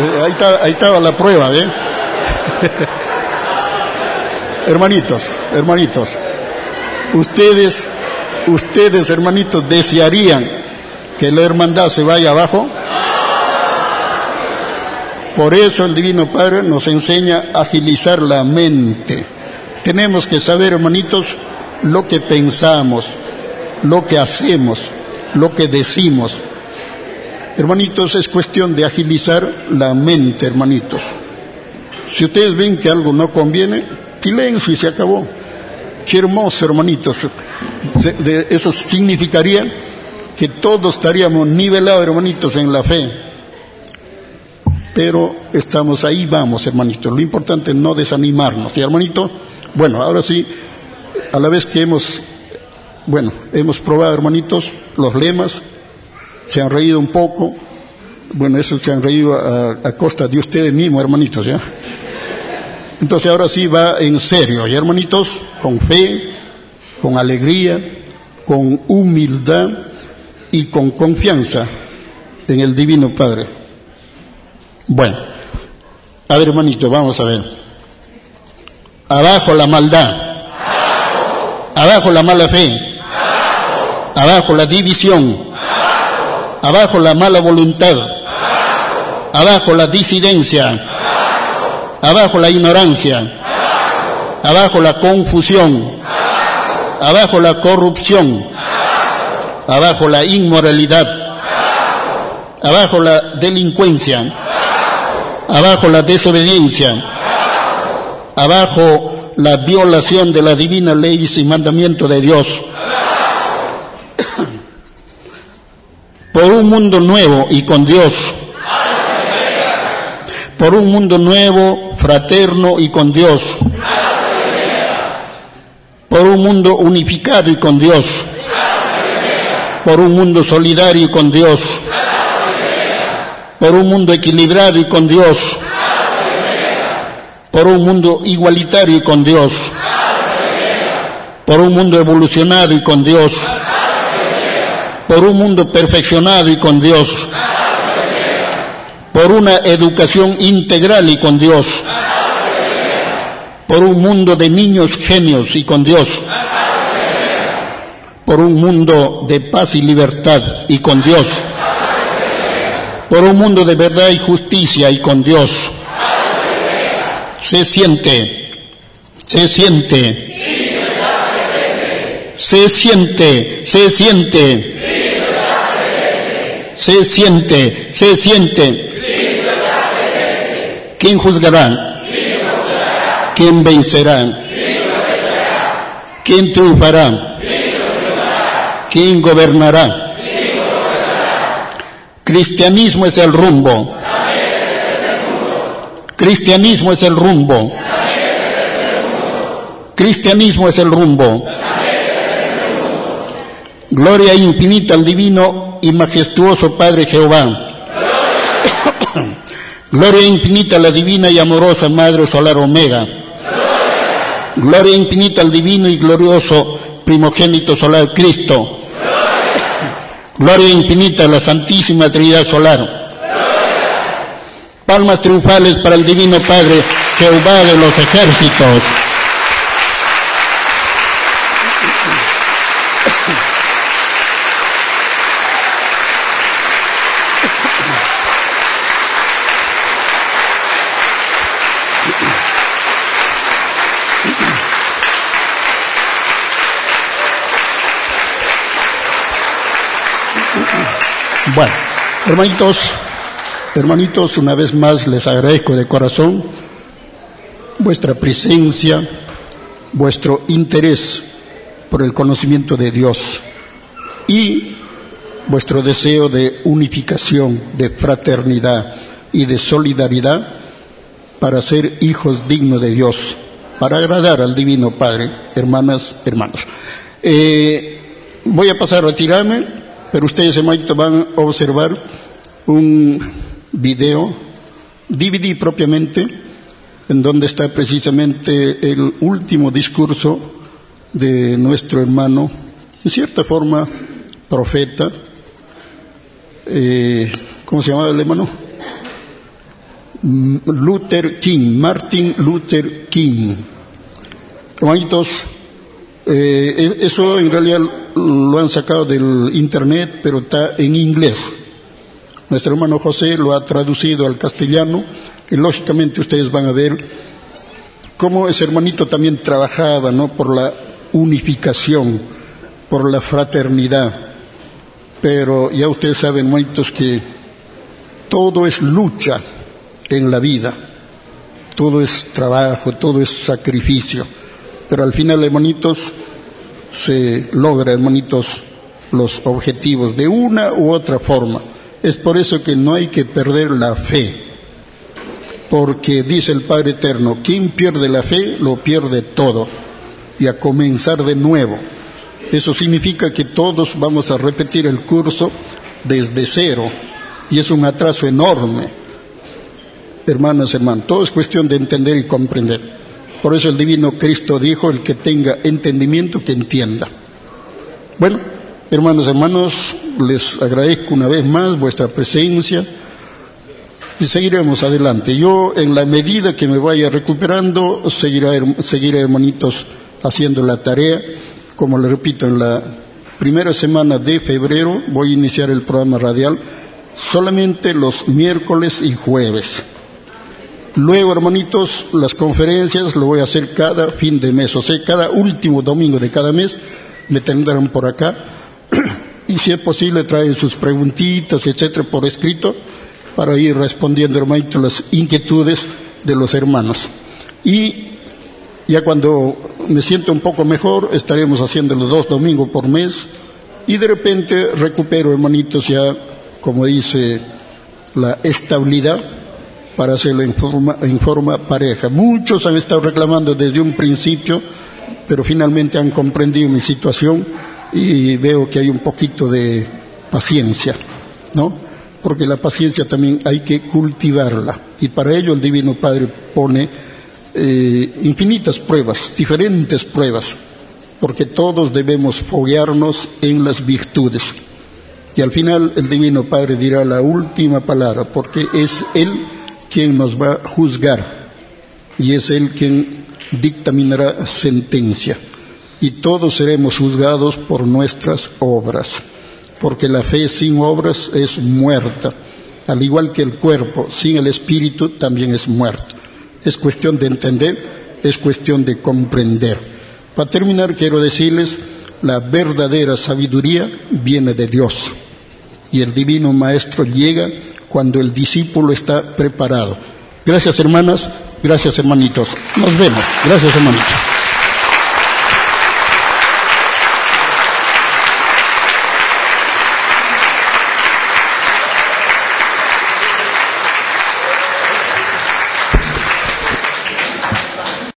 Eh, ahí, estaba la prueba, ¿eh? hermanitos, hermanitos, ustedes, ustedes, hermanitos, desearían que la hermandad se vaya abajo. Por eso el Divino Padre nos enseña a agilizar la mente. Tenemos que saber, hermanitos, lo que pensamos, lo que hacemos, lo que decimos. Hermanitos, es cuestión de agilizar la mente, hermanitos. Si ustedes ven que algo no conviene, silencio y se acabó. Qué hermoso, hermanitos. Eso significaría que todos estaríamos nivelados, hermanitos, en la fe. Pero estamos ahí, vamos, hermanitos. Lo importante es no desanimarnos. Y hermanito, bueno, ahora sí, a la vez que hemos, bueno, hemos probado, hermanitos, los lemas, se han reído un poco. Bueno, eso se han reído a, a costa de ustedes mismos, hermanitos, ¿ya? Entonces ahora sí va en serio, y hermanitos, con fe, con alegría, con humildad y con confianza en el Divino Padre. Bueno, a ver hermanitos, vamos a ver. Abajo la maldad, abajo la mala fe, abajo la división, abajo la mala voluntad, abajo la disidencia abajo la ignorancia, abajo la confusión, abajo la corrupción, abajo la inmoralidad, abajo la delincuencia, abajo la desobediencia, abajo la violación de la divina ley y mandamiento de Dios. Por un mundo nuevo y con Dios por un mundo nuevo, fraterno y con Dios. Por un mundo unificado y con Dios. Por un mundo solidario y con Dios. Por un mundo equilibrado y con Dios. Por un mundo igualitario y con Dios. Por un mundo evolucionado y con Dios. Por un mundo perfeccionado y con Dios por una educación integral y con Dios, por un mundo de niños genios y con Dios, por un mundo de paz y libertad y con Dios, por un mundo de verdad y justicia y con Dios. Se siente, se siente, se siente, se siente, se siente, se siente. ¿Quién juzgará? ¿Quién vencerá? ¿Quién triunfará? ¿Quién gobernará? Cristianismo es el rumbo. Cristianismo es el rumbo. Cristianismo es el rumbo. Gloria infinita al divino y majestuoso Padre Jehová. Gloria infinita a la divina y amorosa Madre Solar Omega. Gloria, infinita al divino y glorioso primogénito solar Cristo. Gloria, infinita a la Santísima Trinidad Solar. Palmas triunfales para el Divino Padre, Jehová de los ejércitos. Bueno, hermanitos, hermanitos, una vez más les agradezco de corazón vuestra presencia, vuestro interés por el conocimiento de Dios y vuestro deseo de unificación, de fraternidad y de solidaridad para ser hijos dignos de Dios, para agradar al Divino Padre, hermanas, hermanos. Eh, voy a pasar a retirarme pero ustedes, hermanitos, van a observar un video, DVD propiamente, en donde está precisamente el último discurso de nuestro hermano, en cierta forma, profeta, eh, ¿cómo se llama el hermano? Mm, Luther King, Martin Luther King. Hermanitos, Eh, e-, eso en realidad lo han sacado del internet, pero está en inglés. Nuestro hermano José lo ha traducido al castellano y lógicamente ustedes van a ver cómo ese hermanito también trabajaba ¿no? por la unificación, por la fraternidad. Pero ya ustedes saben, hermanitos, que todo es lucha en la vida, todo es trabajo, todo es sacrificio. Pero al final, hermanitos, se logra, hermanitos, los objetivos de una u otra forma. Es por eso que no hay que perder la fe, porque dice el Padre Eterno, quien pierde la fe lo pierde todo, y a comenzar de nuevo. Eso significa que todos vamos a repetir el curso desde cero, y es un atraso enorme. Hermanos, hermanos, todo es cuestión de entender y comprender. Por eso el divino Cristo dijo, el que tenga entendimiento, que entienda. Bueno, hermanos, hermanos, les agradezco una vez más vuestra presencia y seguiremos adelante. Yo, en la medida que me vaya recuperando, seguiré, seguiré hermanitos, haciendo la tarea. Como le repito, en la primera semana de febrero voy a iniciar el programa radial solamente los miércoles y jueves. Luego, hermanitos, las conferencias lo voy a hacer cada fin de mes, o sea, cada último domingo de cada mes me tendrán por acá. y si es posible, traen sus preguntitas, etcétera, por escrito, para ir respondiendo, hermanitos, las inquietudes de los hermanos. Y ya cuando me siento un poco mejor, estaremos haciendo los dos domingos por mes. Y de repente recupero, hermanitos, ya, como dice, la estabilidad para hacerlo en forma, pareja. Muchos han estado reclamando desde un principio, pero finalmente han comprendido mi situación y veo que hay un poquito de paciencia, ¿no? Porque la paciencia también hay que cultivarla y para ello el Divino Padre pone eh, infinitas pruebas, diferentes pruebas, porque todos debemos foguearnos en las virtudes. Y al final el Divino Padre dirá la última palabra, porque es Él quien nos va a juzgar y es Él quien dictaminará sentencia. Y todos seremos juzgados por nuestras obras, porque la fe sin obras es muerta, al igual que el cuerpo sin el espíritu también es muerto. Es cuestión de entender, es cuestión de comprender. Para terminar, quiero decirles, la verdadera sabiduría viene de Dios y el divino Maestro llega cuando el discípulo está preparado. Gracias hermanas, gracias hermanitos. Nos vemos. Gracias hermanitos.